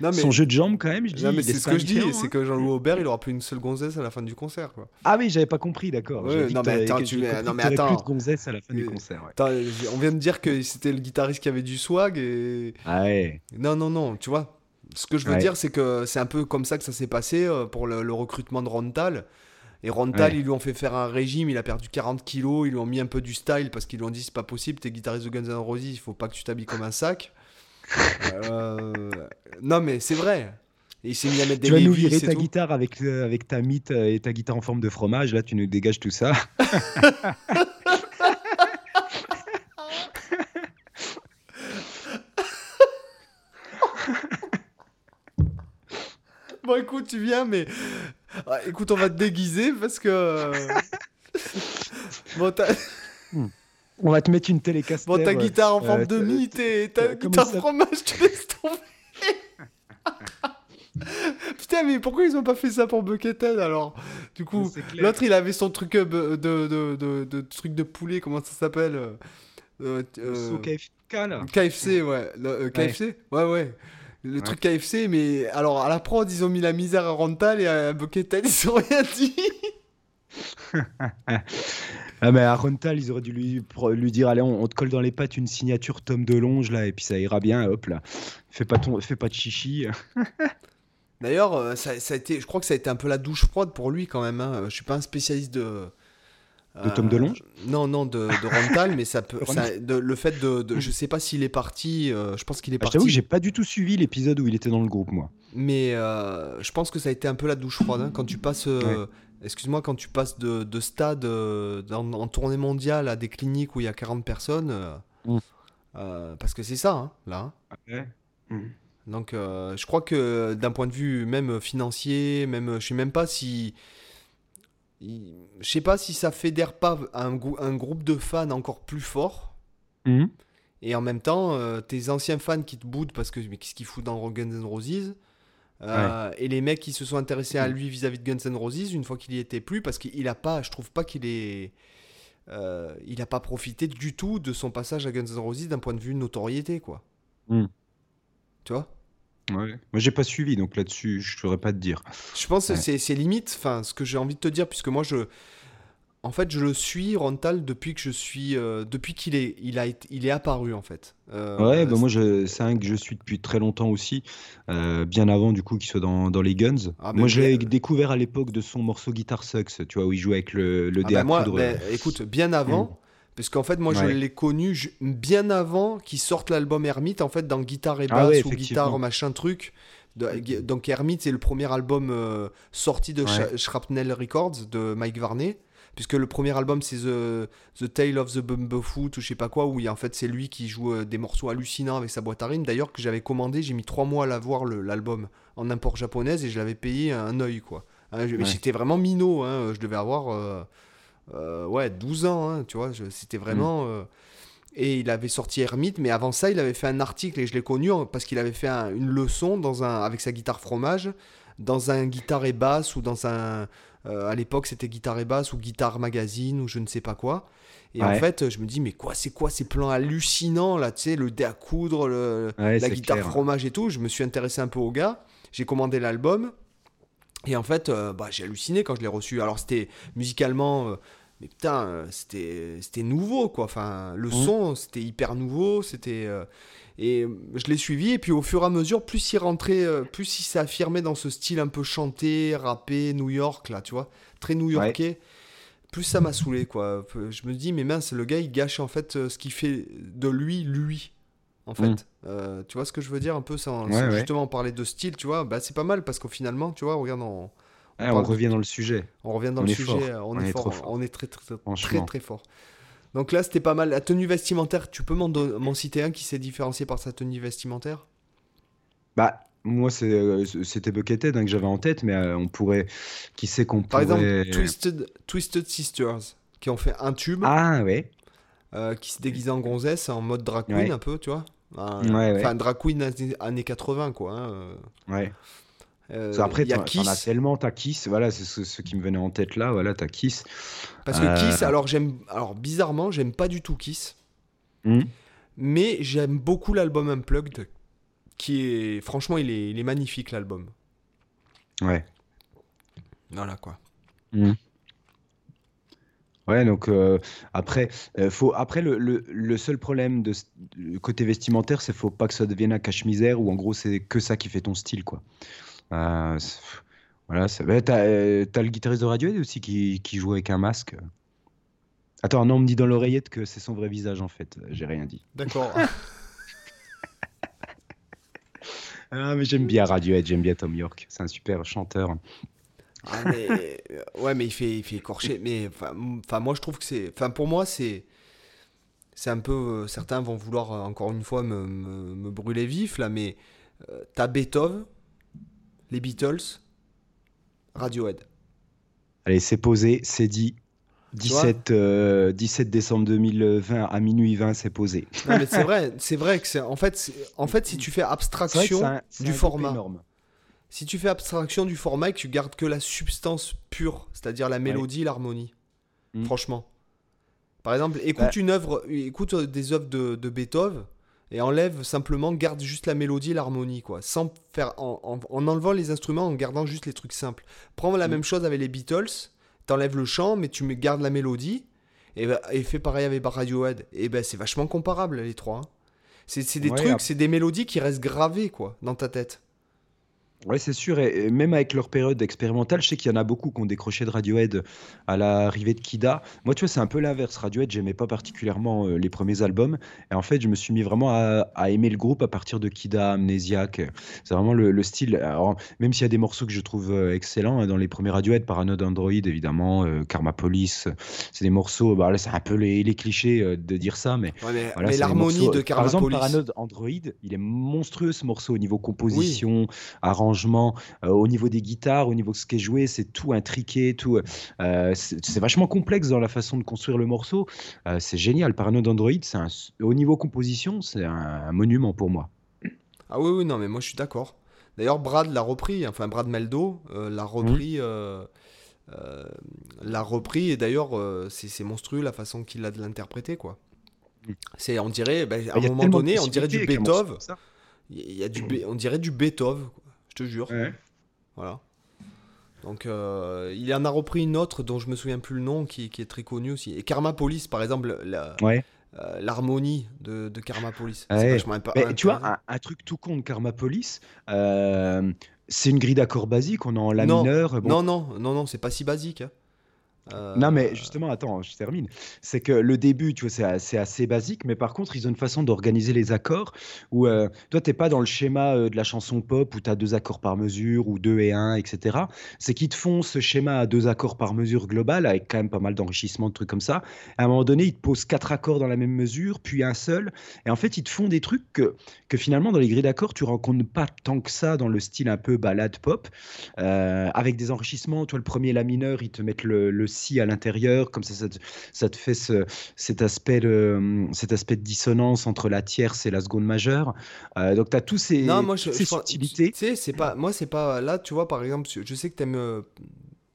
Non, mais, Son jeu de jambes, quand même, je dis. non, mais c'est ce que je dis, c'est hein. que Jean-Louis Aubert, il aura plus une seule gonzesse à la fin du concert, quoi. Ah oui, j'avais pas compris, d'accord. Ouais, non, mais t'avais- attends, tu mets- non, mais attends. plus de gonzesses à la fin du Euh, concert, ouais. Attends, on vient de dire que c'était le guitariste qui avait du swag et... Ah ouais. Non, non, non, tu vois. Ce que je veux dire, c'est que c'est un peu comme ça que ça s'est passé euh, pour le, le recrutement de Rontal. Et Rontal, Ouais. ils lui ont fait faire un régime, il a perdu 40 kilos, ils lui ont mis un peu du style parce qu'ils lui ont dit c'est pas possible, t'es guitariste de Guns N' Roses, il faut pas que tu t'habilles comme un sac. Euh, Non, mais c'est vrai. Et il s'est mis à mettre des Tu vas nous virer ta tout. guitare avec, euh, avec ta mythe euh, et ta guitare en forme de fromage. Là, tu nous dégages tout ça. Bon, écoute, tu viens, mais. Ah, écoute, on va te déguiser parce que. euh, bon, ta, On va te mettre une télécaster. bon, ta guitare en forme de et ta guitare fromage, tu laisses tomber. Putain, mais pourquoi ils ont pas fait ça pour Buckethead alors? Du coup, l'autre il avait son truc euh, de, de, de, truc de poulet, comment ça s'appelle? Euh. KFC, ouais. KFC Ouais, ouais. Le Ouais. truc KFC, mais alors à la prod, ils ont mis la misère à Rental et à Buckethead, ils ont rien dit. Ah, mais à Rontal, ils auraient dû lui, lui dire Allez, on, on te colle dans les pattes une signature Tom DeLonge, là, et puis ça ira bien. Hop, là. Fais pas, ton, fais pas de chichi. D'ailleurs, euh, ça, ça a été, je crois que ça a été un peu la douche froide pour lui quand même. hein. Je suis pas un spécialiste de. De Tom DeLonge Non, non, de, de Rental, mais ça peut. Ça- de- le fait de, de- Je sais pas s'il est parti, euh, je pense qu'il est Ah, je parti. t'avoue que j'ai pas du tout suivi l'épisode où il était dans le groupe, moi. Mais euh, je pense que ça a été un peu la douche froide hein, quand tu passes. euh, Excuse-moi, quand tu passes de, de stade euh, dans- en tournée mondiale à des cliniques où il y a 40 personnes. euh, Mm. euh, parce que c'est ça, hein, là. hein. Ouais. Donc, euh, je crois que d'un point de vue même financier, même, je sais même pas si. Je sais pas si ça fédère pas un, grou- un groupe de fans encore plus fort. Mhm. Et en même temps, euh, tes anciens fans qui te boudent parce que mais qu'est-ce qu'il fout dans Guns N' Roses Euh, Et les mecs qui se sont intéressés à lui vis-à-vis de Guns N' Roses une fois qu'il y était plus, parce qu'il a pas, je trouve pas qu'il est, euh, il a pas profité du tout de son passage à Guns N' Roses d'un point de vue notoriété, quoi. Mm. Tu vois? Ouais. Moi, j'ai pas suivi, donc là-dessus, je saurais pas te dire. Je pense que Ouais. c'est- c'est limite, enfin, ce que j'ai envie de te dire, puisque moi, je, en fait, je le suis Rontal depuis que je suis, euh, depuis qu'il est, il a été, il est apparu en fait. Euh, Ouais, bah moi, je- c'est un que je suis depuis très longtemps aussi, euh, bien avant du coup qu'il soit dans, dans les Guns. Ah, mais moi, je l'ai découvert à l'époque de son morceau Guitar Sucks, tu vois, où il jouait avec le, le Ah bah moi, coudre. écoute, bien avant, parce qu'en fait, moi, je l'ai connu bien avant qu'il sorte l'album Hermite, en fait, dans Guitare et Ah Basse ouais, ou. Guitare machin truc. De- donc Hermite, c'est le premier album euh, sorti de Ouais. Shrapnel Records de Mike Varney. Puisque le premier album c'est The, The Tale of the Bumblefoot ou je sais pas quoi, où il en fait c'est lui qui joue euh, des morceaux hallucinants avec sa boîte à rythme. D'ailleurs que j'avais commandé, j'ai mis trois mois à l'avoir l'album en import japonaise et je l'avais payé un œil quoi. Hein. J'étais vraiment minot, hein, je devais avoir euh, euh, ouais, 12 ans, hein, tu vois, c'était vraiment... Mm. euh, et il avait sorti Hermite, mais avant ça, il avait fait un article, et je l'ai connu en- parce qu'il avait fait un- une leçon dans un, avec sa guitare fromage, dans un guitare et basse, ou dans un... euh, à l'époque, c'était guitare et basse, ou guitare magazine, ou je ne sais pas quoi. Et en fait, je me dis, mais quoi, c'est quoi ces plans hallucinants, là, tu sais, le dé à coudre, le- Ouais, la guitare clair. fromage et tout. Je me suis intéressé un peu au gars, j'ai commandé l'album, et en fait, euh, bah, j'ai halluciné quand je l'ai reçu. Alors, c'était musicalement, euh, mais putain, euh, c'était c'était nouveau, quoi. Enfin, le Mhm. son, c'était hyper nouveau, c'était. euh, et euh, je l'ai suivi, et puis au fur et à mesure, plus il rentrait, plus il s'affirmait dans ce style un peu chanté, rappé, New York, là, tu vois, très new-yorkais. Plus ça m'a saoulé, quoi. Je me dis, mais mince, le gars, il gâche en fait ce qui fait de lui, lui, en fait. Euh, tu vois ce que je veux dire un peu sans, Ouais, sans ouais. justement parler de style, tu vois bah, C'est pas mal parce qu'au finalement, tu vois, regarde, on, Ouais, on de- revient dans le sujet. on revient dans On le est sujet, fort. on, est, fort, fort. on est très très très, très fort. Donc là, c'était pas mal. La tenue vestimentaire, tu peux m'en citer un qui s'est différencié par sa tenue vestimentaire? Bah, moi, euh, c'était Buckethead hein, que j'avais en tête, mais euh, on pourrait. Qui sait qu'on Par pourrait. exemple, Twisted, Twisted Sisters, qui ont fait un tube, Ah, ouais. euh, qui se déguisaient en gonzesse, en mode drag queen Ouais. un peu, tu vois Un- Ouais, ouais. Enfin, drag queen années, années 80, quoi. hein. Ouais. Euh, qu'après, il y a t'en as Kiss. tellement, t'as Kiss, voilà, c'est ce, ce qui me venait en tête là, voilà, t'as Kiss. Parce que Euh, Kiss, alors j'aime, alors bizarrement, j'aime pas du tout Kiss, Hmm. mais j'aime beaucoup l'album Unplugged, qui est, franchement, il est, il est magnifique l'album. Ouais. Voilà quoi. Ouais, donc euh, après, euh, faut, après le, le, le seul problème de côté vestimentaire, c'est faut pas que ça devienne un cache-misère où en gros c'est que ça qui fait ton style, quoi. Euh, c'est- voilà, ouais, t'as, euh, t'as le guitariste de Radiohead aussi qui, qui joue avec un masque. Attends, non, on me dit dans l'oreillette que c'est son vrai visage en fait. J'ai rien dit. D'accord. Ah, mais j'aime bien Radiohead, j'aime bien Tom York. C'est un super chanteur. Ah, mais, euh, ouais, mais il fait, il fait écorcher. Mais enfin, moi, je trouve que c'est. Enfin, pour moi, c'est. C'est un peu. euh, certains vont vouloir, encore une fois, me, me- me brûler vif, là, mais. euh, T'as Beethoven, les Beatles, Radiohead. Allez, c'est posé, c'est dit. Tu vois 17, euh, 17 décembre 2020 à minuit 20, c'est posé. Non, mais c'est vrai, c'est vrai que c'est. En fait, en fait, si tu fais abstraction un- du format. Si tu fais abstraction du format et que tu gardes que la substance pure, c'est-à-dire la mélodie, l'harmonie, Mm. franchement. Par exemple, écoute Bah. une œuvre, écoute euh, des œuvres de, de Beethoven et enlève simplement, garde juste la mélodie et l'harmonie, quoi, sans faire, en, en- en enlevant les instruments, en gardant juste les trucs simples. Prends la Mm. même chose avec les Beatles, t'enlèves le chant, mais tu gardes la mélodie et, bah, et fais pareil avec Radiohead. Et ben c'est vachement comparable les trois. hein. C'est des Ouais, trucs, c'est des mélodies qui restent gravées quoi dans ta tête. Ouais, c'est sûr. Et, et même avec leur période expérimentale, je sais qu'il y en a beaucoup qui ont décroché de Radiohead à l'arrivée de Kida. Moi, tu vois, c'est un peu l'inverse. Radiohead, j'aimais pas particulièrement euh, les premiers albums. Et en fait, je me suis mis vraiment à, à aimer le groupe à partir de Kida, Amnesiac. C'est vraiment le, le style. Alors, même s'il y a des morceaux que je trouve euh, excellents hein, dans les premiers Radiohead, Paranoid Android, évidemment, euh, Karma Police, c'est des morceaux. Bah, c'est un peu les, les clichés euh, de dire ça, mais Ouais, mais voilà, l'harmonie de Par exemple, Karma. Paranoid Android, il est monstrueux ce morceau au niveau composition, arrangement, euh, au niveau des guitares, au niveau de ce qui est joué, c'est tout intriqué, tout. euh, c'est vachement complexe dans la façon de construire le morceau. Euh, c'est génial. Paranoid Android, c'est un- au niveau composition, c'est un, un monument pour moi. Ah oui, oui, non, mais moi je suis d'accord. D'ailleurs, Brad l'a repris, enfin Brad Meldo euh, l'a repris. euh, euh, l'a repris, et d'ailleurs, c'est monstrueux la façon qu'il a de l'interpréter, quoi. Mm. C'est, on dirait, ben, à y un moment donné, on dirait du Beethoven. Il y a du, on dirait du Beethoven, te jure. Ouais. Voilà. Donc, euh, il en a repris une autre dont je me souviens plus le nom, qui, qui est très connue aussi. Et Karma Police, par exemple, la- Ouais. euh, l'harmonie de, de Karma Police. Ouais. Mais tu vois, un, un truc tout con de Karma Police, euh, c'est une grille d'accords basique, on est en la Non, mineur. bon, Non, non, non, non, c'est pas si basique. hein. Euh, Non, mais justement, attends, je termine. C'est que le début, tu vois, c'est assez, basique, mais par contre, ils ont une façon d'organiser les accords où euh, toi, t'es pas dans le schéma euh, de la chanson pop où tu as deux accords par mesure ou deux et un, etc. C'est qu'ils te font ce schéma à deux accords par mesure global avec quand même pas mal d'enrichissement, de trucs comme ça. À un moment donné, ils te posent quatre accords dans la même mesure, puis un seul. Et en fait, ils te font des trucs que, que finalement, dans les grilles d'accords, tu rencontres pas tant que ça dans le style un peu balade pop, euh, avec des enrichissements. Toi, le premier, la mineur, ils te mettent le, le si à l'intérieur, comme ça, ça te, ça te fait ce- cet, aspect de, cet aspect de dissonance entre la tierce et la seconde majeure. Euh, donc, tu as tous ces, Non, moi, je, ces je subtilités. Tu sais, c'est pas. Moi, c'est pas. Là, tu vois, par exemple, je sais que t'aimes, euh,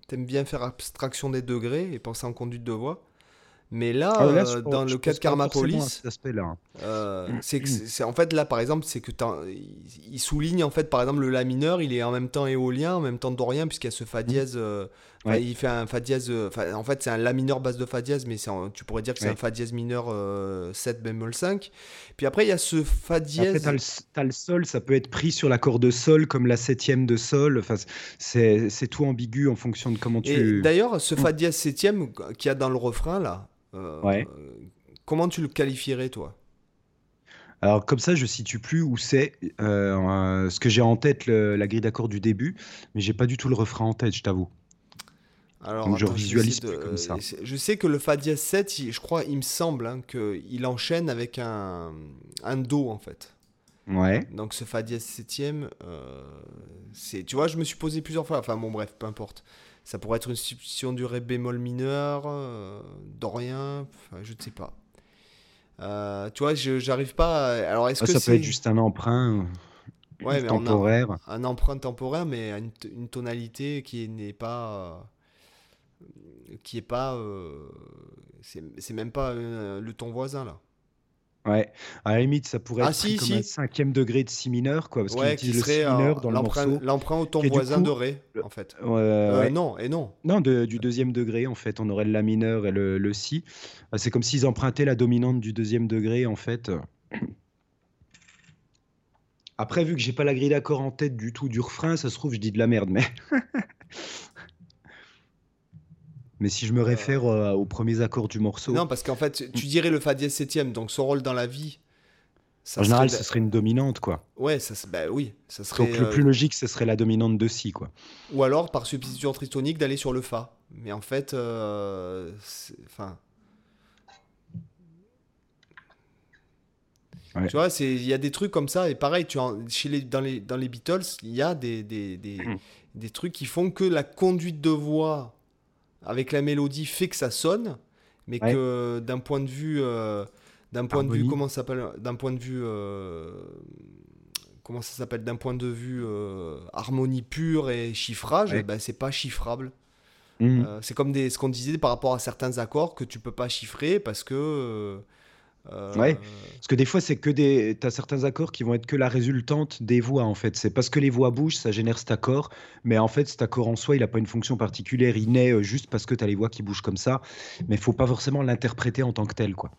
t'aimes bien faire abstraction des degrés et penser en conduite de voix. Mais là, Ah, là, euh, dans le cas de Karma Police, hein. euh, c'est que c'est en fait là, par exemple, c'est que il, il souligne en fait, par exemple, le la mineur, il est en même temps éolien, en même temps dorien, puisqu'il y a ce fa dièse. euh, enfin, Ouais. Il fait un fa dièse. euh, enfin, en fait, c'est un la mineur base de fa dièse, mais tu pourrais dire que c'est Ouais. un fa dièse mineur euh, 7 bémol 5. Puis après, il y a ce fa Après, dièse. t'as le, le sol, ça peut être pris sur l'accord de sol comme la septième de sol. Enfin, c'est tout ambigu en fonction de comment tu. d'ailleurs, ce fa dièse septième qu'il y a dans le refrain là, euh, Ouais. comment tu le qualifierais toi? Alors comme ça, je situe plus où c'est. Euh, ce que j'ai en tête, le- la grille d'accords du début, mais j'ai pas du tout le refrain en tête, je t'avoue. Alors, Donc, je attends, visualise plus comme ça. Je sais que le fa dièse 7, il- je crois, il me semble hein, qu'il enchaîne avec un, un do en fait. Ouais. Donc ce fa dièse septième, euh, c'est, tu vois, je me suis posé plusieurs fois. Enfin bon, bref, peu importe. Ça pourrait être une substitution du ré bémol mineur, euh, dorien, enfin, je ne sais pas. Euh, tu vois, je j'arrive pas. à- Alors est-ce Ah, que ça peut être juste un emprunt. Ouais, un, temporaire. un emprunt temporaire, mais à une, une tonalité qui n'est pas. Qui est pas. euh, c'est même pas euh, le ton voisin, là. Ouais. À la limite, ça pourrait Ah, être si, comme si. un cinquième degré de si mineur, quoi, parce qu'il Ouais, qui utilise le si euh, mineur dans le l'emprunt morceau. l'emprunt au ton voisin coup, de Ré, en fait. Ouais, Euh, ouais. non, et non. Non, de- du deuxième degré, en fait, on aurait le la mineur et le, le si. C'est comme s'ils empruntaient la dominante du deuxième degré, en fait. Après, vu que j'ai pas la grille d'accord en tête du tout du refrain, ça se trouve, je dis de la merde, mais. Mais si je me réfère euh, aux premiers accords du morceau, Non, parce qu'en fait, tu dirais le Fa dièse septième, donc son rôle dans la vie. Ça en général, serait ce serait une dominante, quoi. Ouais, ça, bah oui, ça serait. Donc le euh, plus logique, ce serait la dominante de si, quoi. Ou alors, par substitution tritonique, d'aller sur le Fa. Mais en fait, euh, enfin. Ouais. Tu vois, il y a des trucs comme ça, et pareil, tu en- chez les, dans, les, dans les Beatles, il y a des, des, des, des trucs qui font que la conduite de voix avec la mélodie fait que ça sonne, mais Ouais. que d'un point de vue, euh, d'un point de vue, comment ça s'appelle, d'un point de vue, euh, comment ça s'appelle, d'un point de vue euh, harmonie pure et chiffrage, Ouais. ben, c'est pas chiffrable. Mhm. Euh, c'est comme des, ce qu'on disait par rapport à certains accords que tu peux pas chiffrer parce que. Euh, Ouais. Parce que des fois, c'est que des. T'as certains accords qui vont être que la résultante des voix, en fait. C'est parce que les voix bougent, ça génère cet accord. Mais en fait, cet accord en soi, il n'a pas une fonction particulière. Il naît euh, juste parce que t'as les voix qui bougent comme ça. Mais il faut pas forcément l'interpréter en tant que tel, quoi.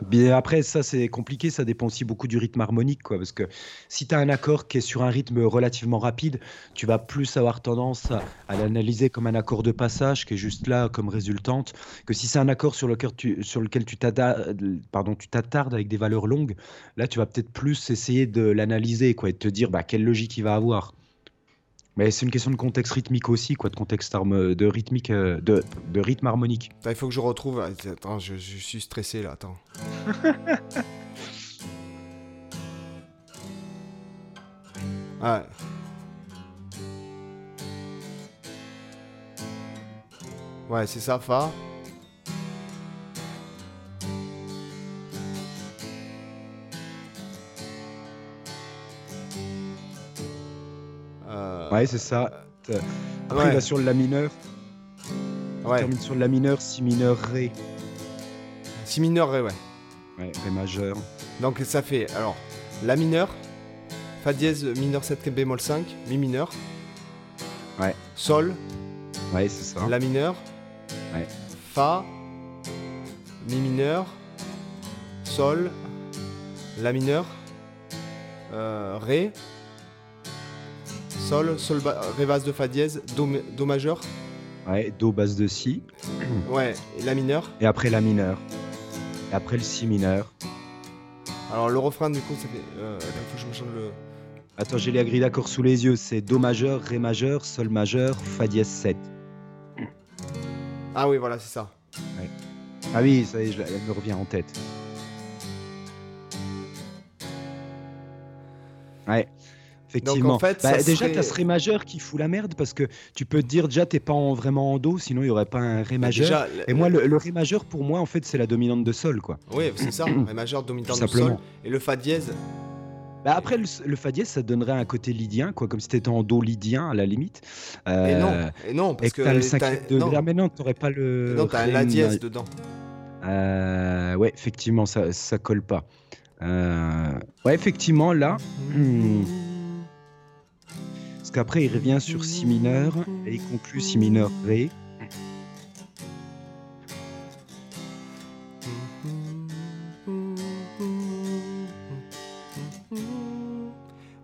Bien après, ça c'est compliqué, ça dépend aussi beaucoup du rythme harmonique, quoi. Parce que si tu as un accord qui est sur un rythme relativement rapide, tu vas plus avoir tendance à, l'analyser comme un accord de passage qui est juste là comme résultante, que si c'est un accord sur lequel tu, sur lequel tu t'attardes avec des valeurs longues, là tu vas peut-être plus essayer de l'analyser, et de te dire bah, quelle logique il va avoir. Mais c'est une question de contexte rythmique aussi, quoi, de contexte harmo- de rythmique, euh, de, de rythme harmonique. Attends, il faut que je retrouve. Attends, je, je suis stressé là. Attends. ouais. Ouais, c'est ça, Fa. Ouais, c'est ça. Après, ouais. il va sur le la mineur. Ouais. termine sur le la mineur, si mineur, ré. Si mineur, ré, ouais. Ouais, ré majeur. Donc ça fait alors La mineur, Fa dièse mineur 7 bémol 5, Mi mineur, Ouais. Sol, Ouais, c'est ça. La mineur, Ouais. Fa, Mi mineur, Sol, La mineur, euh, Ré, Sol, Sol Ré basse de Fa dièse, Do, ma- do majeur, Ouais, do basse de si. ouais, et La mineur. Et après la mineur. Et après le si mineur. Alors le refrain du coup ça fait... Euh, attends, faut que je me change le... Attends, j'ai les grilles d'accords sous les yeux. C'est do majeur, ré majeur, sol majeur, fa dièse 7. Ah oui voilà c'est ça. Ah oui, ça y est, je elle me revient en tête. Ouais. Effectivement. en fait, Bah, ça déjà, serait- t'as ce ré majeur qui fout la merde parce que tu peux te dire déjà t'es pas en- vraiment en do, sinon il y aurait pas un ré majeur. Déjà, Et moi, le, le ré majeur pour moi, en fait, c'est la dominante de sol, quoi. Oui, c'est ça, Ré majeur dominant Tout du sol. Et le Fa dièse, Bah après, le, le fa dièse, ça donnerait un côté lydien, quoi, comme si t'étais en do lydien à la limite. et Euh, non, et non, Et parce que que t'as le t'as- cinquième degré. non, mais non, t'aurais pas le. non, t'as un La dièse dedans. Euh, ouais, effectivement, ça, ça colle pas. Euh, ouais, effectivement, là. hmm, Parce qu'après, il revient sur Si mineur et il conclut Si mineur Ré.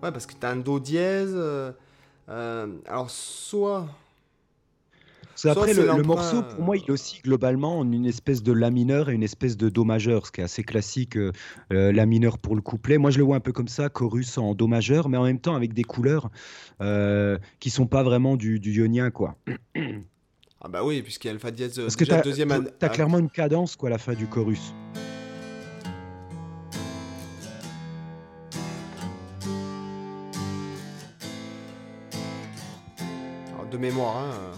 Ouais, parce que t'as un Do dièse. euh, euh, alors, soit. C'est le, morceau, pour moi, il oscille globalement en une espèce de La mineur et une espèce de Do majeur, ce qui est assez classique. euh, euh, la mineur pour le couplet. Moi, je le vois un peu comme ça, chorus en Do majeur, mais en même temps avec des couleurs euh, qui sont pas vraiment du, du ionien, quoi. Ah, bah oui, puisqu'il y a Fa dièse. Parce que t'as deuxième t'as- an- t'as ah, clairement une cadence, quoi, à la fin du chorus. alors, de mémoire, hein.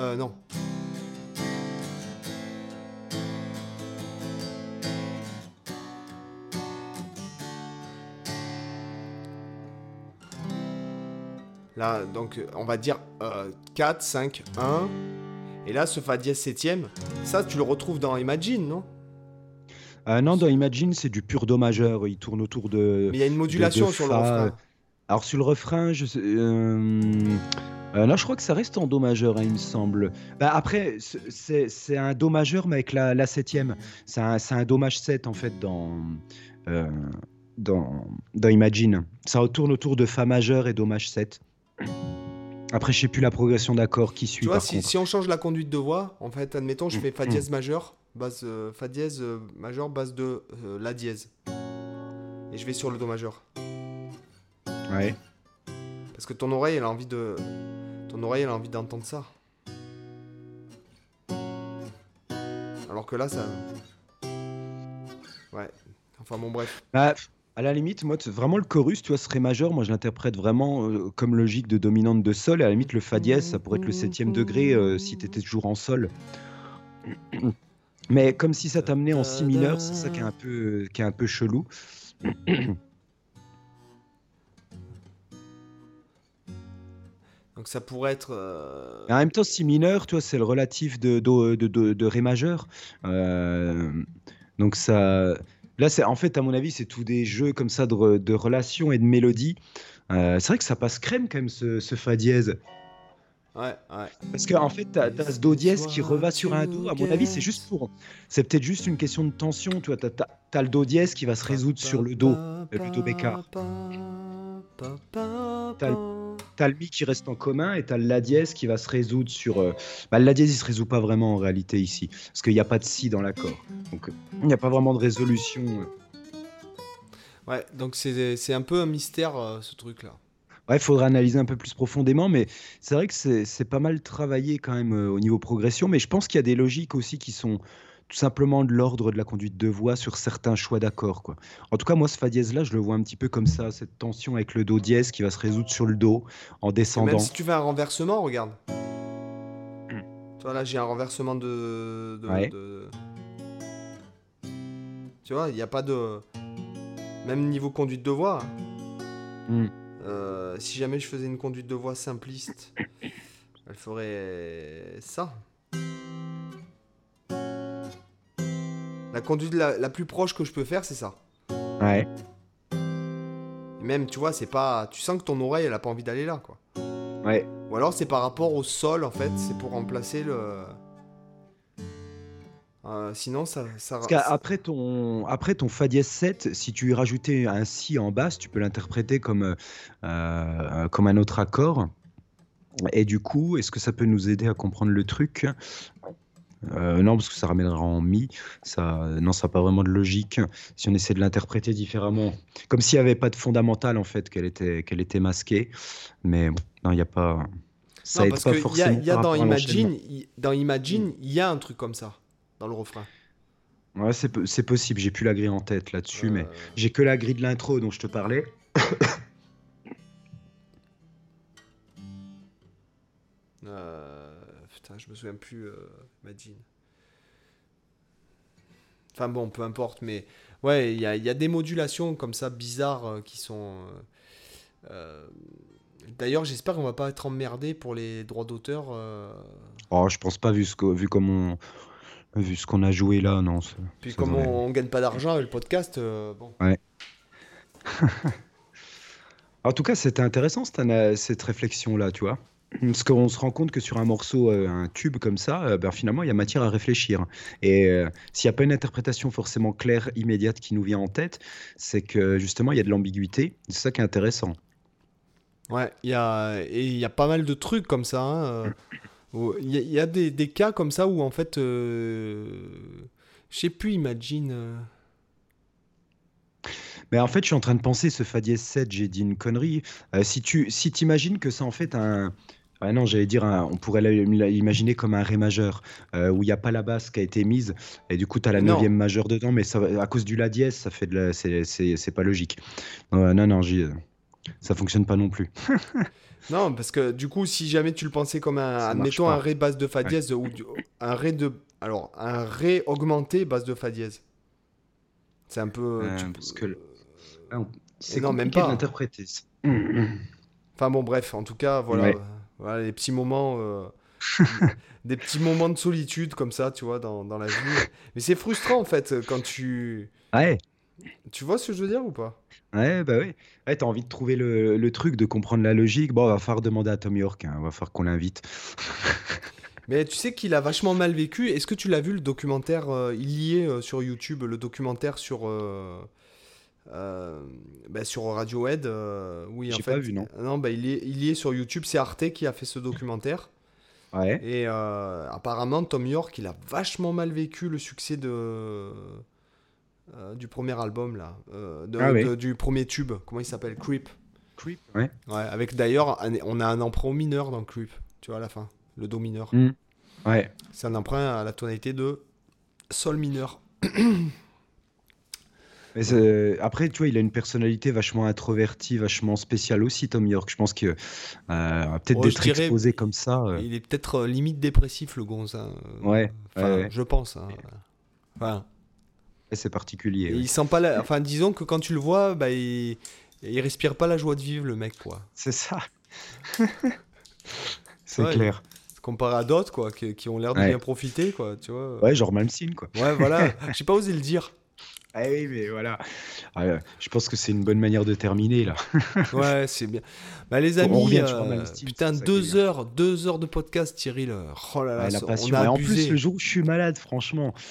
Euh. Non. Là, donc, on va dire euh, 4, 5, 1. Et là, ce Fa dièse septième, ça, tu le retrouves dans Imagine, non? Euh, non, dans Imagine, c'est du pur Do majeur. Il tourne autour de. Mais il y a une modulation de sur le refrain. Alors sur le refrain, je sais, euh, euh, là je crois que ça reste en Do majeur, hein, il me semble. Bah, après, c'est- un Do majeur, mais avec la, la septième. C'est un, Do maj 7 en fait dans, euh, dans, dans Imagine. Ça tourne autour de Fa majeur et Do maj 7. Après, je sais plus la progression d'accords qui suit Tu vois, par si, on change la conduite de voix, en fait, admettons, je Mm, fais Fa mm. dièse majeur, base euh, Fa dièse euh, majeur, base de La dièse. Et je vais sur le Do majeur. Ouais. Parce que ton oreille, elle a envie de. Ton oreille, elle a envie d'entendre ça. Alors que là, ça. Ouais. Enfin bon, bref. Bah, à la limite, moi, vraiment le chorus, tu vois, serait majeur. Moi, je l'interprète vraiment euh, comme logique de dominante de sol. Et à la limite, le fa dièse, ça pourrait être le septième degré euh, si tu étais toujours en sol. Mais comme si ça t'amenait en si mineur, c'est ça qui est un peu, qui est un peu chelou. Donc ça pourrait être. euh, en même temps, si mineur, tu vois, c'est le relatif de, do- de, de- de ré majeur. Euh, donc ça. Là, c'est en fait, à mon avis, c'est tous des jeux comme ça de, re- de relations et de mélodies. Euh, c'est vrai que ça passe crème quand même ce, ce fa dièse. Ouais, ouais. Parce qu'en fait, t'as as ce do dièse qui reva sur un do. À mon avis, c'est juste pour. C'est peut-être juste une question de tension. Tu vois, t'as t'as- t'as le do dièse qui va se résoudre sur le do. le do bécard. T'as T'as le mi qui reste en commun et t'as le la dièse qui va se résoudre sur. euh, Bah, le la dièse, il se résout pas vraiment en réalité ici. Parce qu'il n'y a pas de si dans l'accord. Donc, il n'y a pas vraiment de résolution. euh. Ouais, donc c'est un peu un mystère euh, ce truc-là. Ouais, il faudra analyser un peu plus profondément, mais c'est vrai que c'est c'est pas mal travaillé quand même euh, au niveau progression, mais je pense qu'il y a des logiques aussi qui sont tout simplement de l'ordre de la conduite de voix sur certains choix d'accords. quoi. En tout cas, moi, ce fa dièse là, je le vois un petit peu comme ça, cette tension avec le do dièse qui va se résoudre sur le do en Et descendant. Même si tu fais un renversement, regarde. Tu vois, là, j'ai un renversement de. de- Ouais. de- Tu vois, il n'y a pas de. Même niveau conduite de voix. Hmm. euh, si jamais je faisais une conduite de voix simpliste, elle ferait ça. La conduite la, la plus proche que je peux faire, c'est ça. Ouais. Et même, tu vois, c'est pas. Tu sens que ton oreille, elle a pas envie d'aller là, quoi. Ouais. Ou alors c'est par rapport au sol en fait, c'est pour remplacer le. Euh, sinon ça. ça Parce qu'après ton, après ton Fa dièse 7, si tu y rajoutais un Si en basse, tu peux l'interpréter comme, euh, comme un autre accord. Et du coup, est-ce que ça peut nous aider à comprendre le truc? Euh, Non, parce que ça ramènera en Mi. Ça, non, ça n'a pas vraiment de logique si on essaie de l'interpréter différemment. Comme s'il n'y avait pas de fondamental, en fait, qu'elle était, qu'elle était masquée. Mais bon, non, il n'y a pas... Ça non, parce pas que y a, forcément y a dans. Imagine, y- dans Imagine, il y a un truc comme ça dans le refrain. Ouais, c'est po- c'est possible, j'ai plus la grille en tête là-dessus, mais... Euh, J'ai que la grille de l'intro dont je te parlais. euh, Putain, je me souviens plus. euh, Imagine. Enfin bon, peu importe, mais ouais, il y a, il y a des modulations comme ça bizarres euh, qui sont. euh, euh, D'ailleurs, j'espère qu'on va pas être emmerdé pour les droits d'auteur. Oh, je pense pas vu ce que, vu comme on, vu ce qu'on a joué là, non. ça- Puis ça comme devrait- on, on gagne pas d'argent avec le podcast, euh, bon. En tout cas, c'était intéressant cette réflexion là, tu vois. Parce qu'on se rend compte que sur un morceau, euh, un tube comme ça, euh, ben, finalement, il y a matière à réfléchir. Et euh, s'il n'y a pas une interprétation forcément claire, immédiate qui nous vient en tête, c'est que justement, il y a de l'ambiguïté. C'est ça qui est intéressant. Ouais, il y a, et il y a pas mal de trucs comme ça. hein, Il y, a- il y a des, des cas comme ça où en fait, je sais plus, imagine. Mais en fait, je suis en train de penser, ce Fa dièse 7, j'ai dit une connerie. Euh, si tu si t'imagines que c'est en fait un... Non, j'allais dire, un- on pourrait l'imaginer comme un Ré majeur, euh, où il n'y a pas la basse qui a été mise, et du coup, tu as la Non. neuvième majeure dedans, mais ça, à cause du La dièse, ça fait de la... c'est- c'est c'est pas logique. Euh, non, non, ça fonctionne pas non plus. Non, parce que du coup, si jamais tu le pensais comme un, Ça admettons, un ré base de fa dièse ou du- un ré de, alors un ré augmenté base de fa dièse. C'est un peu. Euh, tu- parce que le- Ah, C'est non, même compliqué pas. d'interpréter. ça. Enfin bon, bref, en tout cas, voilà, Ouais. voilà les petits moments, euh, des petits moments de solitude comme ça, tu vois, dans, dans la vie. Mais c'est frustrant en fait quand tu, Ouais, tu vois ce que je veux dire ou pas? ouais, bah ouais. Ouais, t'as envie de trouver le, le truc, de comprendre la logique. Bon, va falloir demander à Tom York, hein, va falloir qu'on l'invite. Mais tu sais qu'il a vachement mal vécu. Est-ce que tu l'as vu le documentaire euh, Il y est euh, sur YouTube, le documentaire sur euh, euh, bah, sur Radiohead. euh, oui, en J'ai fait. pas vu, non. Non, bah, il y est, il y est sur YouTube. C'est Arte qui a fait ce documentaire. Ouais. Et euh, apparemment, Tom York, il a vachement mal vécu le succès de euh, du premier album là, euh, de- Ah ouais. de- du premier tube. Comment il s'appelle? Creep. Creep. Ouais. Ouais, avec d'ailleurs, on a un emprunt mineur dans Creep. Tu vois à la fin, le do mineur. Mm. Ouais. C'est un emprunt à la tonalité de sol mineur. Mais c'est- après, tu vois, il a une personnalité vachement introvertie, vachement spéciale aussi, Tom York. Je pense que euh, peut-être je d'être exposé comme ça. euh, Il est peut-être euh, limite dépressif, le gonze. Euh, Ouais, Enfin, ouais, ouais. je pense. hein. Enfin, c'est particulier. et ouais. il sent pas la... Enfin, disons que quand tu le vois, bah, il... il respire pas la joie de vivre, le mec, quoi. C'est ça. c'est Ouais. clair. Comparé à d'autres, quoi, qui, qui ont l'air de Ouais. bien profiter, quoi, tu vois. Ouais, genre Malmsteen, quoi. Ouais, voilà. J'ai pas osé le dire. Ah oui, mais voilà. Ah, euh, je pense que c'est une bonne manière de terminer, là. Ouais, c'est bien. Bah, les amis, revient sur euh, putain, deux heures, deux heures de podcast, Cyril. Oh là là, Ouais, la passion. on a en plus, le jour où je suis malade, franchement.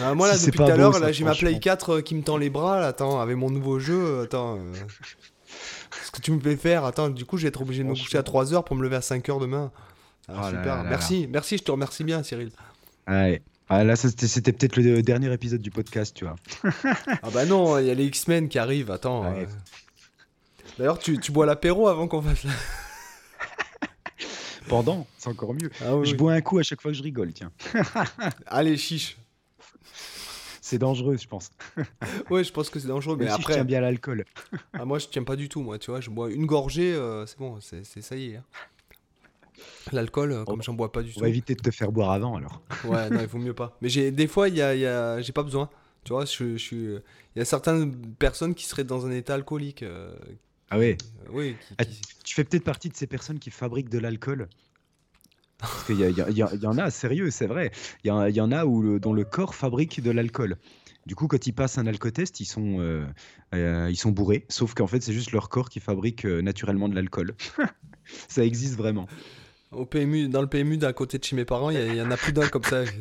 Ah, moi, là, Si depuis tout à l'heure, là, j'ai ma. Play 4 euh, qui me tend les bras. Là, attends, avec mon nouveau jeu. Attends. euh, Ce que tu me fais faire? Attends, du coup, je vais être obligé de me coucher à 3 heures pour me lever à 5 heures demain. Ah, Oh là super. là là merci, merci, je te remercie bien, Cyril. Ouais. Ah, là, c'était peut-être le dernier épisode du podcast, tu vois. Ah bah non, il y a les X-Men qui arrivent. Attends. Ouais. euh. D'ailleurs, tu, tu bois l'apéro avant qu'on fasse. la- Pendant, c'est encore mieux. Ah oui, Je oui. bois un coup à chaque fois que je rigole, tiens. Allez, chiche. C'est dangereux, je pense. Ouais, je pense que c'est dangereux. Mais si je après, tiens bien l'alcool. ah, moi, je tiens pas du tout. Moi, tu vois, je bois une gorgée, euh, c'est bon, c'est c'est- ça y est. hein. L'alcool, euh, comme j'en bois pas du On tout. va éviter de te faire boire avant, alors. Ouais, non, il vaut mieux pas. Mais j'ai des fois, il y a, il y a- j'ai pas besoin. Tu vois, je, suis. Il y a certaines personnes qui seraient dans un état alcoolique. euh, Ah ouais euh, oui. qui- Ah, qui- Tu fais peut-être partie de ces personnes qui fabriquent de l'alcool? Parce qu'il y, en a, sérieux, c'est vrai. Il y, en- il y en a où le- dont le corps fabrique de l'alcool. Du coup, quand ils passent un alcotest, ils sont, euh, euh, ils sont bourrés. Sauf qu'en fait, c'est juste leur corps qui fabrique euh, naturellement de l'alcool. Ça existe vraiment. Au PMU, dans le PMU d'à côté de chez mes parents, il y, en a plus d'un comme ça.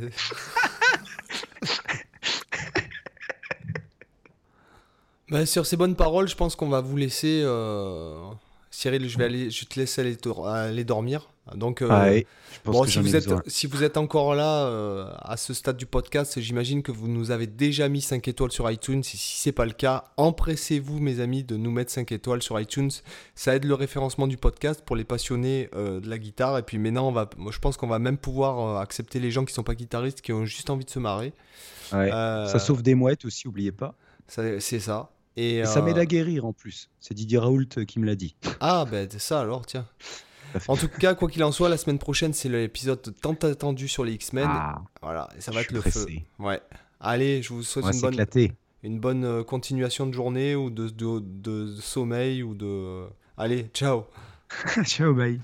Bah, sur ces bonnes paroles, je pense qu'on va vous laisser. euh, Cyril, je vais aller, je te laisse aller dormir. Donc, euh, Ah bon, si vous, êtes, besoin. si vous êtes encore là euh, à ce stade du podcast, j'imagine que vous nous avez déjà mis 5 étoiles sur iTunes. Et si c'est pas le cas, empressez-vous, mes amis, de nous mettre 5 étoiles sur iTunes. Ça aide le référencement du podcast pour les passionnés euh, de la guitare. Et puis maintenant, on va, moi, je pense qu'on va même pouvoir accepter les gens qui sont pas guitaristes, qui ont juste envie de se marrer. Ouais. Ça sauve des mouettes aussi, oubliez pas. C'est ça. Et, Et ça m'aide à guérir en plus. C'est Didier Raoult qui me l'a dit. Ah, ben c'est ça alors, tiens. En tout cas, quoi qu'il en soit, la semaine prochaine, c'est l'épisode tant attendu sur les X-Men. Ah, Voilà, et ça va être le feu. Ouais. Allez, je vous souhaite une bonne, une bonne euh, continuation de journée ou de, de, de sommeil ou de... Allez, ciao Ciao, bye.